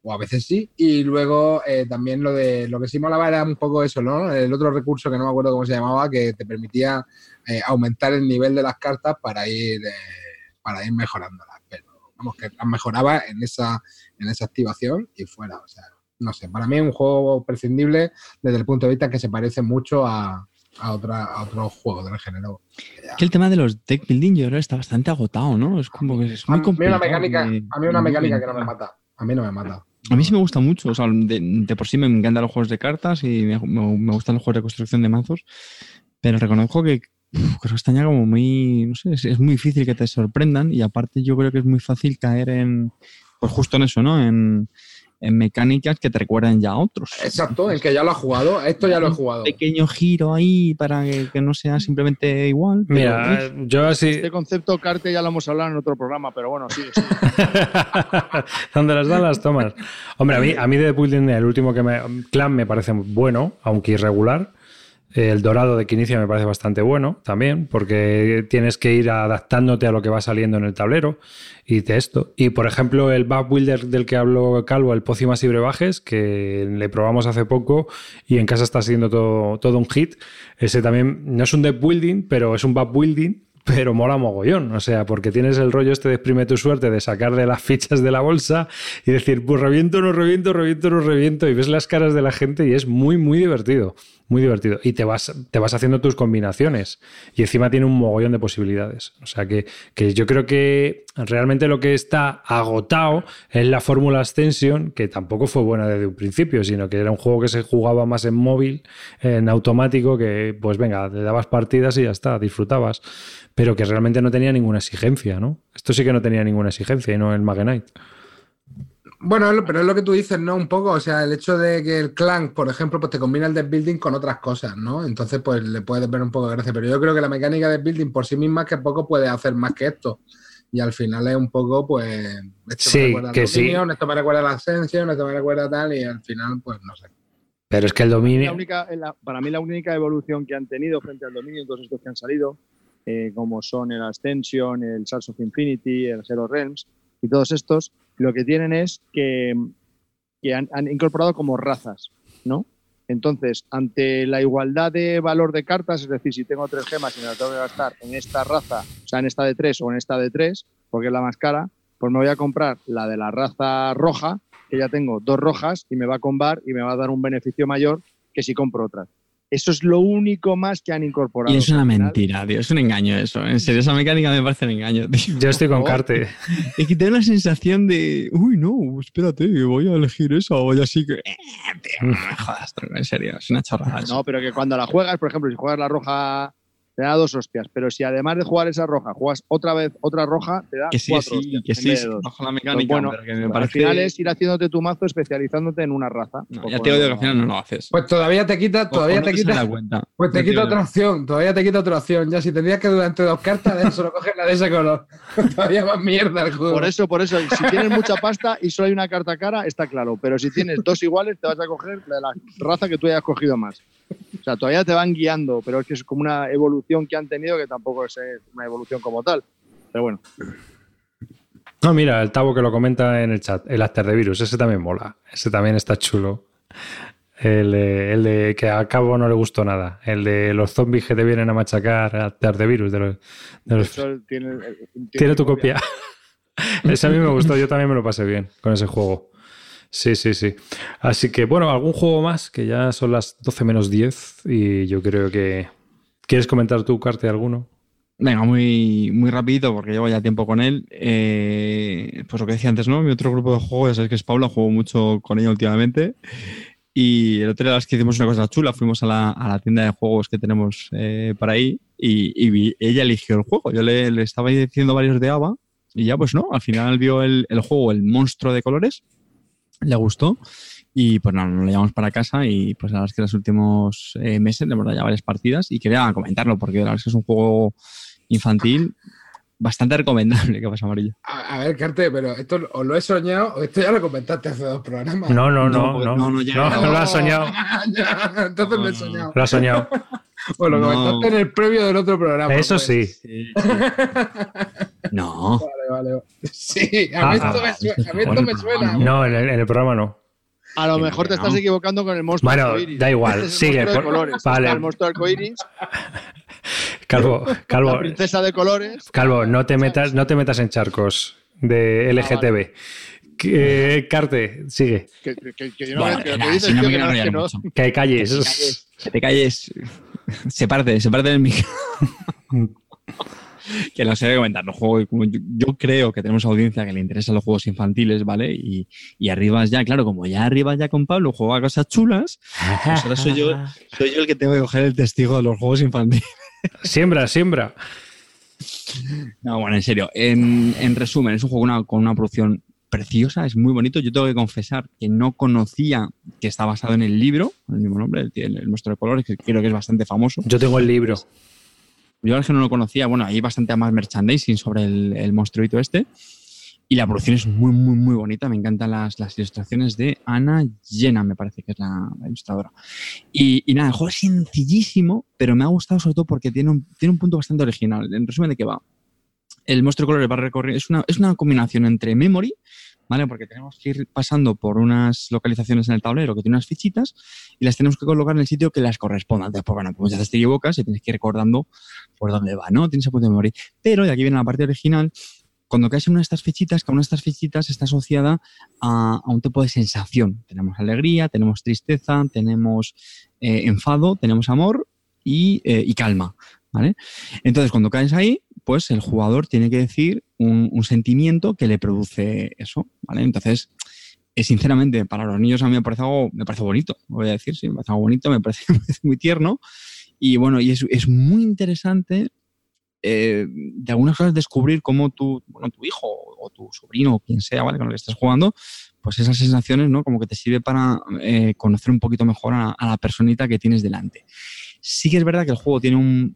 o a veces sí. Y luego eh, también lo de lo que sí molaba era un poco eso, ¿no? El otro recurso que no me acuerdo cómo se llamaba, que te permitía eh, aumentar el nivel de las cartas para ir, eh, para ir mejorándolas. Pero vamos, que las mejoraba en esa, en esa activación y fuera. O sea, no sé, para mí es un juego prescindible desde el punto de vista que se parece mucho a, a, otra, a otro juego del género. Que el tema de los deck building yo creo está bastante agotado, ¿no? Es como que es muy complicado. A mí una mecánica, a mí una mecánica que no me mata. A mí no me mata. A mí sí me gusta mucho, o sea, de, de por sí me encantan los juegos de cartas y me, me, me, gustan los juegos de construcción de mazos, pero reconozco que, uf, que ya como muy, no sé, es, es, muy difícil que te sorprendan y aparte yo creo que es muy fácil caer en, pues justo en eso, ¿no? En, en mecánicas que te recuerdan ya a otros. Exacto, el que ya lo ha jugado, esto ya lo he jugado. Un pequeño giro ahí para que, que no sea simplemente igual. Mira, pero, yo así. Este concepto Carte ya lo hemos hablado en otro programa, pero bueno, sí. sí. Donde las dan las tomas. Hombre, a mí, a mí de Building, el último que me. Clan me parece bueno, aunque irregular. El dorado de Quinicia me parece bastante bueno también, porque tienes que ir adaptándote a lo que va saliendo en el tablero y de esto. Y por ejemplo, el Back Builder del que habló Calvo, el Pócimas y Brebajes, que le probamos hace poco y en casa está siendo todo, un hit. Ese también no es un deck building, pero es un back building pero mola mogollón, o sea, porque tienes el rollo este de exprime tu suerte, de sacar de las fichas de la bolsa y decir, pues reviento, no reviento, reviento, no reviento, y ves las caras de la gente y es muy, muy divertido, muy divertido. Y te vas, te vas haciendo tus combinaciones y encima tiene un mogollón de posibilidades. O sea, que, que yo creo que realmente lo que está agotado es la fórmula Ascension, que tampoco fue buena desde un principio, sino que era un juego que se jugaba más en móvil, en automático, que pues venga, le dabas partidas y ya está, disfrutabas pero que realmente no tenía ninguna exigencia, ¿no? Esto sí que no tenía ninguna exigencia y no el Magenite. Bueno, pero es lo que tú dices, ¿no? Un poco, o sea, el hecho de que el clan, por ejemplo, pues te combina el deck building con otras cosas, ¿no? Entonces, pues le puedes ver un poco de gracia, pero yo creo que la mecánica de building por sí misma que poco puede hacer más que esto. Y al final es un poco, pues, esto sí, me recuerda que al sí. Esto me recuerda a la Ascension, esto me recuerda tal, y al final, pues, no sé. Pero es que el dominio... La única, la, para mí la única evolución que han tenido frente al dominio, todos estos que han salido, eh, como son el Ascension, el Sars of Infinity, el Zero Realms y todos estos, lo que tienen es que, que han, han, incorporado como razas, ¿no? Entonces, ante la igualdad de valor de cartas, es decir, si tengo tres gemas y me las tengo que gastar en esta raza, o sea, en esta de tres o en esta de tres, porque es la más cara, pues me voy a comprar la de la raza roja, que ya tengo dos rojas y me va a combar y me va a dar un beneficio mayor que si compro otras. Eso es lo único más que han incorporado. Y es una mentira, tío. Es un engaño eso. En serio, esa mecánica me parece un engaño, tío. Yo estoy con Carte. Es que te da la sensación de, uy, no, espérate, voy a elegir esa o ya así que. Eh, tío, no me jodas, en serio, es una chorrada. No, pero que cuando la juegas, por ejemplo, si juegas la roja te da dos hostias, pero si además de jugar esa roja, juegas otra vez otra roja, te da que sí, cuatro sí, hostias, que sí, sí bajo la mecánica, pues bueno, pero que me al parece... final es ir haciéndote tu mazo especializándote en una raza. No, ya te digo que al final no lo haces. Pues todavía te quita, todavía o, te no quita, cuenta. pues te quita otra opción, todavía te quita otra opción. Ya si tendrías que durante dos cartas, solo coges la de ese color. todavía más mierda el juego. Por eso, por eso, si tienes mucha pasta y solo hay una carta cara, está claro. Pero si tienes dos iguales, te vas a coger la de la raza que tú hayas cogido más. O sea, todavía te van guiando, pero es que es como una evolución que han tenido que tampoco es eh, una evolución como tal. Pero bueno. No, mira, el Tavo que lo comenta en el chat, el After de Virus, ese también mola. Ese también está chulo. El, de que a cabo no le gustó nada. El de los zombies que te vienen a machacar After de Virus. De los, tiene, tu copia. ese a mí me gustó, yo también me lo pasé bien con ese juego. Sí, sí, sí. Así que, bueno, algún juego más, que ya son las 12 menos 10 y yo creo que... ¿Quieres comentar tú, Carte, alguno? Venga, muy, muy rápido porque llevo ya tiempo con él. Eh, pues lo que decía antes, ¿no? Mi otro grupo de juegos, ya sabes que es Paula, juego mucho con ella últimamente. Y el otro día las que hicimos una cosa chula, fuimos a la, a la tienda de juegos que tenemos eh, por ahí y, ella eligió el juego. Yo le, le, estaba diciendo varios de ABA y ya pues no, al final vio el, el juego, el monstruo de colores, le gustó y pues nada, nos lo llevamos para casa y pues la verdad es que en los últimos eh, meses le hemos dado ya varias partidas y quería comentarlo porque la verdad es que es un juego infantil bastante recomendable. ¿Qué pasa, Amarillo? A, ver, Carte, pero esto o lo he soñado o esto ya lo comentaste hace dos programas. No, no, no, no, no, no, ya, no, lo has soñado. entonces lo he soñado. Lo has soñado. o lo comentaste en el previo del otro programa. Eso pues. sí. sí, no. Vale, vale. Sí, a mí, ah, esto, me, suena, a mí esto me suena. No, en el, en el programa no. A lo mejor te estás equivocando con el monstruo bueno, da igual, este sigue. El colores. Vale. el monstruo arcoiris. Calvo, Calvo. La princesa de colores. Calvo, no te metas, no te metas en charcos de LGTB. Que, Carte, sigue. Que, que, que, no, bueno, que, no, dices, no, que, no, que, no. que calles. Que te calles. Se parte, se parte del micro. que no sé comentar. Los juegos, yo, yo, creo que tenemos audiencia que le interesan los juegos infantiles, ¿vale? Y, y arriba ya, claro, como ya arriba ya con Pablo juega cosas chulas, pues ahora soy yo, soy yo el que tengo que coger el testigo de los juegos infantiles. Siembra, siembra. No, bueno, en serio. En, en resumen, es un juego una, con una producción preciosa, es muy bonito. Yo tengo que confesar que no conocía que está basado en el libro, el mismo nombre, el, el, el de colores, que creo que es bastante famoso. Yo tengo el libro. Yo es que no lo conocía. Bueno, hay bastante más merchandising sobre el, el monstruito este. Y la producción es muy, muy, muy bonita. Me encantan las, las ilustraciones de Ana Llena, me parece que es la, la ilustradora. Y, y, nada, el juego es sencillísimo, pero me ha gustado sobre todo porque tiene un, tiene un punto bastante original. En resumen, ¿de qué va? El monstruo de colores va a recorrer. Es una, es una combinación entre memory, ¿vale? Porque tenemos que ir pasando por unas localizaciones en el tablero que tiene unas fichitas y las tenemos que colocar en el sitio que las correspondan. Después, bueno, pues ya te equivocas y tienes que ir recordando por dónde va, ¿no? Tienes a punto de memory. Pero, y aquí viene la parte original, cuando caes en una de estas fichitas, cada una de estas fichitas está asociada a, a un tipo de sensación. Tenemos alegría, tenemos tristeza, tenemos eh, enfado, tenemos amor y, eh, y calma. ¿Vale? Entonces, cuando caes ahí, pues el jugador tiene que decir un, sentimiento que le produce eso, ¿vale? Entonces, eh, sinceramente, para los niños a mí me parece algo, me parece bonito, voy a decir, sí, me parece algo bonito, me parece, me parece muy tierno y bueno, y es, es muy interesante eh, de algunas cosas descubrir cómo tu, bueno, tu hijo o tu sobrino o quien sea, ¿vale? Con el que estés jugando, pues esas sensaciones, ¿no? Como que te sirve para eh, conocer un poquito mejor a, a, la personita que tienes delante. Sí que es verdad que el juego tiene un,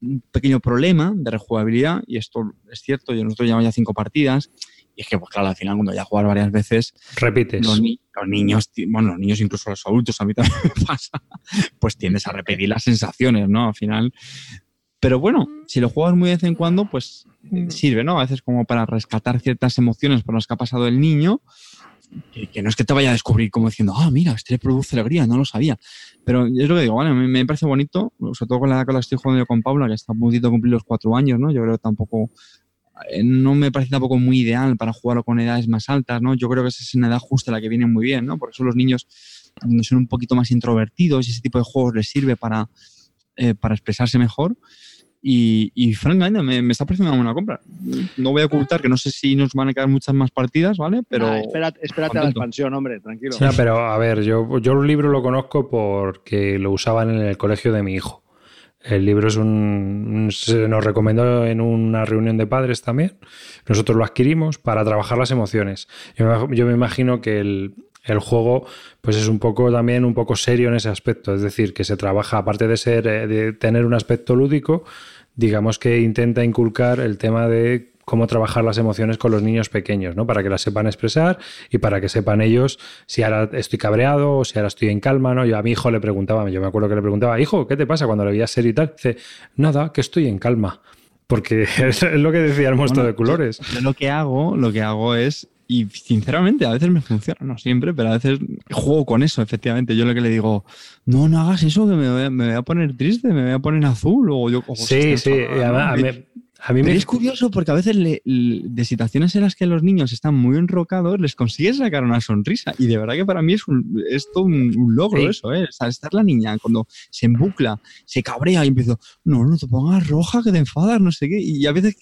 un pequeño problema de rejugabilidad, y esto es cierto, yo nosotros llevamos ya cinco partidas, y es que, pues claro, al final cuando ya jugar varias veces... Repites. Los, los, niños, bueno, los niños, incluso los adultos, a mí también me pasa, pues tiendes a repetir las sensaciones, ¿no? Al final pero bueno, si lo juegas muy de vez en cuando, pues sirve, ¿no? A veces como para rescatar ciertas emociones por las que ha pasado el niño, que, que no es que te vaya a descubrir como diciendo, ah, mira, este le produce alegría, no lo sabía. Pero es lo que digo, vale, me, me parece bonito, sobre todo con la edad con la que estoy jugando yo con Paula, que está a puntito de cumplir los cuatro años, ¿no? Yo creo que tampoco, eh, no me parece tampoco muy ideal para jugarlo con edades más altas, ¿no? Yo creo que esa es una edad justa la que viene muy bien, ¿no? Porque son los niños son un poquito más introvertidos y ese tipo de juegos les sirve para, eh, para expresarse mejor. Y, y francamente me, me, está pareciendo una buena compra. No voy a ocultar que no sé si nos van a quedar muchas más partidas, ¿vale? Pero. Ah, espérate, espérate a la expansión, hombre, tranquilo. Sí, pero a ver, yo, yo el libro lo conozco porque lo usaban en el colegio de mi hijo. El libro es un. Se nos recomendó en una reunión de padres también. Nosotros lo adquirimos para trabajar las emociones. Yo me, yo me imagino que el, el juego pues es un poco también un poco serio en ese aspecto, es decir, que se trabaja aparte de ser de tener un aspecto lúdico, digamos que intenta inculcar el tema de cómo trabajar las emociones con los niños pequeños, ¿no? Para que las sepan expresar y para que sepan ellos si ahora estoy cabreado o si ahora estoy en calma, ¿no? Yo a mi hijo le preguntaba, yo me acuerdo que le preguntaba, hijo, ¿qué te pasa cuando le veías ser y tal? Dice, nada, que estoy en calma. Porque es lo que decía el monstruo de colores. lo que hago, lo que hago es y sinceramente, a veces me funciona, no siempre, pero a veces juego con eso, efectivamente. Yo lo que le digo, no, no hagas eso, que me voy a, poner triste, me voy a poner azul. O yo, sí, sí, a mí me... Es curioso porque a veces de situaciones en las que los niños están muy enrocados les consigues sacar una sonrisa y de verdad que para mí es, un, todo un, logro eso, ¿eh? estar la niña cuando se embucla, se cabrea y empiezo, no, no te pongas roja que te enfadas, no sé qué, y a veces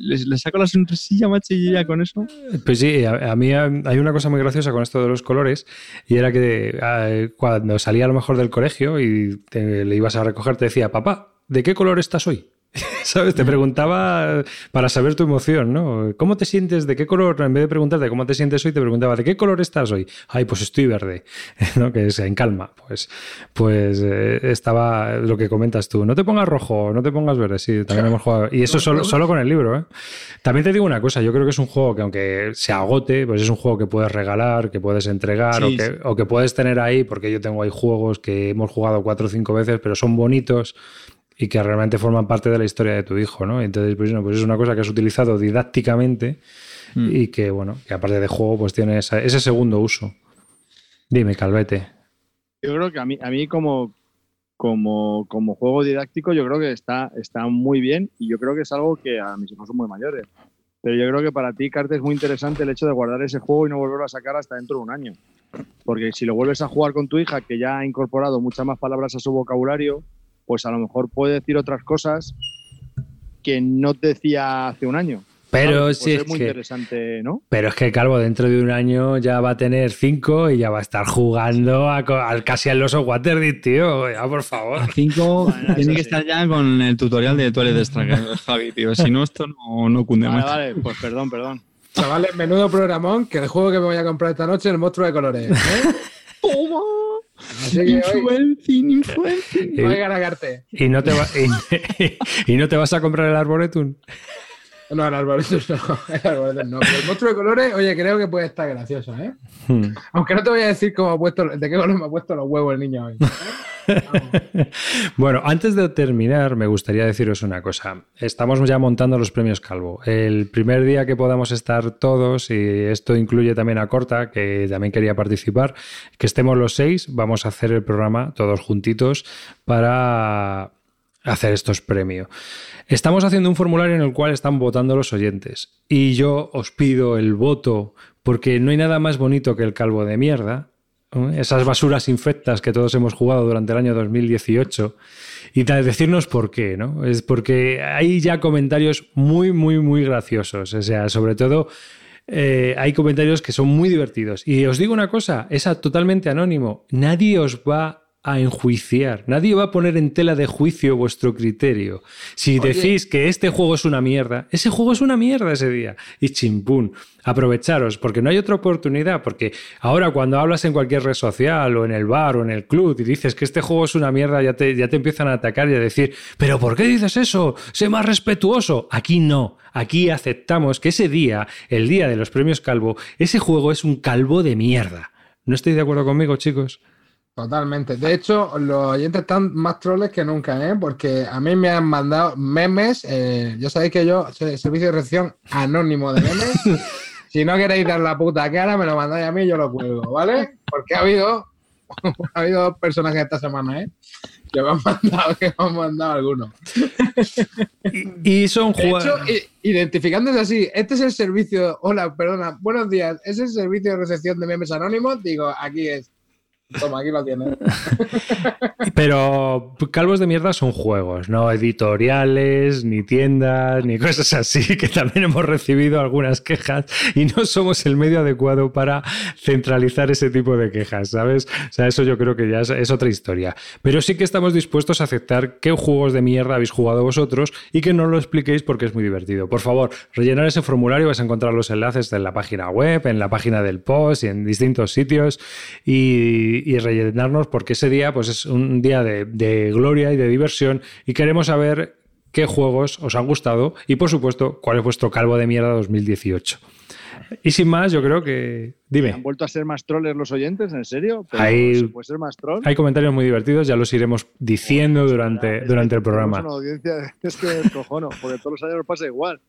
les, saco la sonrisilla ya con eso. Pues sí, a, mí hay una cosa muy graciosa con esto de los colores y era que ah, cuando salía a lo mejor del colegio y le ibas a recoger te decía, papá, ¿de qué color estás hoy? ¿Sabes? Te preguntaba para saber tu emoción, ¿no? ¿Cómo te sientes? ¿De qué color? En vez de preguntarte cómo te sientes hoy, te preguntaba, ¿de qué color estás hoy? Ay, pues estoy verde, ¿no? Que es en calma. Pues, pues eh, estaba lo que comentas tú. No te pongas rojo, no te pongas verde. Sí, también hemos jugado. Y eso solo, solo con el libro, ¿eh? También te digo una cosa, yo creo que es un juego que aunque se agote, pues es un juego que puedes regalar, que puedes entregar o, que, o que puedes tener ahí, porque yo tengo ahí juegos que hemos jugado cuatro o cinco veces, pero son bonitos y que realmente forman parte de la historia de tu hijo, ¿no? Entonces, pues, pues es una cosa que has utilizado didácticamente mm. y que, bueno, que aparte de juego, pues tiene ese segundo uso. Dime, Calvete. Yo creo que a mí, a mí como, como, como juego didáctico, yo creo que está, está muy bien y yo creo que es algo que a mis hijos son muy mayores. Pero yo creo que para ti, Carte, es muy interesante el hecho de guardar ese juego y no volverlo a sacar hasta dentro de un año. Porque si lo vuelves a jugar con tu hija, que ya ha incorporado muchas más palabras a su vocabulario, pues a lo mejor puede decir otras cosas que no decía hace un año. Pero pues sí, es, muy interesante, ¿no? Pero es que Calvo dentro de un año ya va a tener cinco y ya va a estar jugando al casi al oso Waterdeep, tío. Ya, por favor. A cinco tiene que estar ya con el tutorial de Toilet de Javi, tío. Si no, esto no, no cunde vale, Vale, pues perdón, perdón. Chavales, menudo programón, que el juego que me voy a comprar esta noche es el monstruo de colores. ¿eh? ¡Toma! Influencing, influencing. Y, y, no te y, no te vas a comprar el Arboretum. No, el Arboretum no. El no. Pero el monstruo de colores, oye, creo que puede estar gracioso, ¿eh? Hmm. Aunque no te voy a decir cómo ha puesto, de qué color me ha puesto los huevos el niño hoy. bueno, antes de terminar, me gustaría deciros una cosa. Estamos ya montando los premios Calvo. El primer día que podamos estar todos, y esto incluye también a Corta, que también quería participar, que estemos los seis, vamos a hacer el programa todos juntitos para hacer estos premios. Estamos haciendo un formulario en el cual están votando los oyentes. Y yo os pido el voto porque no hay nada más bonito que el calvo de mierda esas basuras infectas que todos hemos jugado durante el año 2018 y decirnos por qué, ¿no? Es porque hay ya comentarios muy, muy, muy graciosos. O sea, sobre todo eh, hay comentarios que son muy divertidos. Y os digo una cosa, es totalmente anónimo. Nadie os va a enjuiciar. Nadie va a poner en tela de juicio vuestro criterio. Si decís que este juego es una mierda, ese juego es una mierda ese día. Y chimpún, aprovecharos, porque no hay otra oportunidad. Porque ahora cuando hablas en cualquier red social o en el bar o en el club y dices que este juego es una mierda, ya te, ya te empiezan a atacar y a decir, pero ¿por qué dices eso? Sé más respetuoso. Aquí no. Aquí aceptamos que ese día, el día de los premios Calvo, ese juego es un calvo de mierda. ¿No estáis de acuerdo conmigo, chicos? Totalmente. De hecho, los oyentes están más troles que nunca, ¿eh? Porque a mí me han mandado memes. Eh, ya sabéis que yo soy servicio de recepción anónimo de memes. si no queréis dar la puta cara, me lo mandáis a mí y yo lo cuelgo, ¿vale? Porque ha habido, ha habido dos personajes esta semana, ¿eh? Que me han mandado, que me han mandado algunos. y, son jugadores. Identificándose así, este es el servicio. Hola, perdona, buenos días. ¿Es el servicio de recepción de memes anónimos? Digo, aquí es. Toma, aquí lo tienes. Pero calvos de mierda son juegos, no editoriales, ni tiendas, ni cosas así, que también hemos recibido algunas quejas y no somos el medio adecuado para centralizar ese tipo de quejas, ¿sabes? O sea, eso yo creo que ya es, otra historia. Pero sí que estamos dispuestos a aceptar qué juegos de mierda habéis jugado vosotros y que no lo expliquéis porque es muy divertido. Por favor, rellenar ese formulario, vais a encontrar los enlaces en la página web, en la página del post y en distintos sitios y y, rellenarnos porque ese día pues es un día de, gloria y de diversión y queremos saber qué juegos os han gustado y, por supuesto, cuál es vuestro calvo de mierda 2018. Y sin más, yo creo que. Dime. ¿Han vuelto a ser más troles los oyentes? ¿En serio? hay, ¿Se puede ser más troll? Hay comentarios muy divertidos, ya los iremos diciendo durante, durante el programa. Una audiencia, es que cojono, porque todos los años nos pasa igual.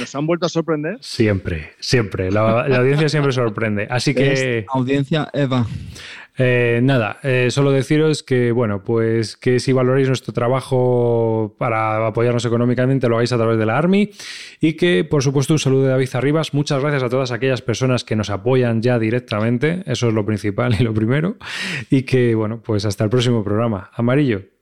¿Nos han vuelto a sorprender? Siempre, siempre. La, la audiencia siempre sorprende. Así que. Audiencia Eva. Eh, nada, eh, solo deciros que, bueno, pues que si valoráis nuestro trabajo para apoyarnos económicamente, lo hagáis a través de la Army y que, por supuesto, un saludo de David Arribas. Muchas gracias a todas aquellas personas que nos apoyan ya directamente, eso es lo principal y lo primero. Y que, bueno, pues hasta el próximo programa. Amarillo.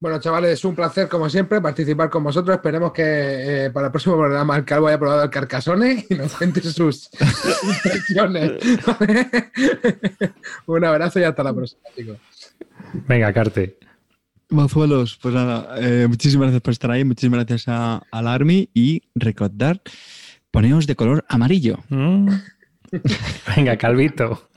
Bueno, chavales, es un placer, como siempre, participar con vosotros. Esperemos que eh, para el próximo programa el Calvo haya probado el Carcasone y nos cuente sus impresiones. un abrazo y hasta la próxima, chicos. Venga, Carte. Mazuelos, pues nada, eh, muchísimas gracias por estar ahí, muchísimas gracias a, al Army y recordar, poneos de color amarillo. Mm. Venga, Calvito.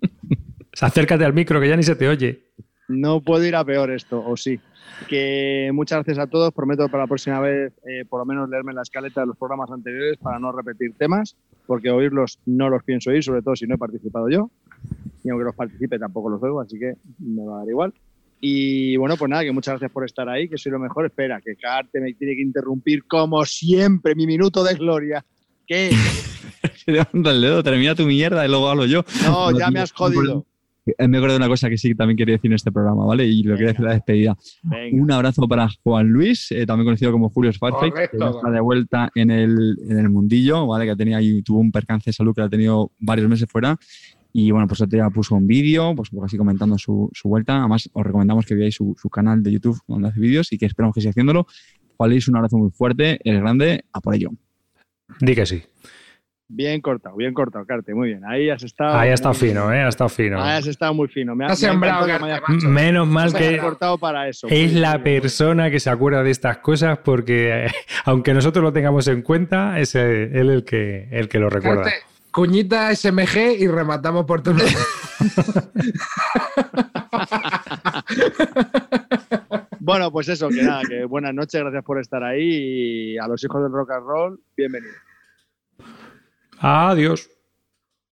Acércate al micro que ya ni se te oye. No puedo ir a peor esto, o sí. Que muchas gracias a todos. Prometo para la próxima vez, eh, por lo menos, leerme la escaleta de los programas anteriores para no repetir temas, porque oírlos no los pienso oír, sobre todo si no he participado yo. Y aunque los participe, tampoco los oigo, así que me va a dar igual. Y bueno, pues nada, que muchas gracias por estar ahí, que soy lo mejor. Espera, que Carte me tiene que interrumpir como siempre, mi minuto de gloria. ¿Qué? levanta el dedo, termina tu mierda y luego hablo yo. No, ya me has jodido. Me acuerdo de una cosa que sí que también quería decir en este programa, ¿vale? Y lo quería decir la despedida. Venga. Un abrazo para Juan Luis, eh, también conocido como Julio Sparfake, que ya está de vuelta en el, en el mundillo, ¿vale? Que tenía ahí, tuvo un percance de salud que ha tenido varios meses fuera. Y bueno, pues día puso un vídeo, pues así comentando su, su, vuelta. Además, os recomendamos que veáis su, su, canal de YouTube donde hace vídeos y que esperamos que siga haciéndolo. Juan Luis, un abrazo muy fuerte, el grande, a por ello. Di que sí. Bien cortado, bien cortado, Carte, muy bien. Ahí has estado. Ahí ha estado fino, ¿eh? Ha estado fino. Ahí has estado muy fino. Me has sembrado, Carte, haya... Menos mal que. cortado para eso. Es la persona que se acuerda de estas cosas porque, aunque nosotros lo tengamos en cuenta, es él el que, el que lo recuerda. Carte, cuñita SMG y rematamos por tu Bueno, pues eso, que nada, que buenas noches, gracias por estar ahí y a los hijos del rock and roll, bienvenidos. Adiós.